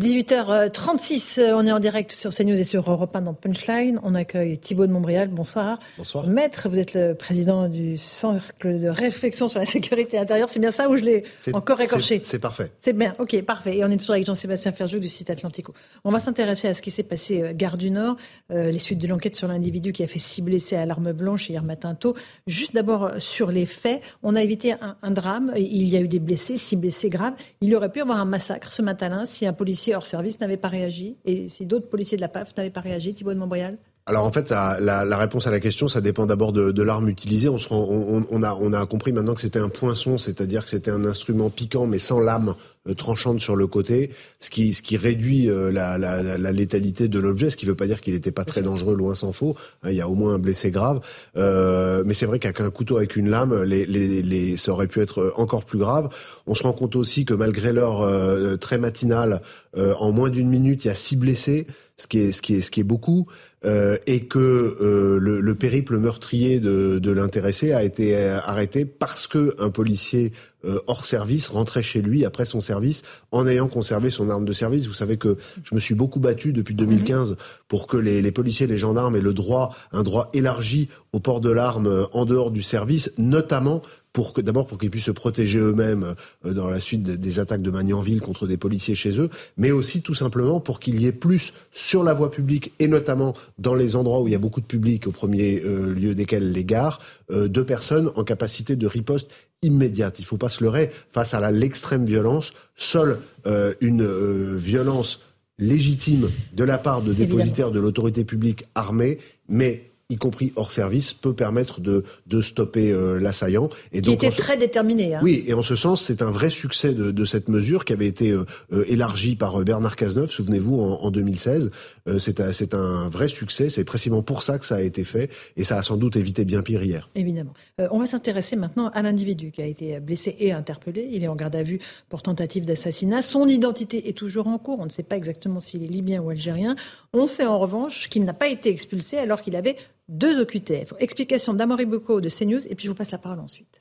Speaker 1: 18h36, on est en direct sur CNews et sur Europe 1 dans Punchline. On accueille Thibault de Montbrial. Bonsoir.
Speaker 20: Bonsoir.
Speaker 1: Maître, vous êtes le président du Cercle de réflexion sur la sécurité intérieure. C'est bien ça ou je l'ai encore écorché?
Speaker 20: c'est- parfait.
Speaker 1: C'est bien, ok, parfait. Et on est toujours avec Jean-Sébastien Ferjou du site Atlantico. On va s'intéresser à ce qui s'est passé euh, Gare du Nord, euh, les suites de l'enquête sur l'individu qui a fait six blessés à l'arme blanche hier matin tôt. Juste d'abord euh, sur les faits, on a évité un, un drame. Il y a eu des blessés, six blessés graves. Il aurait pu y avoir un massacre ce matin-là si un policier hors service n'avait pas réagi et si d'autres policiers de la PAF n'avaient pas réagi. Thibault de Montbrial
Speaker 20: Alors en fait, ça- la, la réponse à la question, ça dépend d'abord de, de l'arme utilisée. On, se rend- on, on a, on a compris maintenant que c'était un poinçon, c'est-à-dire que c'était un instrument piquant mais sans lame euh, tranchante sur le côté, ce qui, ce qui réduit euh, la, la, la- la létalité de l'objet, ce qui ne veut pas dire qu'il n'était pas très dangereux, loin s'en faut. Hein, Il y a au moins un blessé grave. Euh, mais c'est vrai qu'avec un couteau avec une lame, les, les, les, ça aurait pu être encore plus grave. On se rend compte aussi que malgré l'heure euh, très matinale, euh, en moins d'une minute, il y a six blessés, ce qui est, ce qui est, ce qui est beaucoup euh, et que euh, le, le périple meurtrier de, de l'intéressé a été euh, arrêté parce que un policier euh, hors service rentrait chez lui après son service en ayant conservé son arme de service. Vous savez que je me suis beaucoup battu depuis 2015 pour que les, les policiers, les gendarmes aient le droit, un droit élargi au port de l'arme euh, en dehors du service, notamment pour que d'abord pour qu'ils puissent se protéger eux-mêmes euh, dans la suite de- des attaques de Magnanville contre des policiers chez eux, mais aussi tout simplement pour qu'il y ait plus sur la voie publique et notamment dans les endroits où il y a beaucoup de public, au premier euh, lieu desquels les gares, euh, de personnes en capacité de riposte immédiate. Il faut pas se leurrer face à l'extrême violence. Seule euh, une euh, violence légitime de la part de dépositaires de l'autorité publique armée, mais y compris hors service, peut permettre de, de stopper euh, l'assaillant.
Speaker 1: Et qui était très déterminé. Hein.
Speaker 20: Oui, et en ce sens, c'est un vrai succès de, de, cette mesure qui avait été euh, euh, élargie par Bernard Cazeneuve, souvenez-vous, en, en 2016. c'est un, c'est un vrai succès. C'est précisément pour ça que ça a été fait, et ça a sans doute évité bien pire hier.
Speaker 1: Évidemment. on va s'intéresser maintenant à l'individu qui a été blessé et interpellé. Il est en garde à vue pour tentative d'assassinat. Son identité est toujours en cours. On ne sait pas exactement s'il est libyen ou algérien. On sait en revanche qu'il n'a pas été expulsé alors qu'il avait deux OQTF. Explication d'Amory Boko de CNews et puis je vous passe la parole ensuite.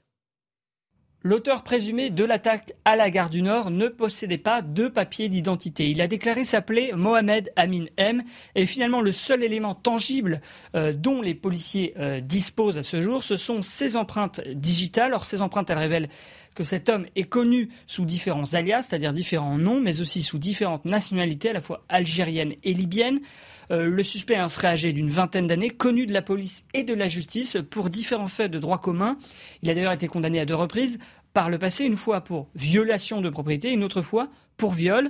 Speaker 4: L'auteur présumé de l'attaque à la gare du Nord ne possédait pas de papier d'identité. Il a déclaré s'appeler Mohamed Amin M. Et finalement, le seul élément tangible euh, dont les policiers euh, disposent à ce jour, ce sont ses empreintes digitales. Or, ces empreintes, elles révèlent que cet homme est connu sous différents alias, c'est-à-dire différents noms, mais aussi sous différentes nationalités, à la fois algériennes et libyennes. Euh, le suspect serait âgé d'une vingtaine d'années, connu de la police et de la justice pour différents faits de droit commun. Il a d'ailleurs été condamné à deux reprises par le passé, une fois pour violation de propriété, une autre fois pour viol.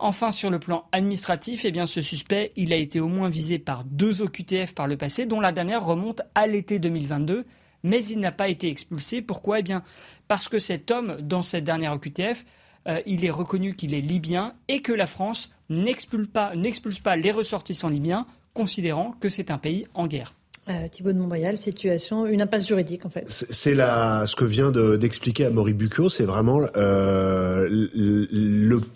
Speaker 4: Enfin, sur le plan administratif, eh ce suspect, a été au moins visé par deux OQTF par le passé, dont la dernière remonte à l'été 2022, mais il n'a pas été expulsé. Pourquoi? Eh bien, parce que cet homme, dans cette dernière OQTF, euh, il est reconnu qu'il est libyen et que la France n'expulse pas, pas les ressortissants libyens, considérant que c'est un pays en guerre.
Speaker 1: Euh, Thibault de Montbrial, situation, une impasse juridique en fait.
Speaker 20: C'est ce que vient d'expliquer à Maurice Bucco, c'est vraiment euh,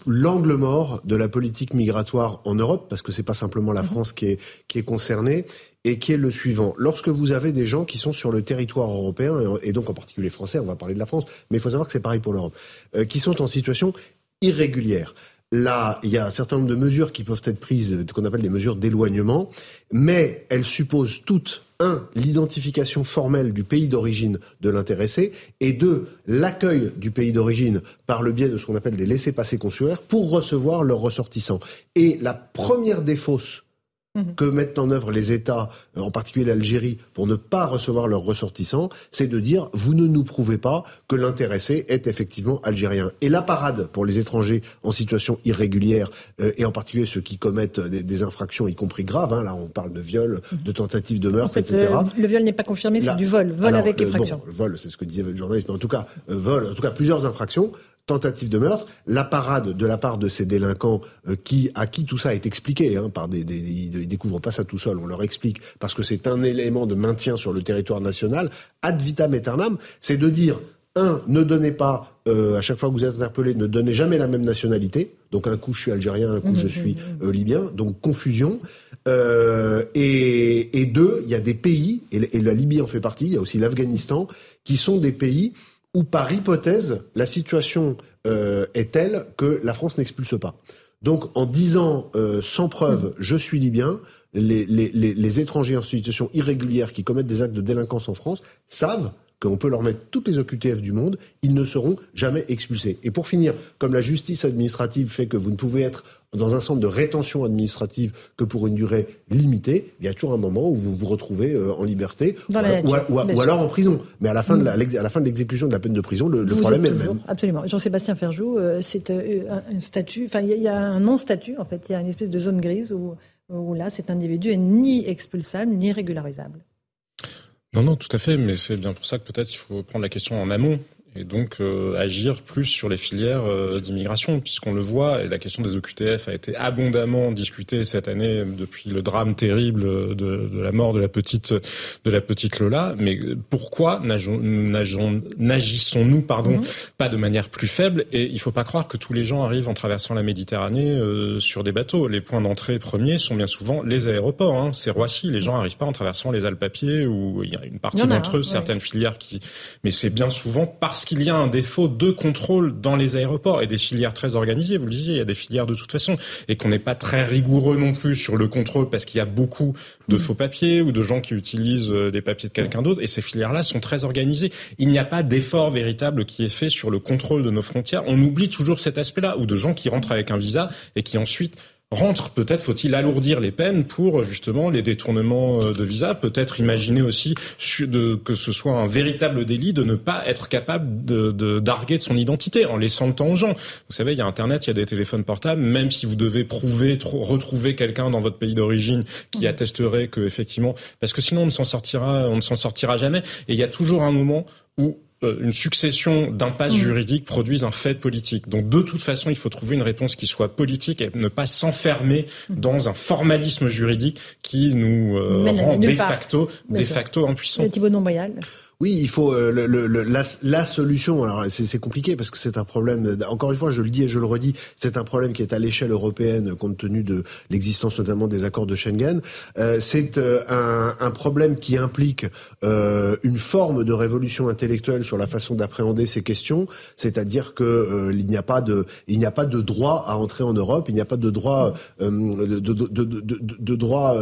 Speaker 20: l'angle mort de la politique migratoire en Europe, parce que c'est pas simplement la mhm. France qui est, qui est concernée, et qui est le suivant. Lorsque vous avez des gens qui sont sur le territoire européen, et donc en particulier français, on va parler de la France, mais il faut savoir que c'est pareil pour l'Europe, euh, qui sont en situation irrégulière. Là, il y a un certain nombre de mesures qui peuvent être prises, euh, qu'on appelle des mesures d'éloignement, mais elles supposent toutes, un, l'identification formelle du pays d'origine de l'intéressé, et deux, l'accueil du pays d'origine par le biais de ce qu'on appelle des laissés-passer consulaires pour recevoir leurs ressortissants. Et la première des. Que mettent en œuvre les États, euh, en particulier l'Algérie, pour ne pas recevoir leurs ressortissants, c'est de dire vous ne nous prouvez pas que l'intéressé est effectivement algérien. Et la parade pour les étrangers en situation irrégulière, euh, et en particulier ceux qui commettent des, infractions, y compris graves, hein, là on parle de viol, mhm. de tentative de meurtre, etc.
Speaker 1: Le, viol n'est pas confirmé, c'est du vol, vol avec effraction.
Speaker 20: le vol, c'est ce que disait le journaliste, mais en tout cas, euh, vol, en tout cas plusieurs infractions tentative de meurtre, la parade de la part de ces délinquants euh, qui à qui tout ça est expliqué, hein, par des, des, ils découvrent pas ça tout seul, on leur explique parce que c'est un élément de maintien sur le territoire national. Ad vitam aeternam, c'est de dire un, ne donnez pas, euh, à chaque fois que vous êtes interpellé, ne donnez jamais la même nationalité. Donc un coup je suis algérien, un coup je suis euh, libyen. Donc confusion. Euh, et, et, deux, il y a des pays, et, et la Libye en fait partie, il y a aussi l'Afghanistan, qui sont des pays où par hypothèse, la situation euh, est telle que la France n'expulse pas. Donc en disant euh, sans preuve mm. je suis libyen, les, les, les, étrangers en situation irrégulière qui commettent des actes de délinquance en France savent qu'on peut leur mettre toutes les OQTF du monde, ils ne seront jamais expulsés. Et pour finir, comme la justice administrative fait que vous ne pouvez être dans un centre de rétention administrative que pour une durée limitée, il y a toujours un moment où vous vous retrouvez euh, en liberté ou, alors en prison. Mais à la fin de mm. à la fin de l'exécution de la peine de prison, le, problème est le même.
Speaker 1: Absolument. Jean-Sébastien Ferjou, euh, c'est euh, un statut, enfin il y, a un non-statut en fait, il y a une espèce de zone grise où, où là cet individu est ni expulsable ni régularisable.
Speaker 8: Non, non, tout à fait, mais c'est bien pour ça que peut-être il faut prendre la question en amont et donc euh, agir plus sur les filières euh, d'immigration, puisqu'on le voit, et la question des OQTF a été abondamment discutée cette année depuis le drame terrible de, de la mort de la petite de la petite Lola. Mais pourquoi n'agissons-nous pardon mhm. pas de manière plus faible? Et il faut pas croire que tous les gens arrivent en traversant la Méditerranée euh, sur des bateaux. Les points d'entrée premiers sont bien souvent les aéroports. Hein. C'est Roissy. Les gens n'arrivent pas en traversant les Alpes à pied, ou il y a une partie d'entre eux, certaines filières qui. Mais c'est bien souvent parce parce qu'il y a un défaut de contrôle dans les aéroports et des filières très organisées. Vous le disiez, il y a des filières de toute façon et qu'on n'est pas très rigoureux non plus sur le contrôle parce qu'il y a beaucoup de mm. faux papiers ou de gens qui utilisent euh, des papiers de quelqu'un d'autre et ces filières-là sont très organisées. Il n'y a pas d'effort véritable qui est fait sur le contrôle de nos frontières. On oublie toujours cet aspect-là ou de gens qui rentrent avec un visa et qui ensuite rentre. Peut-être faut-il alourdir les peines pour justement les détournements euh, de visa. Peut-être imaginer aussi de, que ce soit un véritable délit de ne pas être capable de, de d'arguer de son identité en laissant le temps aux gens. Vous savez, il y a Internet, il y a des téléphones portables. Même si vous devez prouver, retrouver quelqu'un dans votre pays d'origine qui mmh. attesterait que effectivement, parce que sinon on ne s'en sortira, on ne s'en sortira jamais. Et il y a toujours un moment où une succession d'impasses mm. juridiques produisent un fait politique. Donc de toute façon, il faut trouver une réponse qui soit politique et ne pas s'enfermer mm. dans un formalisme juridique qui nous euh, rend de facto, de facto impuissants.
Speaker 1: Thibault
Speaker 20: oui, il faut euh, le, le, la, la, solution. Alors c'est compliqué parce que c'est un problème. Encore une fois, je le dis et je le redis, c'est un problème qui est à l'échelle européenne compte tenu de l'existence notamment des accords de Schengen. Euh, c'est euh, un, un, problème qui implique euh, une forme de révolution intellectuelle sur la façon d'appréhender ces questions. C'est-à-dire que euh, il n'y a pas de il n'y a pas de droit à entrer en Europe. Il n'y a pas de droit de, de, de, de, droit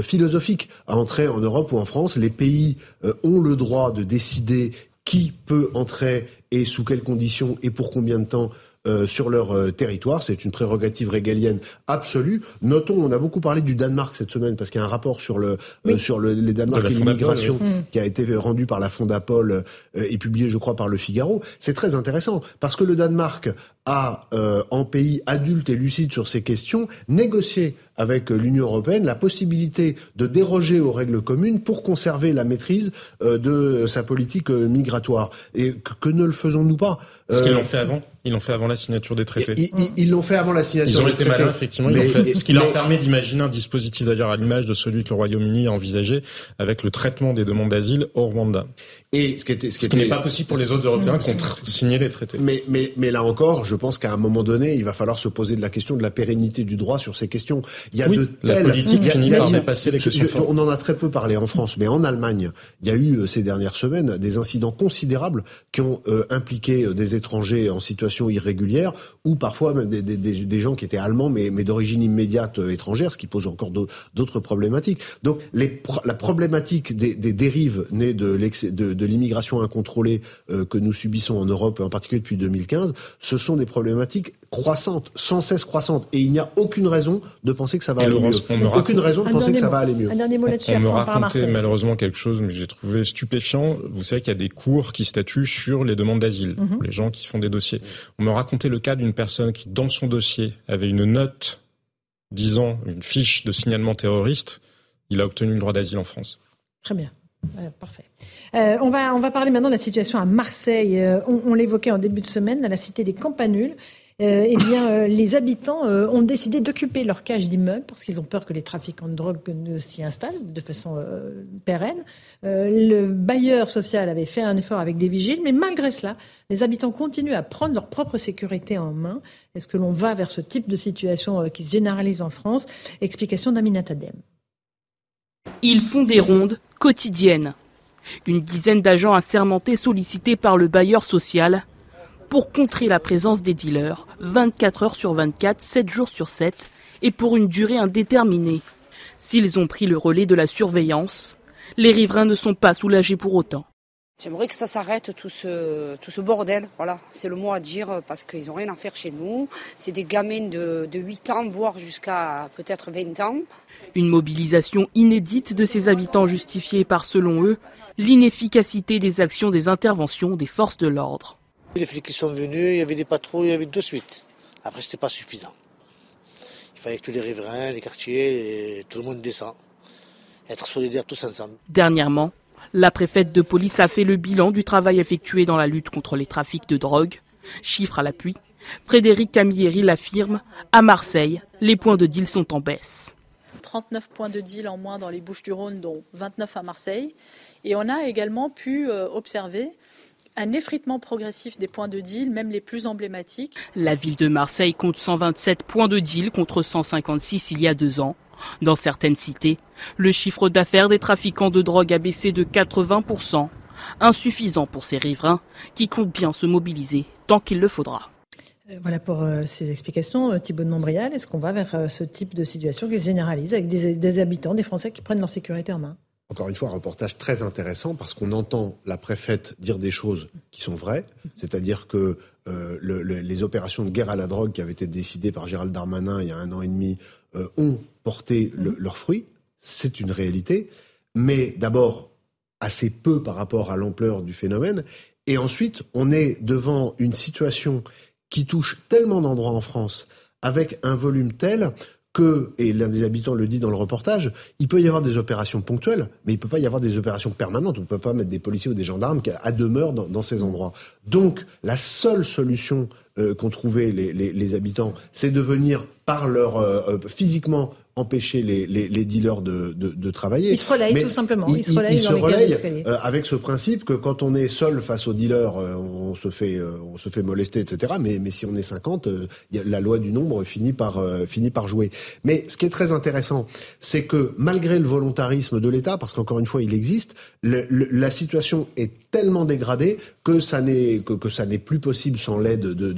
Speaker 20: philosophique à entrer en Europe ou en France. Les pays ont le droit de décider qui peut entrer et sous quelles conditions et pour combien de temps euh, sur leur euh, territoire. C'est une prérogative régalienne absolue. Notons, on a beaucoup parlé du Danemark cette semaine parce qu'il y a un rapport sur le euh, sur le, les Danemark et l'immigration qui a été rendu par la Fondapol et publié, je crois, par le Figaro. C'est très intéressant parce que le Danemark a, en pays adulte et lucide sur ces questions, négocié avec l'Union européenne la possibilité de déroger aux règles communes pour conserver la maîtrise de sa politique migratoire. Et que ne le faisons-nous pas?
Speaker 8: Ce qu'ils l'ont fait avant ils l'ont fait avant la signature des traités.
Speaker 20: Ils l'ont fait avant la signature.
Speaker 8: Ils ont été malins, effectivement. Ils fait, ce qui leur permet d'imaginer un dispositif d'ailleurs à l'image de celui que le Royaume-Uni a envisagé avec le traitement des demandes d'asile au Rwanda.
Speaker 20: Et ce qui, était,
Speaker 8: ce qui, n'est pas possible pour les autres Européens qui ont signé les traités.
Speaker 20: Mais, mais, mais là encore, je pense qu'à un moment donné, il va falloir se poser de la question de la pérennité du droit sur ces questions.
Speaker 8: Il y a de telles... La politique finit par dépasser les questions.
Speaker 20: On en a très peu parlé en France, mais en Allemagne, il y a eu euh, ces dernières semaines des incidents considérables qui ont euh, impliqué euh, des étrangers en situation irrégulière ou parfois même des, des, des gens qui étaient allemands mais, mais d'origine immédiate étrangère, ce qui pose encore d'autres problématiques. Donc les, la problématique des, des dérives nées de, de de l'immigration incontrôlée euh, que nous subissons en Europe, en particulier depuis 2015, ce sont des problématiques croissantes, sans cesse croissantes. Et il n'y a aucune raison de penser que ça va aller mieux. aucune raison de penser que ça va aller mieux.
Speaker 1: Un dernier mot
Speaker 8: là-dessus. On me racontait malheureusement quelque chose, mais j'ai trouvé stupéfiant. Vous savez qu'il y a des cours qui statuent sur les demandes d'asile, mhm. les gens qui font des dossiers. On me racontait le cas d'une personne qui, dans son dossier, avait une note disant une fiche de signalement terroriste. Il a obtenu le droit d'asile en France.
Speaker 1: Très bien. parfait. Euh, on, va, on va parler maintenant de la situation à Marseille. Euh, on, l'évoquait en début de semaine, à la cité des Campanules. Euh, eh bien, les habitants ont décidé d'occuper leur cage d'immeuble parce qu'ils ont peur que les trafiquants de drogue ne s'y installent de façon pérenne. le bailleur social avait fait un effort avec des vigiles, mais malgré cela, les habitants continuent à prendre leur propre sécurité en main. Est-ce que l'on va vers ce type de situation qui se généralise en France? Explication d'Aminat Adem.
Speaker 21: Ils font des rondes quotidiennes une dizaine d'agents assermentés sollicités par le bailleur social pour contrer la présence des dealers 24 heures sur 24, 7 jours sur 7 et pour une durée indéterminée. S'ils ont pris le relais de la surveillance, les riverains ne sont pas soulagés pour autant.
Speaker 22: J'aimerais que ça s'arrête tout ce, tout ce bordel. Voilà, c'est le mot à dire parce qu'ils n'ont rien à faire chez nous. C'est des gamins de, de 8 ans, voire jusqu'à peut-être 20 ans.
Speaker 21: Une mobilisation inédite de ces habitants justifiée par, selon eux, l'inefficacité des actions des interventions des forces de l'ordre.
Speaker 23: Les flics qui sont venus, il y avait des patrouilles, il y avait deux suites. Après, ce n'était pas suffisant. Il fallait que tous les riverains, les quartiers, et tout le monde descend. Être solidaires tous ensemble.
Speaker 21: Dernièrement, la préfète de police a fait le bilan du travail effectué dans la lutte contre les trafics de drogue. Chiffre à l'appui, Frédéric Camilleri l'affirme, à Marseille, les points de deal sont en baisse.
Speaker 24: 39 points de deal en moins dans les Bouches-du-Rhône, dont 29 à Marseille. Et on a également pu euh, observer un effritement progressif des points de deal, même les plus emblématiques.
Speaker 21: La ville de Marseille compte 127 points de deal contre 156 il y a deux ans. Dans certaines cités, le chiffre d'affaires des trafiquants de drogue a baissé de 80%, insuffisant pour ces riverains qui comptent bien se mobiliser tant qu'il le faudra.
Speaker 1: Euh, voilà pour euh, ces explications. Thibault de Montbrial, est-ce qu'on va vers ce type de situation qui se généralise avec des habitants, des Français qui prennent leur sécurité en main?
Speaker 20: Encore une fois, un reportage très intéressant parce qu'on entend la préfète dire des choses qui sont vraies, c'est-à-dire que euh, le, le, les opérations de guerre à la drogue qui avaient été décidées par Gérald Darmanin il y a un an et demi euh, ont porté le, leurs fruits. C'est une réalité, mais d'abord assez peu par rapport à l'ampleur du phénomène, et ensuite on est devant une situation qui touche tellement d'endroits en France avec un volume tel que, et l'un des habitants le dit dans le reportage, il peut y avoir des opérations ponctuelles, mais il peut pas y avoir des opérations permanentes. On ne peut pas mettre des policiers ou des gendarmes à demeure dans, ces endroits. Donc, la seule solution euh, qu'ont trouvé les habitants, c'est de venir par leur euh, euh, physiquement empêcher les, les, les dealers de, de, de, travailler.
Speaker 1: Ils se relayent
Speaker 20: Mais
Speaker 1: tout simplement.
Speaker 20: Ils,
Speaker 1: Ils se relayent
Speaker 20: ils se relayent, euh, avec ce principe que quand on est seul face aux dealers, euh, on se fait euh, on se fait molester, etc. Mais, mais si on est 50, euh, y a- la loi du nombre finit par euh, finit par jouer. Mais ce qui est très intéressant, c'est que malgré le volontarisme de l'État, parce qu'encore une fois il existe, le- le- la situation est tellement dégradée que ça n'est que, que ça n'est plus possible sans l'aide de,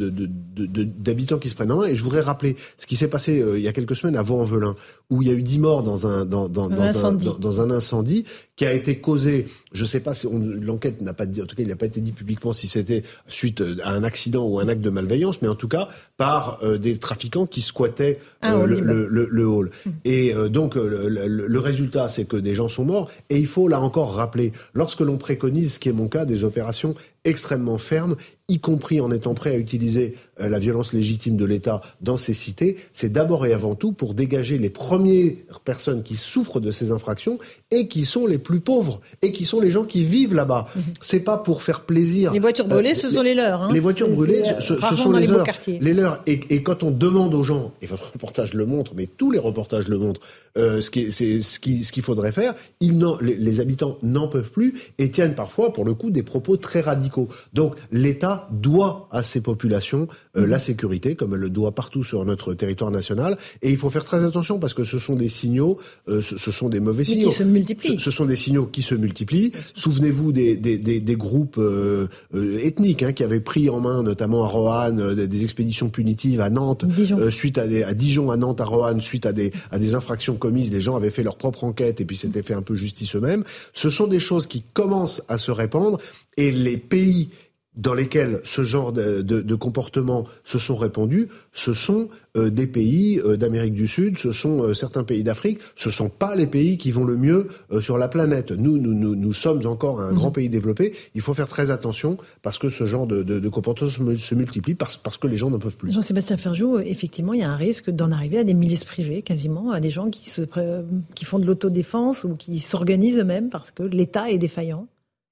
Speaker 20: d'habitants qui se prennent en main. Et je voudrais rappeler ce qui s'est passé euh, il y a quelques semaines à Vaux-en-Velin, où il y a eu 10 morts dans un dans, dans,
Speaker 1: Un
Speaker 20: dans
Speaker 1: incendie.
Speaker 20: dans- dans un incendie qui a été causé, je sais pas si on- l'enquête n'a pas dit, en tout cas il n'a pas été dit publiquement si c'était suite euh, à un accident ou un acte de malveillance, mais en tout cas par euh, des trafiquants qui squattaient euh, le, le, le- le hall. Et euh, donc le résultat c'est que des gens sont morts et il faut là encore rappeler, lorsque l'on préconise, ce qui est mon cas, des opérations extrêmement fermes, y compris en étant prêt à utiliser euh, la violence légitime de l'État dans ces cités, c'est d'abord et avant tout pour dégager les premières personnes qui souffrent de ces infractions et qui sont les plus pauvres et qui sont les gens qui vivent là-bas. C'est pas pour faire plaisir.
Speaker 1: Les voitures
Speaker 20: Euh,
Speaker 1: brûlées, ce sont les leurs. hein.
Speaker 20: Les voitures brûlées,
Speaker 1: euh,
Speaker 20: ce, sont les, leurs. Les leurs. Et, et quand on demande aux gens, et votre reportage le montre, mais tous les reportages le montrent, euh, ce qui, c'est ce qui, ce qu'il faudrait faire, ils n'en- les, les habitants n'en peuvent plus et tiennent parfois, pour le coup, des propos très radicaux. Donc, l'État doit à ces populations euh, la sécurité, comme elle le doit partout sur notre territoire national. Et il faut faire très attention parce que ce sont des signaux, euh, ce, ce sont des mauvais
Speaker 1: Mais qui
Speaker 20: signaux.
Speaker 1: se multiplient.
Speaker 20: Ce, ce sont des signaux qui se multiplient. Souvenez-vous des, des, des, des groupes euh, euh, ethniques hein, qui avaient pris en main, notamment à Roanne, euh, des, des expéditions punitives à Nantes, euh, suite à, des, à Dijon, à Nantes, à Roanne, suite à des, à des infractions commises. Les gens avaient fait leur propre enquête et puis s'étaient fait un peu justice eux-mêmes. Ce sont des choses qui commencent à se répandre et les pays dans lesquels ce genre de, de, de comportements se sont répandus, ce sont euh, des pays euh, d'Amérique du Sud, ce sont euh, certains pays d'Afrique, ce sont pas les pays qui vont le mieux sur la planète. Nous, nous, nous, nous sommes encore un
Speaker 1: Mhm.
Speaker 20: grand pays développé. Il faut faire très attention parce que ce genre de, de, de comportements se, mu- se multiplient parce, parce que les gens n'en peuvent plus.
Speaker 1: Jean-Sébastien Ferjou, effectivement, il y a un risque d'en arriver à des milices privées, quasiment, à des gens qui, se, qui font de l'autodéfense ou qui s'organisent eux-mêmes parce que l'État est défaillant.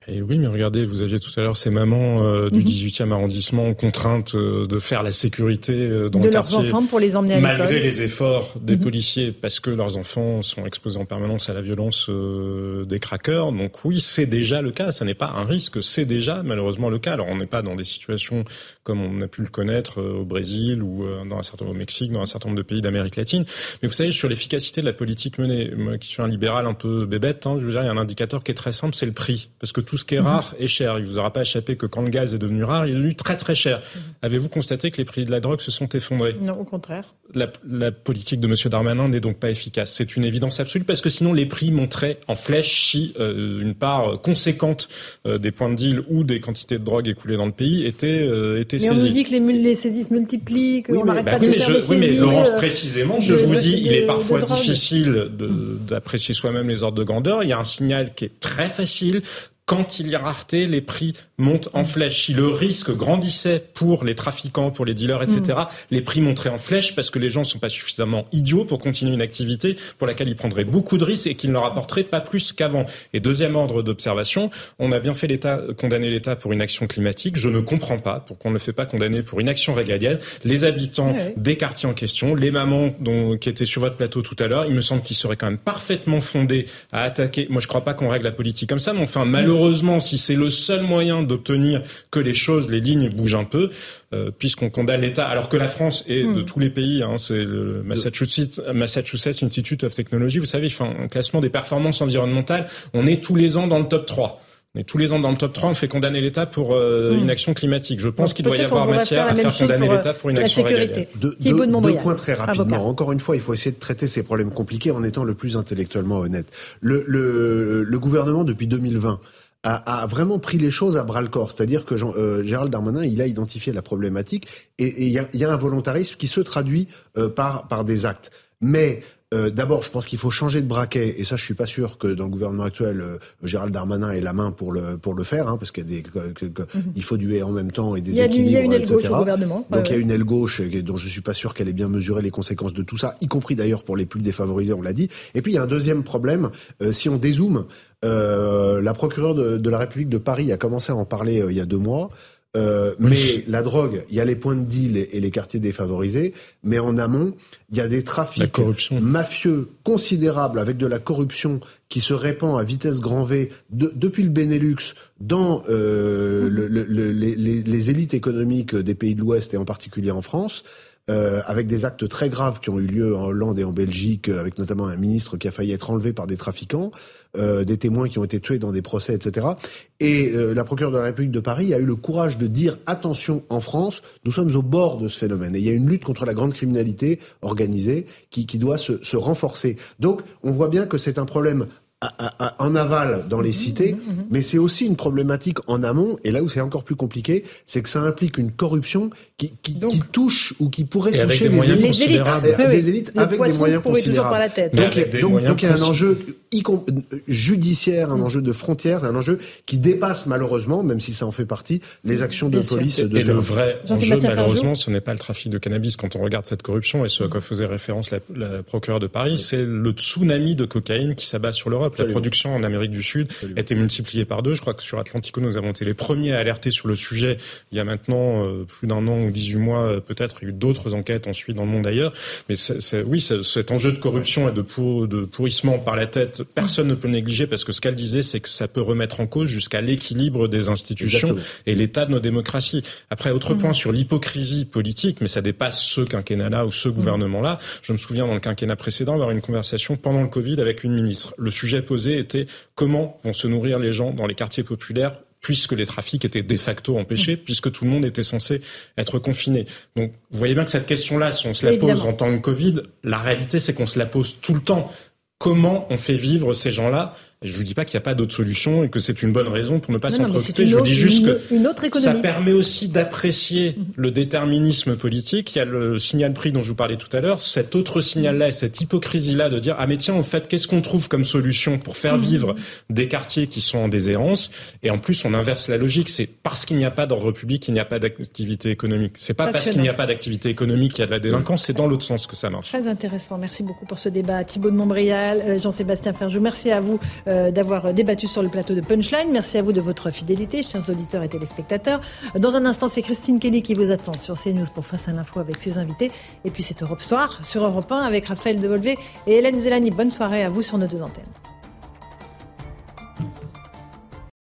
Speaker 8: Et oui, mais regardez, vous aviez tout à l'heure ces mamans euh, du
Speaker 1: Mhm.
Speaker 8: 18e arrondissement contraintes euh, de faire la sécurité euh, dans
Speaker 1: de
Speaker 8: le
Speaker 1: leurs
Speaker 8: quartier.
Speaker 1: enfants pour les emmener à
Speaker 8: Malgré
Speaker 1: l'école.
Speaker 8: les efforts des
Speaker 1: Mhm.
Speaker 8: policiers, parce que leurs enfants sont exposés en permanence à la violence euh, des craqueurs. Donc oui, c'est déjà le cas. Ça n'est pas un risque, c'est déjà malheureusement le cas. Alors on n'est pas dans des situations comme on a pu le connaître euh, au Brésil ou euh, dans un certain nombre au Mexique, dans un certain nombre de pays d'Amérique latine. Mais vous savez, sur l'efficacité de la politique menée, moi qui suis un libéral un peu bébête, hein, je veux dire, il y a un indicateur qui est très simple, c'est le prix. Parce que tout ce qui est rare est cher. Il vous aura pas échappé que quand le gaz est devenu rare, il est devenu très très cher. Avez-vous constaté que les prix de la drogue se sont effondrés?
Speaker 1: Non, au contraire.
Speaker 8: la, la politique de M. Darmanin n'est donc pas efficace. C'est une évidence absolue parce que sinon les prix monteraient en flèche si euh, une part conséquente euh, des points de deal ou des quantités de drogue écoulées dans le pays étaient, euh, étaient
Speaker 1: Mais on nous dit que les, les saisies se multiplient, qu'on n'arrête
Speaker 8: Bah
Speaker 1: pas
Speaker 8: oui,
Speaker 1: de
Speaker 8: mais
Speaker 1: faire
Speaker 8: oui, mais. Laurence,
Speaker 1: euh,
Speaker 8: précisément, je
Speaker 1: de-
Speaker 8: vous
Speaker 1: de-
Speaker 8: dis, il est parfois difficile d'apprécier soi-même les ordres de grandeur. Il y a un signal qui est très facile. Quand il y a rareté, les prix montent en flèche. Si le risque grandissait pour les trafiquants, pour les dealers, etc.,
Speaker 1: Mm.
Speaker 8: les prix monteraient en flèche parce que les gens ne sont pas suffisamment idiots pour continuer une activité pour laquelle ils prendraient beaucoup de risques et qui ne leur apporterait pas plus qu'avant. Et deuxième ordre d'observation, on a bien fait l'État, condamner l'État pour une action climatique. Je ne comprends pas pourquoi on ne le fait pas condamner pour une action régalienne. Les habitants des quartiers en question, les mamans dont, qui étaient sur votre plateau tout à l'heure, il me semble qu'ils seraient quand même parfaitement fondés à attaquer. Moi, je crois pas qu'on règle la politique comme ça, mais enfin, malheureusement, si c'est le seul moyen d'obtenir que les choses, les lignes bougent un peu, euh, puisqu'on condamne l'État, alors que la France est de
Speaker 1: Mm.
Speaker 8: tous les pays, hein, c'est le Massachusetts, Massachusetts Institute of Technology, vous savez, il fait un classement des performances environnementales. On est tous les ans dans le top 3. Mais tous les ans dans le top 3, on fait condamner l'État pour euh,
Speaker 1: Hmm.
Speaker 8: une action climatique. Je pense qu'il doit y avoir matière
Speaker 1: faire
Speaker 8: à faire condamner l'État pour une
Speaker 1: la
Speaker 8: action
Speaker 1: sécurité.
Speaker 20: Deux,
Speaker 1: de
Speaker 20: points très rapidement.
Speaker 1: avocat.
Speaker 20: Encore une fois, il faut essayer de traiter ces problèmes compliqués en étant le plus intellectuellement honnête. Le, le, le gouvernement, depuis 2020, a, a vraiment pris les choses à bras le corps. C'est-à-dire que Jean, euh, Gérald Darmanin, il a identifié la problématique et il y y a un volontarisme qui se traduit euh, par, par des actes. Mais euh, D'abord, je pense qu'il faut changer de braquet, et ça, je suis pas sûr que dans le gouvernement actuel, euh, Gérald Darmanin ait la main pour le pour le faire, hein, parce qu'il y a des, que- que- que- il faut du et en même temps et des
Speaker 1: Mhm. Il y a,
Speaker 20: équilibres,
Speaker 1: il y a une aile
Speaker 20: etc.
Speaker 1: gauche au gouvernement.
Speaker 20: Donc
Speaker 1: Ouais,
Speaker 20: il y a une aile gauche dont je suis pas sûr qu'elle ait bien mesuré les conséquences de tout ça, y compris d'ailleurs pour les plus défavorisés, on l'a dit. Et puis il y a un deuxième problème, euh, si on dézoome, euh, la procureure de, de la République de Paris a commencé à en parler euh, il y a deux mois. Euh, mais la drogue, il y a les points de deal et, et les quartiers défavorisés, mais en amont, il y a des trafics mafieux considérables avec de la corruption qui se répand à vitesse grand V de- depuis le Benelux dans euh, le- le- le- les, les- les élites économiques des pays de l'Ouest et en particulier en France. Euh, avec des actes très graves qui ont eu lieu en Hollande et en Belgique, euh, avec notamment un ministre qui a failli être enlevé par des trafiquants, euh, des témoins qui ont été tués dans des procès, etc. Et la procureure de la République de Paris a eu le courage de dire attention, en France, nous sommes au bord de ce phénomène. Et il y a une lutte contre la grande criminalité organisée qui, doit se renforcer. Donc, on voit bien que c'est un problème à- à- à- en aval dans les cités, mais c'est aussi une problématique en amont, et là où c'est encore plus compliqué, c'est que ça implique une corruption qui, qui, qui touche ou qui pourrait
Speaker 8: Et
Speaker 20: toucher
Speaker 8: des
Speaker 20: les élites,
Speaker 8: considérables. Oui, oui.
Speaker 20: des élites avec des moyens considérables.
Speaker 1: par la tête.
Speaker 20: Donc,
Speaker 8: Et avec des
Speaker 20: donc,
Speaker 8: moyens
Speaker 20: donc il y a un enjeu judiciaire, un enjeu de frontière, un enjeu qui dépasse malheureusement, même si ça en fait partie, les actions de
Speaker 8: Bien sûr.
Speaker 20: police
Speaker 8: Et,
Speaker 20: de
Speaker 8: et le vrai enjeu, malheureusement, ce n'est pas le trafic de cannabis. Quand on regarde cette corruption, et ce à quoi faisait référence la, la procureure de Paris, c'est le tsunami de cocaïne qui s'abat sur l'Europe. La
Speaker 20: Absolument.
Speaker 8: production en Amérique du Sud a été multipliée par deux. Je crois que sur Atlantico, nous avons été les premiers à alerter sur le sujet il y a maintenant euh, plus d'un an ou 18 mois, euh, peut-être. Il y a eu d'autres enquêtes ensuite dans le monde ailleurs. Mais c'est, c'est- oui, cet enjeu de corruption et de, pour- de pourrissement par la tête, personne ne peut le négliger parce que ce qu'elle disait, c'est que ça peut remettre en cause jusqu'à l'équilibre des institutions
Speaker 20: Exactement.
Speaker 8: et l'état de nos démocraties. Après, autre point sur l'hypocrisie politique, mais ça dépasse ce quinquennat-là ou ce gouvernement-là. Je me souviens dans le quinquennat précédent avoir une conversation pendant le Covid avec une ministre. Le sujet posé était comment vont se nourrir les gens dans les quartiers populaires puisque les trafics étaient de facto empêchés, puisque tout le monde était censé être confiné. Donc, vous voyez bien que cette question-là, si on se la pose
Speaker 1: Évidemment.
Speaker 8: en temps de Covid, la réalité, c'est qu'on se la pose tout le temps. Comment on fait vivre ces gens-là Je vous dis pas qu'il n'y a pas d'autre solution et que c'est une bonne raison pour ne pas s'en préoccuper. Je vous dis juste
Speaker 1: une-
Speaker 8: que
Speaker 1: une autre
Speaker 8: ça permet aussi d'apprécier le déterminisme politique. Il y a le signal prix dont je vous parlais tout à l'heure. Cet autre signal-là et cette hypocrisie-là de dire ah mais tiens en fait qu'est-ce qu'on trouve comme solution pour faire
Speaker 1: Mhm.
Speaker 8: vivre des quartiers qui sont en déshérence? Et en plus on inverse la logique. C'est parce qu'il n'y a pas d'ordre public qu'il n'y a pas d'activité économique. C'est pas parce qu'il n'y a pas d'activité économique qu'il y a de la délinquance. C'est dans l'autre sens que ça marche.
Speaker 1: Très intéressant. Merci beaucoup pour ce débat. Thibault de Montbrial, euh, Jean-Sébastien Ferjou, merci à vous euh, d'avoir débattu sur le plateau de Punchline. Merci à vous de votre fidélité, chers auditeurs et téléspectateurs. Dans un instant, c'est Christine Kelly qui vous attend sur CNews pour Face à l'info avec ses invités. Et puis c'est Europe Soir sur Europe 1 avec Raphaël Devolvé et Hélène Zélani. Bonne soirée à vous sur nos deux antennes.